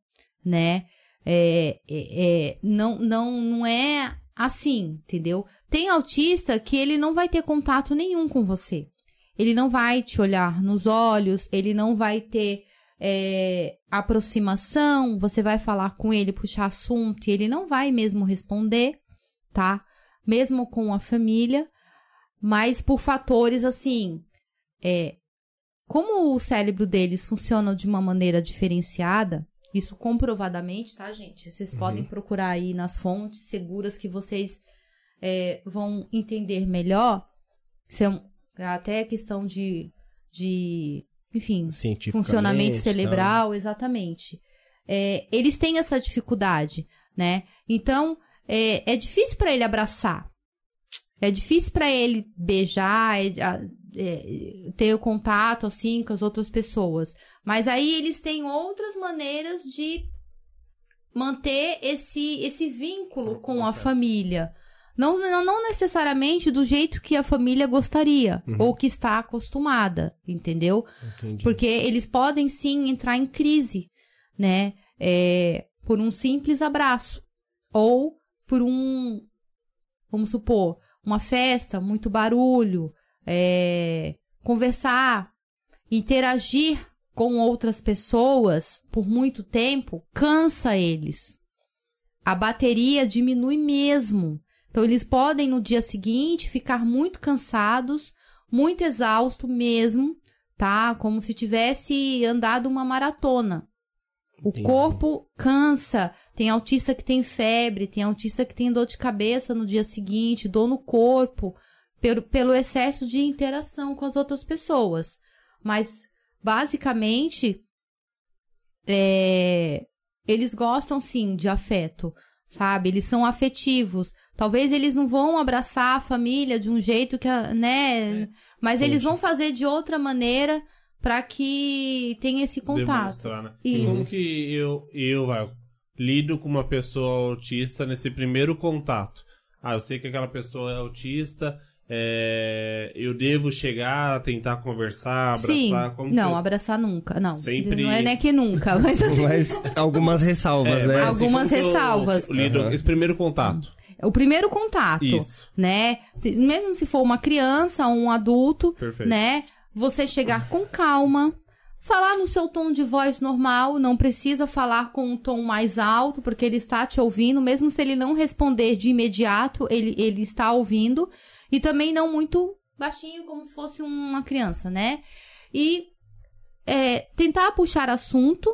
né? É, é, é, não, não, não é assim, entendeu? Tem autista que ele não vai ter contato nenhum com você. Ele não vai te olhar nos olhos, ele não vai ter é, aproximação, você vai falar com ele, puxar assunto, e ele não vai mesmo responder, tá? Mesmo com a família, mas por fatores assim, é, como o cérebro deles funciona de uma maneira diferenciada, isso comprovadamente, tá, gente? Vocês podem procurar aí nas fontes seguras que vocês é, vão entender melhor. Isso é um- até questão de, de enfim, funcionamento cerebral, exatamente. É, eles têm essa dificuldade, né? Então, é, é difícil para ele abraçar. É difícil para ele beijar, é- é, ter o contato assim com as outras pessoas. Mas aí eles têm outras maneiras de manter esse, esse vínculo com a família. Não, não, não necessariamente do jeito que a família gostaria ou que está acostumada, entendeu? Entendi. Porque eles podem sim entrar em crise, né? É, por um simples abraço. Ou por um, vamos supor, uma festa, muito barulho, é, conversar, interagir com outras pessoas por muito tempo, cansa eles. A bateria diminui mesmo. Então, eles podem no dia seguinte ficar muito cansados, muito exausto mesmo, tá? Como se tivesse andado uma maratona. O Entendi. corpo cansa. Tem autista que tem febre, tem autista que tem dor de cabeça no dia seguinte, dor no corpo, pelo, pelo excesso de interação com as outras pessoas. Mas, basicamente, é, eles gostam sim de afeto, sabe? Eles são afetivos. Talvez eles não vão abraçar a família de um jeito que, a- né? Mas eles vão fazer de outra maneira para que tenha esse contato. Né? Isso. Como que eu, eu vai, lido com uma pessoa autista nesse primeiro contato? Ah, eu sei que aquela pessoa é autista, é, eu devo chegar, tentar conversar, abraçar? Sim. Como que não, eu- abraçar nunca. Não. Sempre- Não é né, que nunca, mas assim. Mas algumas ressalvas, É, né? mas assim, Algumas como que eu ressalvas. lido Aham. esse primeiro contato. o primeiro contato, Isso. né? Se- mesmo se for uma criança ou um adulto, Perfeito. né? Você chegar com calma, falar no seu tom de voz normal, não precisa falar com um tom mais alto, porque ele está te ouvindo, mesmo se ele não responder de imediato, ele, ele está ouvindo, e também não muito baixinho, como se fosse uma criança, né? E é, tentar puxar assunto,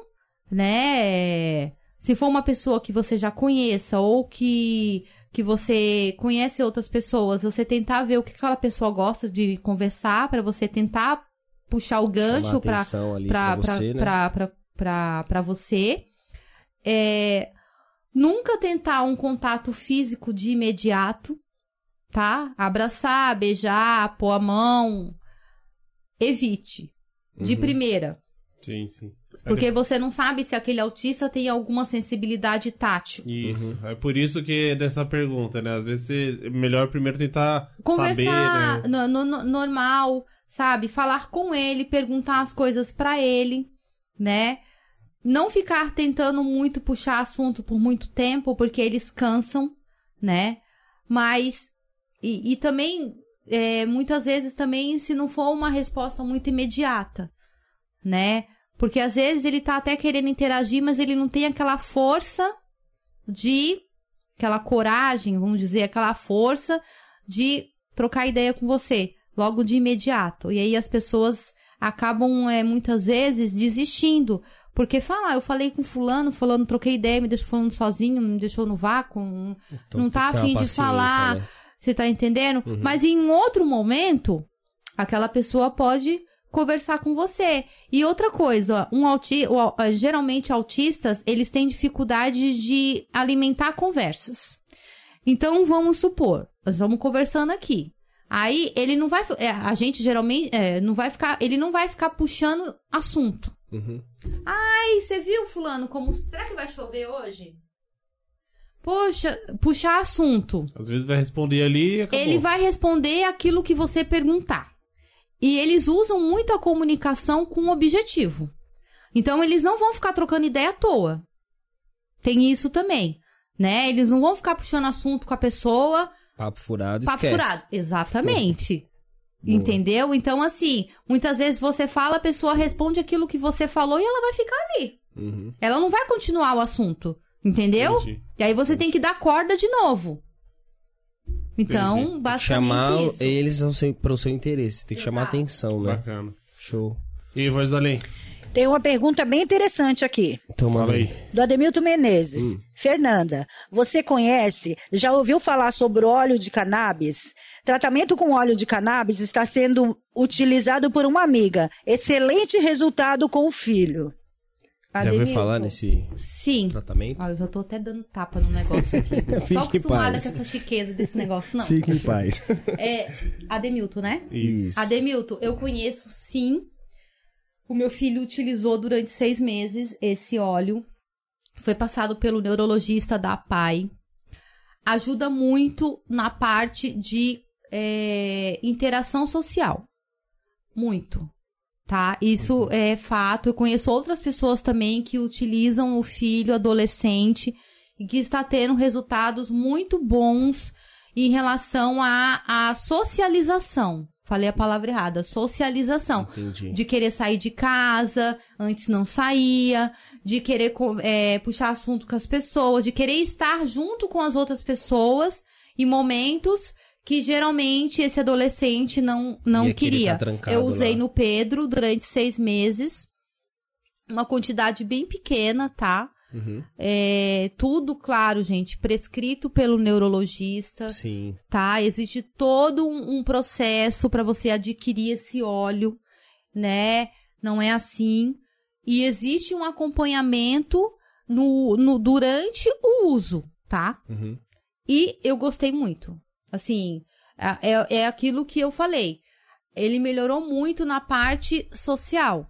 né? Se for uma pessoa que você já conheça ou que que você conhece outras pessoas, você tentar ver o que aquela pessoa gosta de conversar, pra você tentar puxar o gancho atenção ali pra, você, pra, né? pra, pra você. É, nunca tentar um contato físico de imediato, tá? Abraçar, beijar, pôr a mão. Evite. De Uhum. primeira. Sim, sim. Porque você não sabe se aquele autista tem alguma sensibilidade tátil. Isso. É por isso que é dessa pergunta, né? Às vezes é melhor primeiro tentar Conversar saber, né? no, no- normal, sabe? Falar com ele, perguntar as coisas pra ele, né? Não ficar tentando muito puxar assunto por muito tempo, porque eles cansam, né? Mas. E, e também, é, muitas vezes também, se não for uma resposta muito imediata, né? Porque às vezes ele tá até querendo interagir, mas ele não tem aquela força de. aquela coragem, vamos dizer, aquela força de trocar ideia com você, logo de imediato. E aí as pessoas acabam, é, muitas vezes, desistindo. Porque fala, ah, eu falei com fulano, fulano troquei ideia, me deixou falando sozinho, me deixou no vácuo, não- Então, não tá afim de falar. né? Você tá entendendo? Uhum. Mas em outro momento, aquela pessoa pode conversar com você. E outra coisa, um auti eh, geralmente autistas, eles têm dificuldade de alimentar conversas. Então vamos supor, nós vamos conversando aqui. Aí ele não vai, é, a gente geralmente é, não vai ficar, ele não vai ficar puxando assunto. Uhum. Aí, você viu, fulano, como será que vai chover hoje? Poxa, puxar assunto. Às vezes vai responder ali e acabou. Ele vai responder aquilo que você perguntar. E eles usam muito a comunicação com objetivo. Então, eles não vão ficar trocando ideia à toa. Tem isso também, né? Eles não vão ficar puxando assunto com a pessoa, Papo furado, papo esquece. furado. Exatamente. Entendeu? Então, assim, muitas vezes você fala, a pessoa responde aquilo que você falou e ela vai ficar ali. Uhum. Ela não vai continuar o assunto. Entendeu? Entendi. E aí você tem que dar corda de novo. Então, Entendi. basicamente Chamar isso. eles seu, pro seu interesse. Tem que chamar Exato. atenção, né? Bacana. Show. E voz do além? Tem uma pergunta bem interessante aqui. Então, manda Fala aí. Do Ademilton Menezes. Hum. Fernanda, você conhece, já ouviu falar sobre o óleo de cannabis? Tratamento com óleo de cannabis está sendo utilizado por uma amiga. Excelente resultado com o filho. Já ouviu falar nesse Sim. tratamento? Ó, eu já tô até dando tapa no negócio aqui. Não Fique tô acostumada com essa chiqueza desse negócio, não. Fique em paz. É Ademilton, né? Isso. Ademilton, eu conheço sim. O meu filho utilizou durante seis meses esse óleo. Foi passado pelo neurologista da PAI. Ajuda muito na parte de é, interação social. Muito. Tá? Isso é fato. Eu conheço outras pessoas também que utilizam o filho adolescente e que está tendo resultados muito bons em relação à, à socialização. Falei a palavra errada, socialização. Entendi. De querer sair de casa, antes não saía, de querer é, puxar assunto com as pessoas, de querer estar junto com as outras pessoas em momentos que geralmente esse adolescente não, não querer queria. tá Eu usei lá. no Pedro durante seis meses, uma quantidade bem pequena, tá? Uhum. É, tudo, claro, gente, prescrito pelo neurologista Sim. tá? Existe todo um, um processo para você adquirir esse óleo, né? Não é assim. E existe um acompanhamento no, no durante o uso, tá? Uhum. E eu gostei muito. Assim, é, é aquilo que eu falei. Ele melhorou muito na parte social,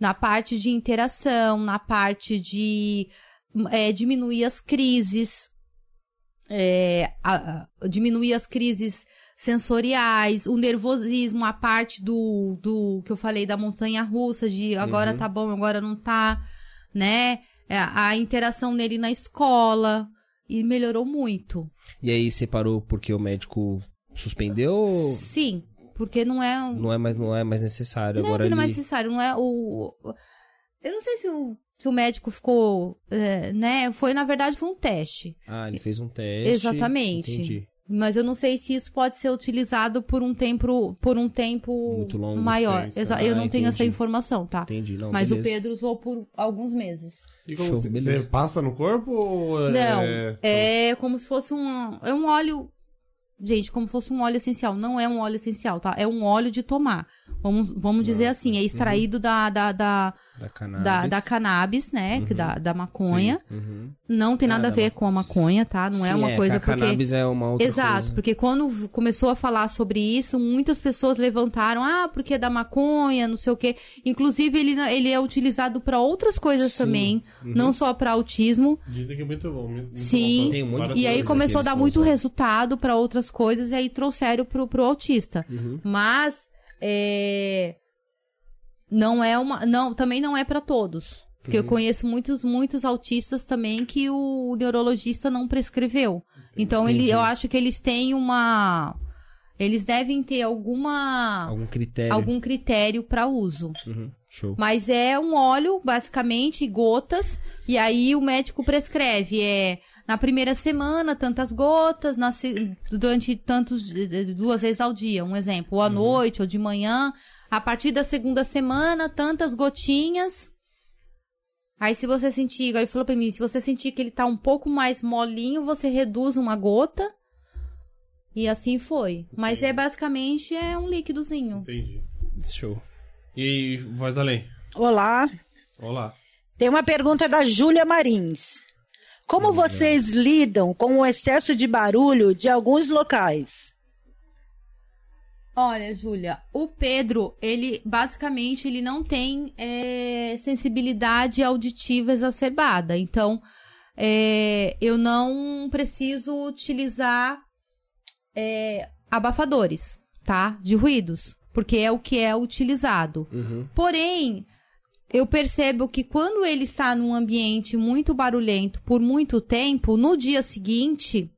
na parte de interação, na parte de é, diminuir as crises, é, a- a- diminuir as crises sensoriais, o nervosismo, a parte do, do que eu falei da montanha russa, de agora Uhum. tá bom, agora não tá, né? É, a interação nele na escola. E melhorou muito. E aí você parou porque o médico suspendeu Sim, porque não é. um- não é mais, não é mais necessário não agora é que não é ele... necessário, não é o. Eu não sei se o, se o médico ficou. é, né? Foi, na verdade, foi um teste. Ah, ele fez um teste. Exatamente. Entendi. Mas eu não sei se isso pode ser utilizado por um tempo, por um tempo Muito longo, maior. Exa- né? eu Ah, não tenho essa entendi. informação, tá? Entendi, não. Mas beleza. o Pedro usou por alguns meses. E como Show, você, você passa no corpo ou Não, é... é como se fosse um. É um óleo. Gente, como se fosse um óleo essencial. Não é um óleo essencial, tá? É um óleo de tomar. Vamos, vamos dizer assim, é extraído da, da, da, Da cannabis. da, da cannabis, né? que Da, da maconha. Uhum. Não tem Ah, nada a da ver com a maconha, tá? Não é Sim, uma que coisa a porque. cannabis é uma outra Exato, coisa. porque quando começou a falar sobre isso, muitas pessoas levantaram, ah, porque é da maconha, não sei o quê. Inclusive, ele, ele é utilizado para outras coisas Sim. também, Uhum. não só para autismo. Dizem que é muito bom. muito Sim. bom pra Tem um E aí começou a dar muito resultado para outras coisas e aí trouxeram pro, pro autista. Uhum. Mas é, não é uma, não, também não é para todos. Porque Uhum. eu conheço muitos, muitos autistas também que o neurologista não prescreveu. Então ele, eu acho que eles têm uma, eles devem ter alguma, Algum critério. algum critério para uso. Uhum. Show. Mas é um óleo, basicamente, gotas, e aí o médico prescreve, é na primeira semana, tantas gotas, na durante tantos, duas vezes ao dia, um exemplo, ou à noite, ou de manhã, a partir da segunda semana, tantas gotinhas. Aí se você sentir, igual ele falou pra mim, se você sentir que ele tá um pouco mais molinho, você reduz uma gota, e assim foi. Mas é basicamente é um líquidozinho. Entendi. Show. E voz além. Olá, Olá. tem uma pergunta da Júlia Marins. Como vocês lidam com o excesso de barulho de alguns locais? Olha, Júlia, o Pedro, ele basicamente ele não tem é, sensibilidade auditiva exacerbada. Então, é, eu não preciso utilizar é, abafadores, tá? De ruídos, porque é o que é utilizado. Uhum. Porém, eu percebo que quando ele está num ambiente muito barulhento por muito tempo, no dia seguinte,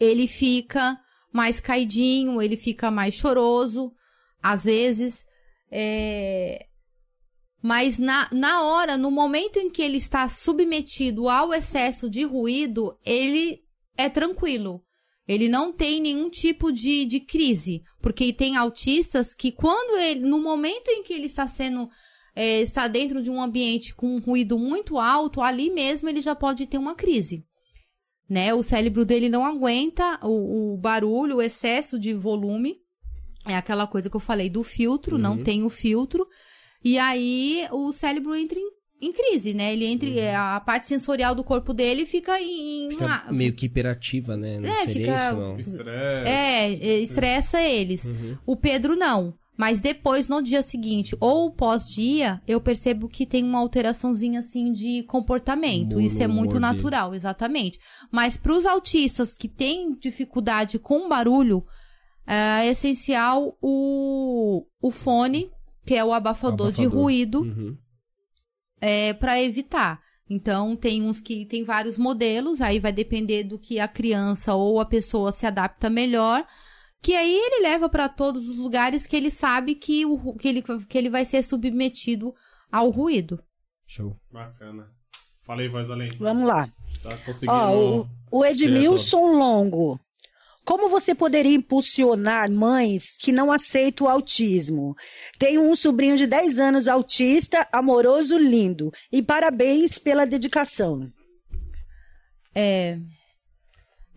ele fica mais caidinho, ele fica mais choroso, às vezes. é, Mas na, na hora, no momento em que ele está submetido ao excesso de ruído, ele é tranquilo. Ele não tem nenhum tipo de, de crise. Porque tem autistas que, quando ele, no momento em que ele está sendo. É, está dentro de um ambiente com um ruído muito alto, ali mesmo ele já pode ter uma crise. Né? O cérebro dele não aguenta o, o barulho, o excesso de volume. É aquela coisa que eu falei do filtro, não tem o filtro. E aí o cérebro entra em, em crise, né? Ele entra, é, a parte sensorial do corpo dele fica em. Fica uma- meio que hiperativa, né? Não É, seria fica- isso, não? Estresse. é, é, estressa eles. Uhum. O Pedro não. Mas depois, no dia seguinte, ou pós-dia, eu percebo que tem uma alteraçãozinha assim de comportamento. Isso é muito natural, exatamente. Mas para os autistas que têm dificuldade com barulho, é essencial o, o fone, que é o abafador, de Abafador. ruído, Uhum. é, para evitar. Então, tem uns que tem vários modelos, aí vai depender do que a criança ou a pessoa se adapta melhor. Que aí ele leva para todos os lugares que ele sabe que, o, que, ele, que ele vai ser submetido ao ruído. Show. Bacana. Falei, voz além. Vamos lá. Tá conseguindo. Ó, o, o Edmilson Longo. Como você poderia impulsionar mães que não aceitam o autismo? Tenho um sobrinho de 10 anos autista, amoroso, lindo. E parabéns pela dedicação. É,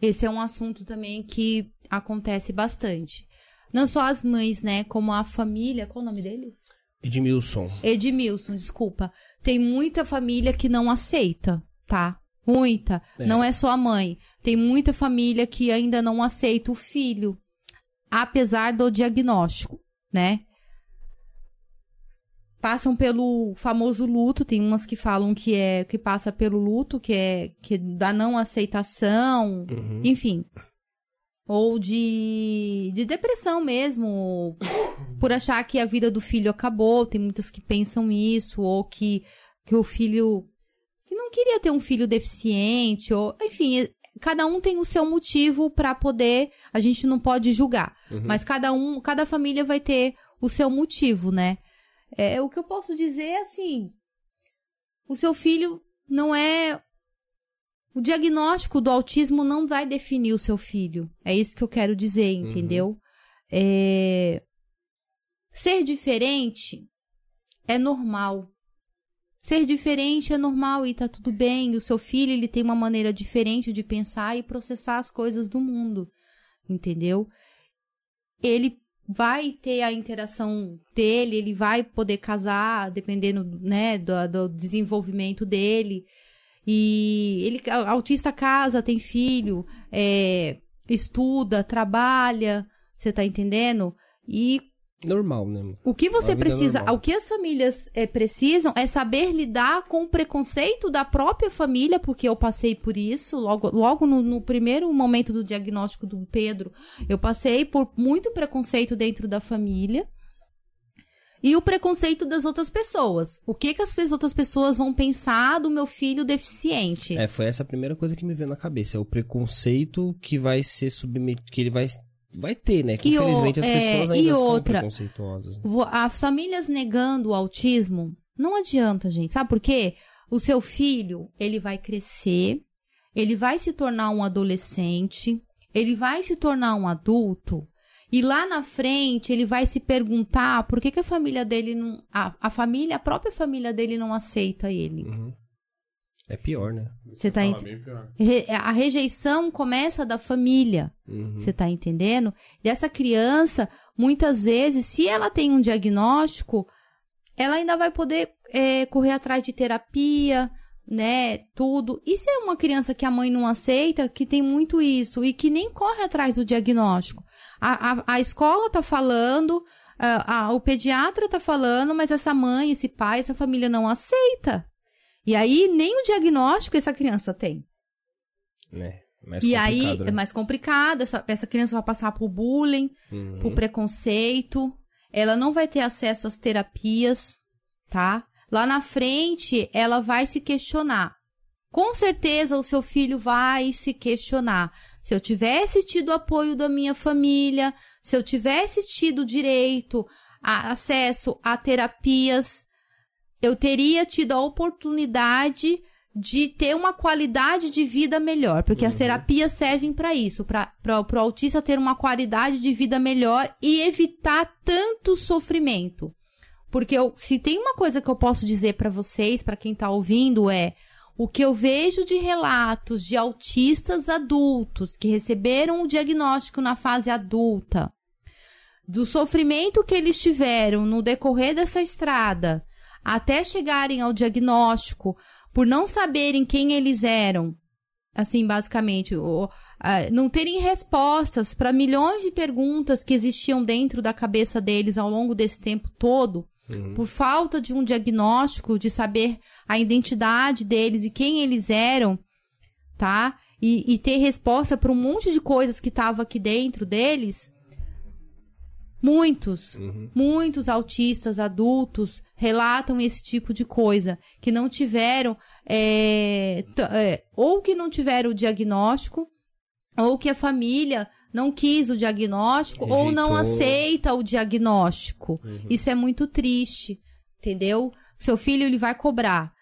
esse é um assunto também que acontece bastante. Não só as mães, né, como a família. Qual o nome dele? Edmilson. Edmilson, desculpa. Tem muita família que não aceita, tá? Muita. É. Não é só a mãe. Tem muita família que ainda não aceita o filho, apesar do diagnóstico, né? Passam pelo famoso luto, tem umas que falam que é que passa pelo luto, que é que da não aceitação, Uhum. enfim. Ou de, de depressão mesmo, por achar que a vida do filho acabou. Tem muitas que pensam isso, ou que, que o filho. que não queria ter um filho deficiente, ou. Enfim, cada um tem o seu motivo para poder. A gente não pode julgar. Uhum. Mas cada um, cada família vai ter o seu motivo, né? É, o que eu posso dizer é assim: o seu filho não é O diagnóstico do autismo não vai definir o seu filho. É isso que eu quero dizer, entendeu? É... Ser diferente é normal. Ser diferente é normal e tá tudo bem. O seu filho, ele tem uma maneira diferente de pensar e processar as coisas do mundo. Entendeu? Ele vai ter a interação dele, ele vai poder casar, dependendo, né, do, do desenvolvimento dele. E ele, autista casa, tem filho, é, estuda, trabalha, você tá entendendo? E Normal, né? o que você vida precisa, o que as famílias é, precisam é saber lidar com o preconceito da própria família, porque eu passei por isso logo, logo no, no primeiro momento do diagnóstico do Pedro, eu passei por muito preconceito dentro da família e o preconceito das outras pessoas. O que que as outras pessoas vão pensar do meu filho deficiente? É, foi essa a primeira coisa que me veio na cabeça. É o preconceito que vai ser submetido. Que ele vai, vai ter, né? Que E o- infelizmente as é, pessoas e ainda são preconceituosas. né? As famílias negando o autismo, não adianta, gente. Sabe por quê? O seu filho, ele vai crescer, ele vai se tornar um adolescente, ele vai se tornar um adulto, e lá na frente ele vai se perguntar por que, que a família dele não. A, a família, a própria família dele não aceita ele. Uhum. É pior, né? Você tá ent-. Re- A rejeição começa da família. Uhum. Você tá entendendo? E essa criança, muitas vezes, se ela tem um diagnóstico, ela ainda vai poder é, correr atrás de terapia, né? Tudo. E se é uma criança que a mãe não aceita, que tem muito isso, e que nem corre atrás do diagnóstico? A, a, a escola tá falando, a- a- o pediatra tá falando, mas essa mãe, esse pai, essa família não aceita. E aí, nem o diagnóstico essa criança tem. É, mais e aí né? é mais complicado, essa, essa criança vai passar por bullying, Uhum. por preconceito, ela não vai ter acesso às terapias, tá? Lá na frente, ela vai se questionar. Com certeza o seu filho vai se questionar. Se eu tivesse tido apoio da minha família, se eu tivesse tido direito a acesso a terapias, eu teria tido a oportunidade de ter uma qualidade de vida melhor, porque as terapias servem para isso, para o autista ter uma qualidade de vida melhor e evitar tanto sofrimento. Porque eu, se tem uma coisa que eu posso dizer para vocês, para quem tá ouvindo, é o que eu vejo de relatos de autistas adultos que receberam o diagnóstico na fase adulta, do sofrimento que eles tiveram no decorrer dessa estrada, até chegarem ao diagnóstico, por não saberem quem eles eram, assim, basicamente, o- ah, não terem respostas para milhões de perguntas que existiam dentro da cabeça deles ao longo desse tempo todo, por falta de um diagnóstico, de saber a identidade deles e quem eles eram, tá? E, e ter resposta para um monte de coisas que estava aqui dentro deles. Muitos, muitos autistas adultos relatam esse tipo de coisa, que não tiveram, é, é, ou que não tiveram o diagnóstico, ou que a família não quis o diagnóstico, ou não Rejeitou. aceita o diagnóstico. Isso é muito triste, entendeu? Seu filho, ele vai cobrar.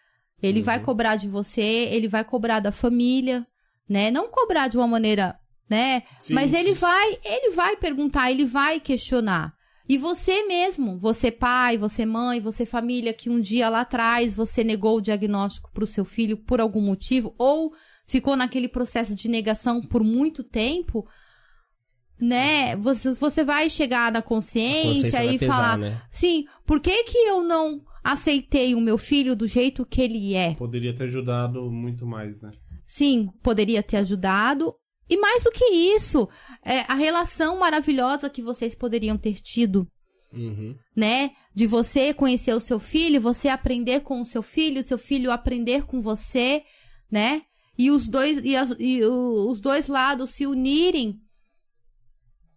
Ele vai cobrar de você, ele vai cobrar da família, né? Não cobrar de uma maneira, né? Sim. Mas ele vai, ele vai perguntar, ele vai questionar. E você mesmo, você pai, você mãe, você família, que um dia lá atrás você negou o diagnóstico para o seu filho por algum motivo, ou ficou naquele processo de negação por muito tempo, né? Você, você vai chegar na consciência, consciência e pesar, falar, né? sim, por que que eu não aceitei o meu filho do jeito que ele é? Poderia ter ajudado muito mais, né? Sim, poderia ter ajudado. E mais do que isso, é, a relação maravilhosa que vocês poderiam ter tido, Uhum. né? De você conhecer o seu filho, você aprender com o seu filho, o seu filho aprender com você, né? E os dois, e as- e o- os dois lados se unirem.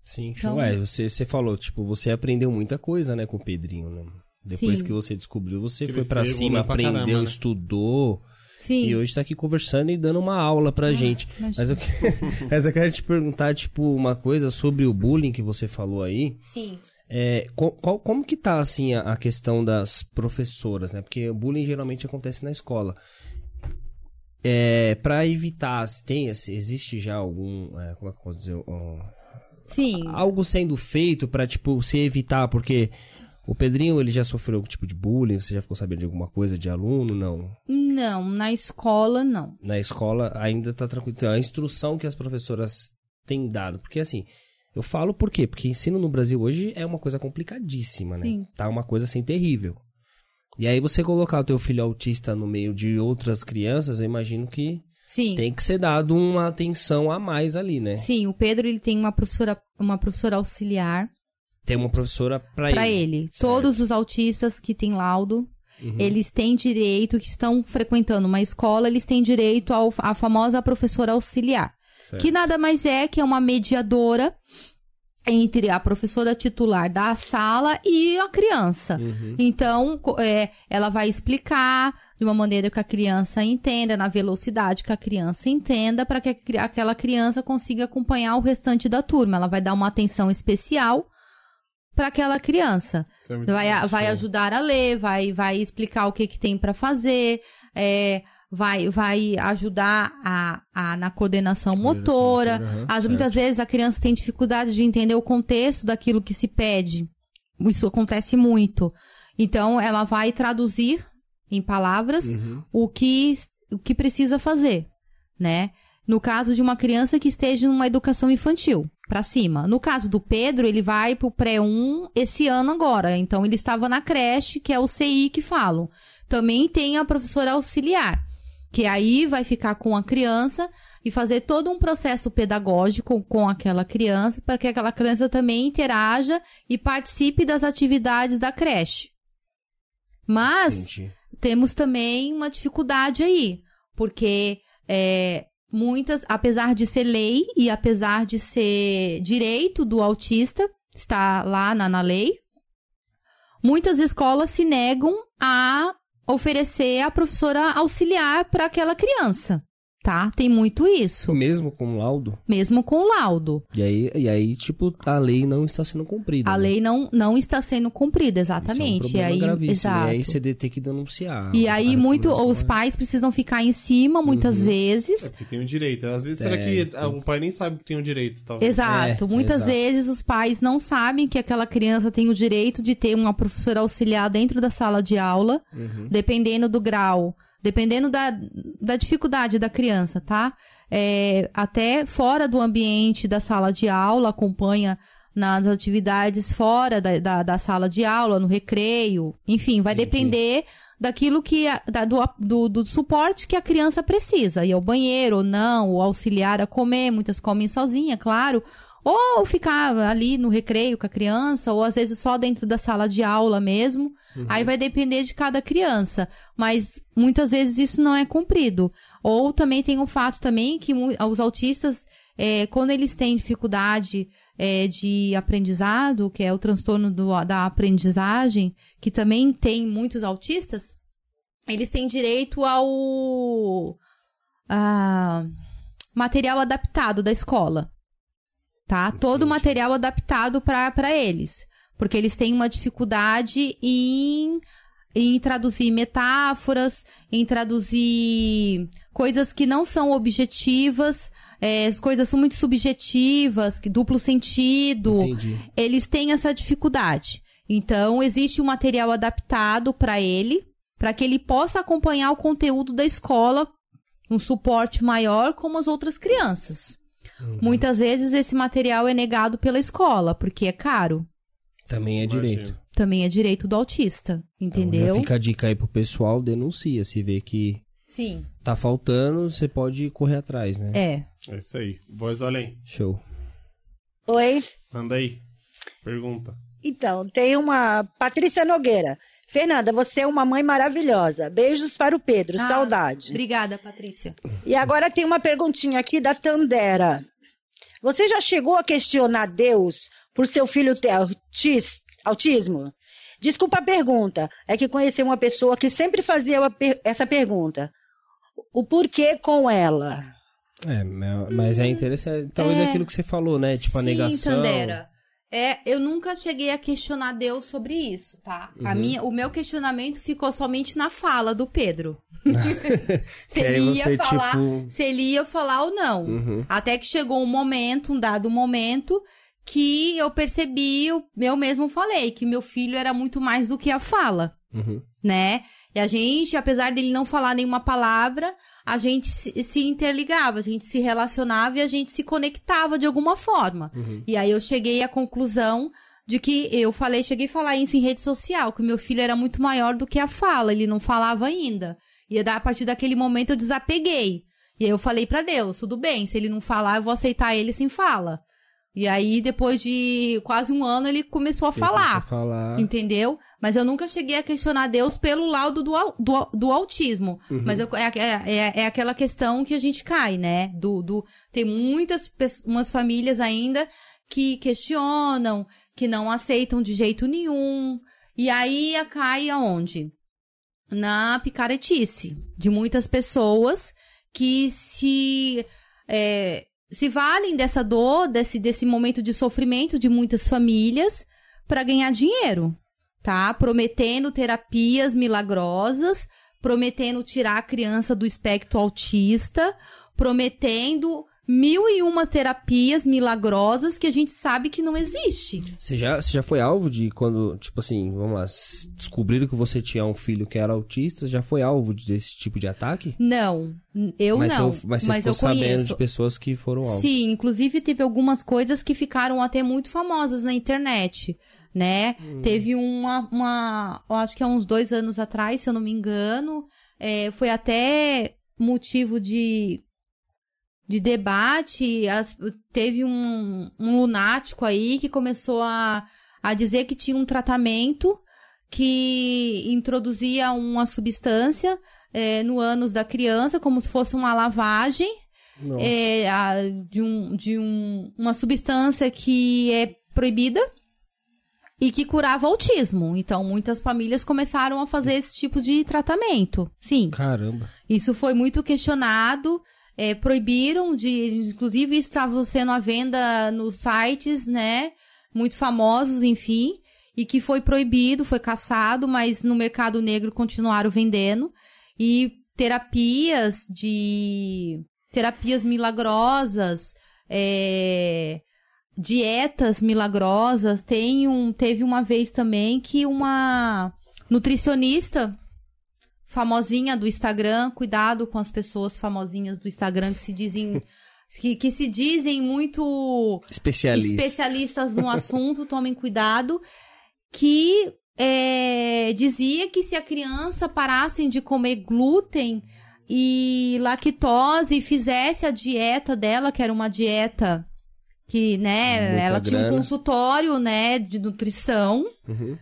Sim, Então- show. É, você, você falou, tipo, você aprendeu muita coisa, né, com o Pedrinho, né? Depois Sim. que você descobriu, você Cresceu, foi pra cima, pra aprendeu, caramba, né? estudou. Sim. E hoje tá aqui conversando e dando uma aula pra gente. mas- Mas eu, que- mas eu quero te perguntar, tipo, uma coisa sobre o bullying que você falou aí. Sim. É, qual- como que tá, assim, a, a questão das professoras, né? Porque o bullying geralmente acontece na escola. é, para evitar, tem, existe já algum, é, como é que eu posso dizer, um, Sim. algo sendo feito para tipo se evitar, porque o Pedrinho ele já sofreu algum tipo de bullying, você já ficou sabendo de alguma coisa de aluno, não? Não, na escola não. Na escola ainda tá tranquilo. Então, a instrução que as professoras têm dado, porque assim, eu falo por quê? Porque ensino no Brasil hoje é uma coisa complicadíssima, né? Sim. Tá uma coisa assim terrível. E aí você colocar o teu filho autista no meio de outras crianças, eu imagino que Sim. tem que ser dado uma atenção a mais ali, né? Sim, o Pedro ele tem uma professora, uma professora auxiliar Tem uma professora pra, para ele. ele. Todos os autistas que têm laudo, Uhum. eles têm direito, que estão frequentando uma escola, eles têm direito à famosa professora auxiliar. Certo. Que nada mais é que é uma mediadora entre a professora titular da sala e a criança. Uhum. Então, é, ela vai explicar de uma maneira que a criança entenda, na velocidade que a criança entenda, para que a aquela criança consiga acompanhar o restante da turma. Ela vai dar uma atenção especial para aquela criança. É Vai, vai ajudar a ler, vai, vai explicar o que, que tem para fazer, é, vai, vai ajudar a, a, na coordenação motora. motora, aham, As, muitas vezes a criança tem dificuldade de entender o contexto daquilo que se pede. Isso acontece muito. Então, ela vai traduzir em palavras Uhum. o que, o que precisa fazer, né? No caso de uma criança que esteja numa educação infantil, pra cima. No caso do Pedro, ele vai pro pré-1 esse ano agora. Então, ele estava na creche, que é o CI que falam. Também tem a professora auxiliar, que aí vai ficar com a criança e fazer todo um processo pedagógico com aquela criança, para que aquela criança também interaja e participe das atividades da creche. Mas Entendi. temos também uma dificuldade aí, porque é, muitas, apesar de ser lei e apesar de ser direito do autista, está lá na, na lei, muitas escolas se negam a oferecer a professora auxiliar para aquela criança, tá? Tem muito isso, Mesmo com laudo. mesmo com laudo. E aí, e aí, tipo, a lei não está sendo cumprida. A né? lei não, não está sendo cumprida, Isso é um exatamente. problema e aí, gravíssimo. exato. E aí você tem que denunciar. E aí, muito, os pais precisam ficar em cima, muitas Uhum. vezes, É porque tem o direito. Às vezes, É, será que então. o pai nem sabe que tem o direito, talvez? Exato. É, Muitas exato. vezes os pais não sabem que aquela criança tem o direito de ter uma professora auxiliar dentro da sala de aula, Uhum. dependendo do grau, dependendo da, da dificuldade da criança, tá? É, até fora do ambiente da sala de aula, acompanha nas atividades fora da, da, da sala de aula, no recreio, enfim, vai Entendi. depender daquilo que da- do, do, do suporte que a criança precisa, ir ao banheiro ou não, ou auxiliar a comer, muitas comem sozinha, claro, ou ficar ali no recreio com a criança, ou às vezes só dentro da sala de aula mesmo. Aí vai depender de cada criança, mas muitas vezes isso não é cumprido. Ou também tem o fato também que os autistas, é, quando eles têm dificuldade é, de aprendizado, que é o transtorno do- da aprendizagem, que também tem muitos autistas, eles têm direito ao a, material adaptado da escola. Tá? Todo o material adaptado para eles. Porque eles têm uma dificuldade em, em traduzir metáforas, em traduzir coisas que não são objetivas, é, as coisas são muito subjetivas, que duplo sentido Entendi. eles têm essa dificuldade. Então, existe um material adaptado para ele, para que ele possa acompanhar o conteúdo da escola, um suporte maior como as outras crianças. Uhum. Muitas vezes esse material é negado pela escola, porque é caro. Também é Imagino. direito. Também é direito do autista, Então, entendeu? já fica a dica aí pro pessoal, denuncia. Se vê que Sim. tá faltando, você pode correr atrás, né? É. É isso aí. Voz além. Show. Oi? Manda aí. Pergunta. Então, tem uma Patrícia Nogueira. Fernanda, você é uma mãe maravilhosa. Beijos para o Pedro, Ah, saudade. Obrigada, Patrícia. E agora tem uma perguntinha aqui da Tandera. Você já chegou a questionar Deus por seu filho ter autis- autismo? Desculpa a pergunta, é que conheci uma pessoa que sempre fazia essa pergunta. O porquê com ela? É, mas é interessante. Talvez É. aquilo que você falou, né? Tipo, a Sim, negação. Tandera. É, eu nunca cheguei a questionar Deus sobre isso, tá? A Uhum. minha, o meu questionamento ficou somente na fala do Pedro. se, ele você, ia falar, tipo- se ele ia falar ou não. Uhum. Até que chegou um momento, um dado momento, que eu percebi, eu, eu mesmo falei, que meu filho era muito mais do que a fala, Uhum. né? E a gente, apesar dele não falar nenhuma palavra, a gente se, interligava, a gente se relacionava e a gente se conectava de alguma forma. Uhum. E aí eu cheguei à conclusão de que eu falei, cheguei a falar isso em rede social, que meu filho era muito maior do que a fala, ele não falava ainda. E a partir daquele momento eu desapeguei. E aí eu falei pra Deus, tudo bem, se ele não falar, eu vou aceitar ele sem fala. E aí, depois de quase um ano, ele começou a falar. Eu falar. Entendeu? Mas eu nunca cheguei a questionar Deus pelo laudo do, do, do autismo. Mas eu- é, é, é- é aquela questão que a gente cai, né? Do, do, tem muitas umas famílias ainda que questionam, que não aceitam de jeito nenhum. E aí a- cai aonde? Na picaretice de muitas pessoas que se é, se valem dessa dor, desse, desse momento de sofrimento de muitas famílias para ganhar dinheiro, tá? Prometendo terapias milagrosas, prometendo tirar a criança do espectro autista, prometendo mil e uma terapias milagrosas que a gente sabe que não existe. Você já, você já foi alvo de quando, tipo assim, vamos lá, descobriram que você tinha um filho que era autista, já foi alvo de- desse tipo de ataque? Não, eu mas não, Você, mas você mas ficou eu sabendo conheço. de pessoas que foram alvo. Sim, inclusive teve algumas coisas que ficaram até muito famosas na internet, né? Teve uma, uma, eu acho que há uns dois anos atrás, se eu não me engano, é, foi até motivo de, de debate. as- teve um, um lunático aí que começou a, a dizer que tinha um tratamento que introduzia uma substância é, no ânus da criança, como se fosse uma lavagem é, a- de, um, de um, uma substância que é proibida e que curava autismo. Então, muitas famílias começaram a fazer esse tipo de tratamento. Sim, Caramba. isso foi muito questionado. É, proibiram de, inclusive estava sendo à venda nos sites, né, muito famosos, enfim, e que foi proibido, foi caçado, mas no mercado negro continuaram vendendo e terapias de terapias milagrosas, é, dietas milagrosas. Tem um, teve uma vez também que uma nutricionista famosinha do Instagram, cuidado com as pessoas famosinhas do Instagram que se dizem que, que se dizem muito Especialista. especialistas no assunto, tomem cuidado, que é, dizia que se a criança parassem de comer glúten e lactose e fizesse a dieta dela, que era uma dieta que, né, Muita ela tinha um grana. consultório, né, de nutrição, Uhum.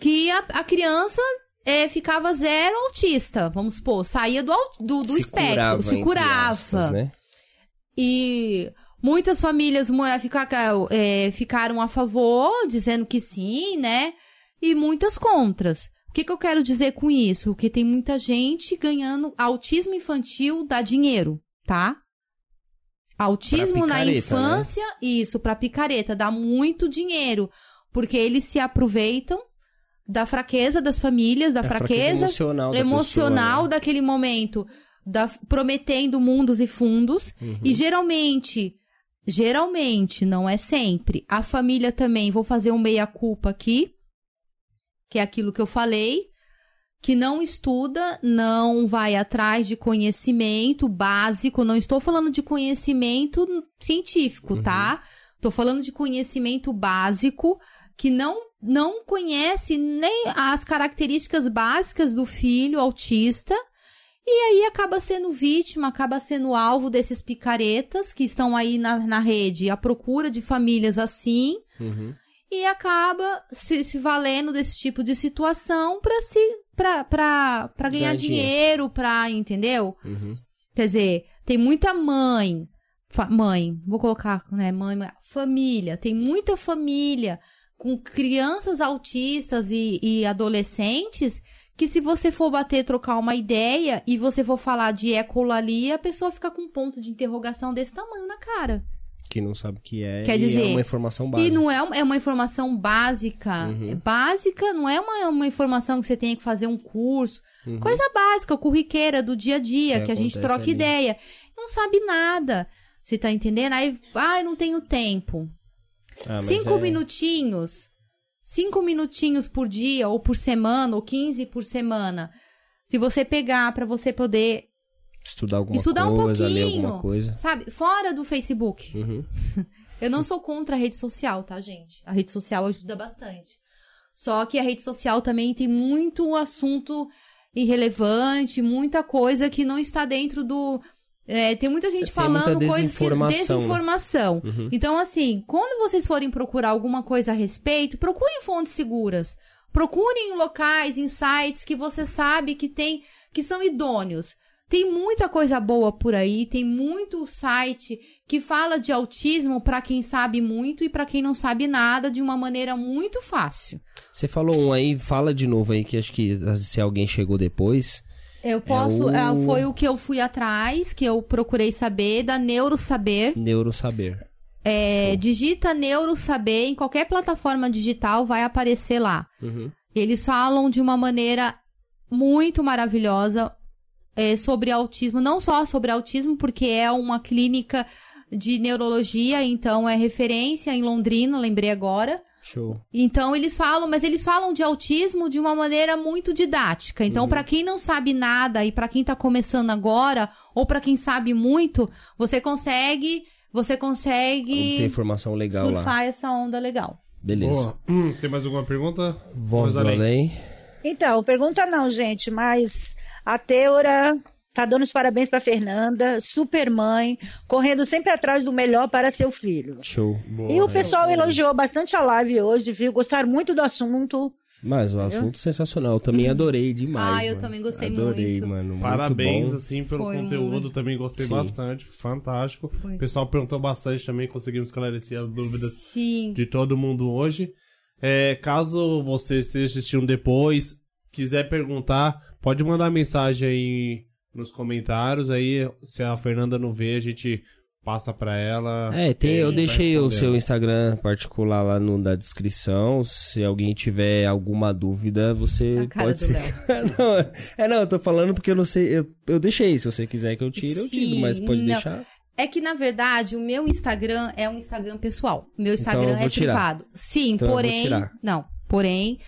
que a, a criança é, ficava zero autista, vamos supor, saía do, do, do se espectro, curava, se curava. aspas, né? E muitas famílias mo- fica- é, ficaram a favor, dizendo que sim, né? E muitas contras. O que, que eu quero dizer com isso? Que tem muita gente ganhando autismo infantil dá dinheiro, tá? Autismo Pra na picareta, né? infância, isso, pra picareta, dá muito dinheiro. Porque eles se aproveitam da fraqueza das famílias, da É a fraqueza emocional da emocional pessoa, né? daquele momento, da- prometendo mundos e fundos. Uhum. E geralmente, geralmente, não é sempre, a família também, vou fazer um meia-culpa aqui, que é aquilo que eu falei, que não estuda, não vai atrás de conhecimento básico, não estou falando de conhecimento científico, tá? Estou falando de conhecimento básico que não não conhece nem as características básicas do filho autista e aí acaba sendo vítima, acaba sendo alvo desses picaretas que estão aí na, na rede à procura de famílias assim Uhum. e acaba se, se valendo desse tipo de situação para se para ganhar Ganhar dinheiro, para entendeu? Uhum. Quer dizer, tem muita mãe, mãe, vou colocar, né, mãe, família, tem muita família com crianças autistas e, e adolescentes que se você for bater, trocar uma ideia e você for falar de ecolalia, a pessoa fica com um ponto de interrogação desse tamanho na cara. Que não sabe o que é. Quer e dizer, é uma informação básica. E não é, um- é uma informação básica. Uhum. É básica não é uma, uma informação que você tem que fazer um curso. Uhum. Coisa básica, corriqueira do dia a dia, Que que a gente troca ali. ideia. Não sabe nada. Você tá entendendo? Aí, ah, eu não tenho tempo. Ah, cinco é- minutinhos. Cinco minutinhos por dia, ou por semana, ou 15 por semana. Se você pegar pra você poder, Estudar alguma Estudar um coisa, ler pouquinho. alguma coisa. sabe, fora do Facebook. Uhum. Eu não sou contra a rede social, tá, gente? A rede social ajuda bastante. Só que a rede social também tem muito assunto irrelevante, muita coisa que não está dentro do. É, tem muita gente Tem muita falando coisas que desinformação, né? desinformação. Uhum. Então, assim, quando vocês forem procurar alguma coisa a respeito, procurem fontes seguras. Procurem locais, em sites que você sabe que tem, que são idôneos. Tem muita coisa boa por aí, tem muito site que fala de autismo para quem sabe muito e para quem não sabe nada de uma maneira muito fácil. Você falou um aí, fala de novo aí, que acho que se alguém chegou depois. Eu posso, o- ah, foi o que eu fui atrás, que eu procurei saber da Neurosaber. Neurosaber. É, digita Neurosaber em qualquer plataforma digital vai aparecer lá. Uhum. Eles falam de uma maneira muito maravilhosa é, sobre autismo, não só sobre autismo, porque é uma clínica de neurologia, então é referência em Londrina, lembrei agora. Show. Então eles falam, mas eles falam de autismo de uma maneira muito didática. Então, pra quem não sabe nada e pra quem tá começando agora, ou pra quem sabe muito, você consegue, você Tem consegue informação legal lá. surfar essa onda legal. Beleza. Boa. Hum, tem mais alguma pergunta? Vamos além. Então, pergunta não, gente, mas a Teura tá dando os parabéns para Fernanda, super mãe, correndo sempre atrás do melhor para seu filho. Show. Boa, e o é. pessoal elogiou bastante a live hoje, viu? Gostaram muito do assunto. Mas o assunto sensacional. Eu também adorei demais. Ah, eu mano. também gostei adorei, muito. mano. muito Parabéns, bom. assim, pelo Foi conteúdo. muito. Também gostei Sim. bastante. Fantástico. Foi. O pessoal perguntou bastante também. Conseguimos esclarecer as dúvidas Sim. de todo mundo hoje. É, caso você esteja assistindo depois, quiser perguntar, pode mandar mensagem aí nos comentários. Aí, se a Fernanda não vê, a gente passa pra ela. É, tem, eu deixei o seu Instagram particular lá no, na descrição. Se alguém tiver alguma dúvida, você A cara pode do ser. Não, é, não, eu tô falando porque eu não sei. Eu, eu deixei. Se você quiser que eu tire, eu tiro. Sim, Mas pode não. deixar. É que, na verdade, o meu Instagram é um Instagram pessoal. Meu Instagram Então eu vou é tirar. privado. Sim, Então eu vou porém. tirar. Não, porém.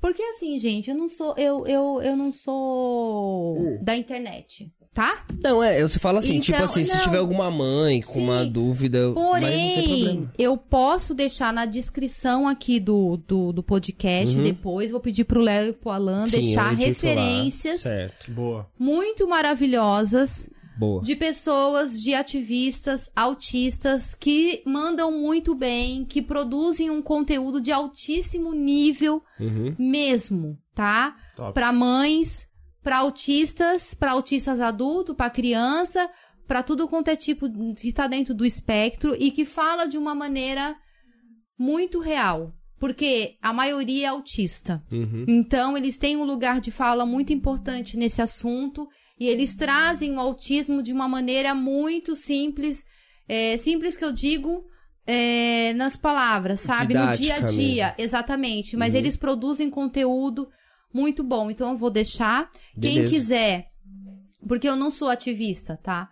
Porque assim, gente, eu não sou. Eu, eu, eu não sou Uh. da internet, tá? Não, é, você fala assim, tipo Então, assim, se não. tiver alguma mãe com uma Sim. dúvida, não tem Porém, problema. eu posso deixar na descrição aqui do, do, do podcast Uhum. depois. Vou pedir pro Léo e pro Alan Sim, deixar referências Certo. Boa. muito maravilhosas Boa. de pessoas, de ativistas, autistas que mandam muito bem, que produzem um conteúdo de altíssimo nível Uhum. mesmo, tá? Para mães, para autistas, para autistas adultos, para criança, para tudo quanto é tipo que está dentro do espectro e que fala de uma maneira muito real, porque a maioria é autista. Uhum. Então, eles têm um lugar de fala muito importante nesse assunto e eles trazem o autismo de uma maneira muito simples, é, simples que eu digo é, nas palavras, sabe? no Didática dia a dia, mesmo. exatamente. Mas Uhum. eles produzem conteúdo muito bom. Então, eu vou deixar. Quem Beleza. quiser, porque eu não sou ativista, tá?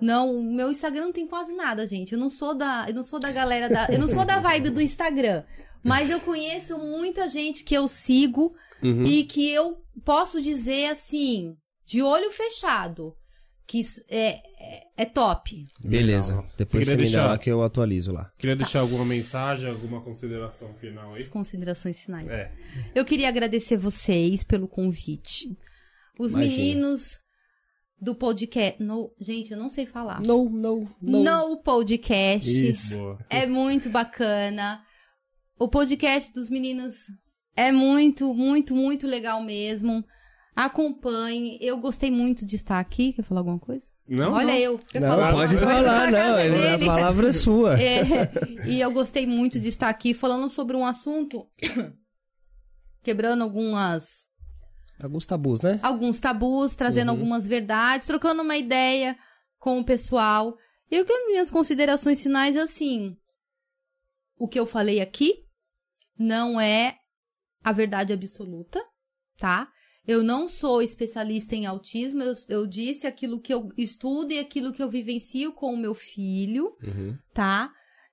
Não, o meu Instagram não tem quase nada, gente. Eu não sou da, eu não sou da galera da, eu não sou da vibe do Instagram, mas eu conheço muita gente que eu sigo Uhum. e que eu posso dizer assim, de olho fechado, que é, é, é top. Beleza. Legal. Depois Você você me dá lá que eu atualizo lá. Queria deixar alguma mensagem, alguma consideração final aí? As considerações finais. É. Eu queria agradecer vocês pelo convite. Os Imagina. meninos do podcast, no, gente, eu não sei falar. No, no, no. No podcast. Isso. Boa. É muito bacana. O podcast dos meninos é muito, muito, muito legal mesmo. Acompanhe. Eu gostei muito de estar aqui. Quer falar alguma coisa? Não? Olha não. eu. Quer Não, falar pode falar, não. é A palavra é sua. É, e eu gostei muito de estar aqui falando sobre um assunto. Quebrando algumas Alguns tabus, né? alguns tabus, trazendo Uhum. algumas verdades, trocando uma ideia com o pessoal. E o que as minhas considerações finais é assim: o que eu falei aqui não é a verdade absoluta, tá? Eu não sou especialista em autismo, eu, eu disse aquilo que eu estudo e aquilo que eu vivencio com o meu filho, Uhum. tá?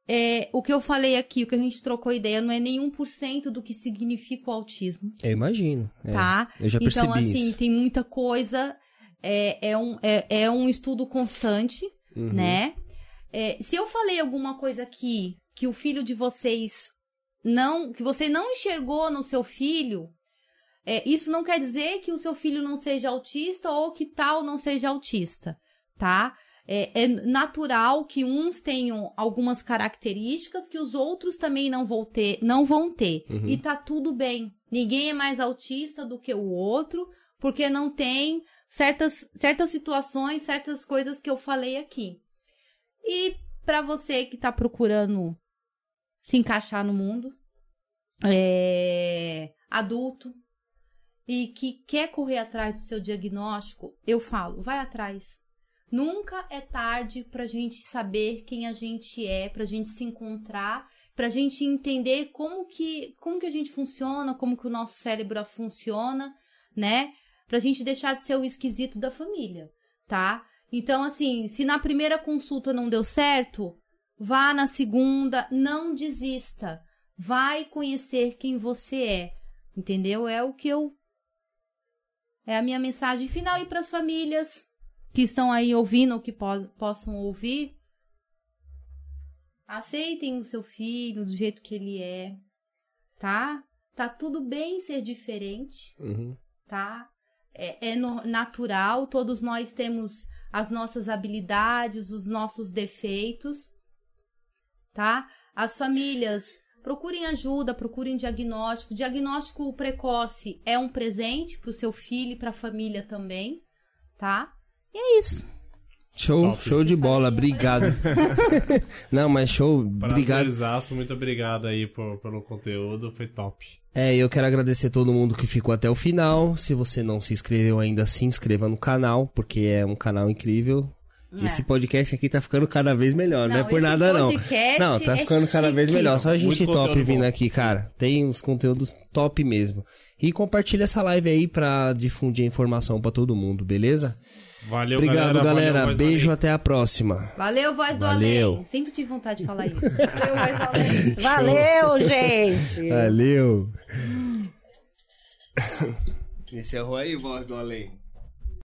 É, o que eu falei aqui, o que a gente trocou ideia, não é nenhum por cento do que significa o autismo, Eu imagino. é. tá? Eu já percebi então, assim, isso. tem muita coisa, é, é, um, é, é um estudo constante, Uhum. né? É, se eu falei alguma coisa aqui que o filho de vocês não, que você não enxergou no seu filho, é, isso não quer dizer que o seu filho não seja autista ou que tal não seja autista, tá? É, é natural que uns tenham algumas características que os outros também não vão ter, não vão ter. Uhum. E tá tudo bem. Ninguém é mais autista do que o outro, porque não tem certas, certas situações, certas coisas que eu falei aqui. E para você que tá procurando se encaixar no mundo, é, adulto, e que quer correr atrás do seu diagnóstico, eu falo, vai atrás. Nunca é tarde pra gente saber quem a gente é, pra gente se encontrar, pra gente entender como que, como que a gente funciona, como que o nosso cérebro funciona, né? Pra gente deixar de ser o esquisito da família, tá? Então, assim, se na primeira consulta não deu certo, vá na segunda, não desista. Vai conhecer quem você é, entendeu? É o que eu. É a minha mensagem final. E para as famílias que estão aí ouvindo ou que po possam ouvir, aceitem o seu filho do jeito que ele é, tá? Tá tudo bem ser diferente Uhum. tá? É, é no- natural, todos nós temos as nossas habilidades, os nossos defeitos, tá? As famílias procurem ajuda, procurem diagnóstico. Diagnóstico precoce é um presente para o seu filho e para a família também, tá? E é isso. Show, Top. show de bola, obrigado. Não, mas show, obrigado. Prazerzaço, muito obrigado aí por, pelo conteúdo, foi top. É, eu quero agradecer todo mundo que ficou até o final. Se você não se inscreveu ainda, se inscreva no canal, porque é um canal incrível. É. Esse podcast aqui tá ficando cada vez melhor, não, é por nada não. Não, tá é ficando cada vez chique. melhor. Só a gente Muito top vindo bom. aqui, cara. Tem uns conteúdos top mesmo. E compartilha essa live aí pra difundir a informação pra todo mundo, beleza? Valeu, Obrigado, galera. galera. Valeu, Beijo, até a próxima. Valeu, voz do Valeu. além. Sempre tive vontade de falar isso. Valeu, voz do além. Valeu, gente! Valeu. Encerrou aí, voz do além.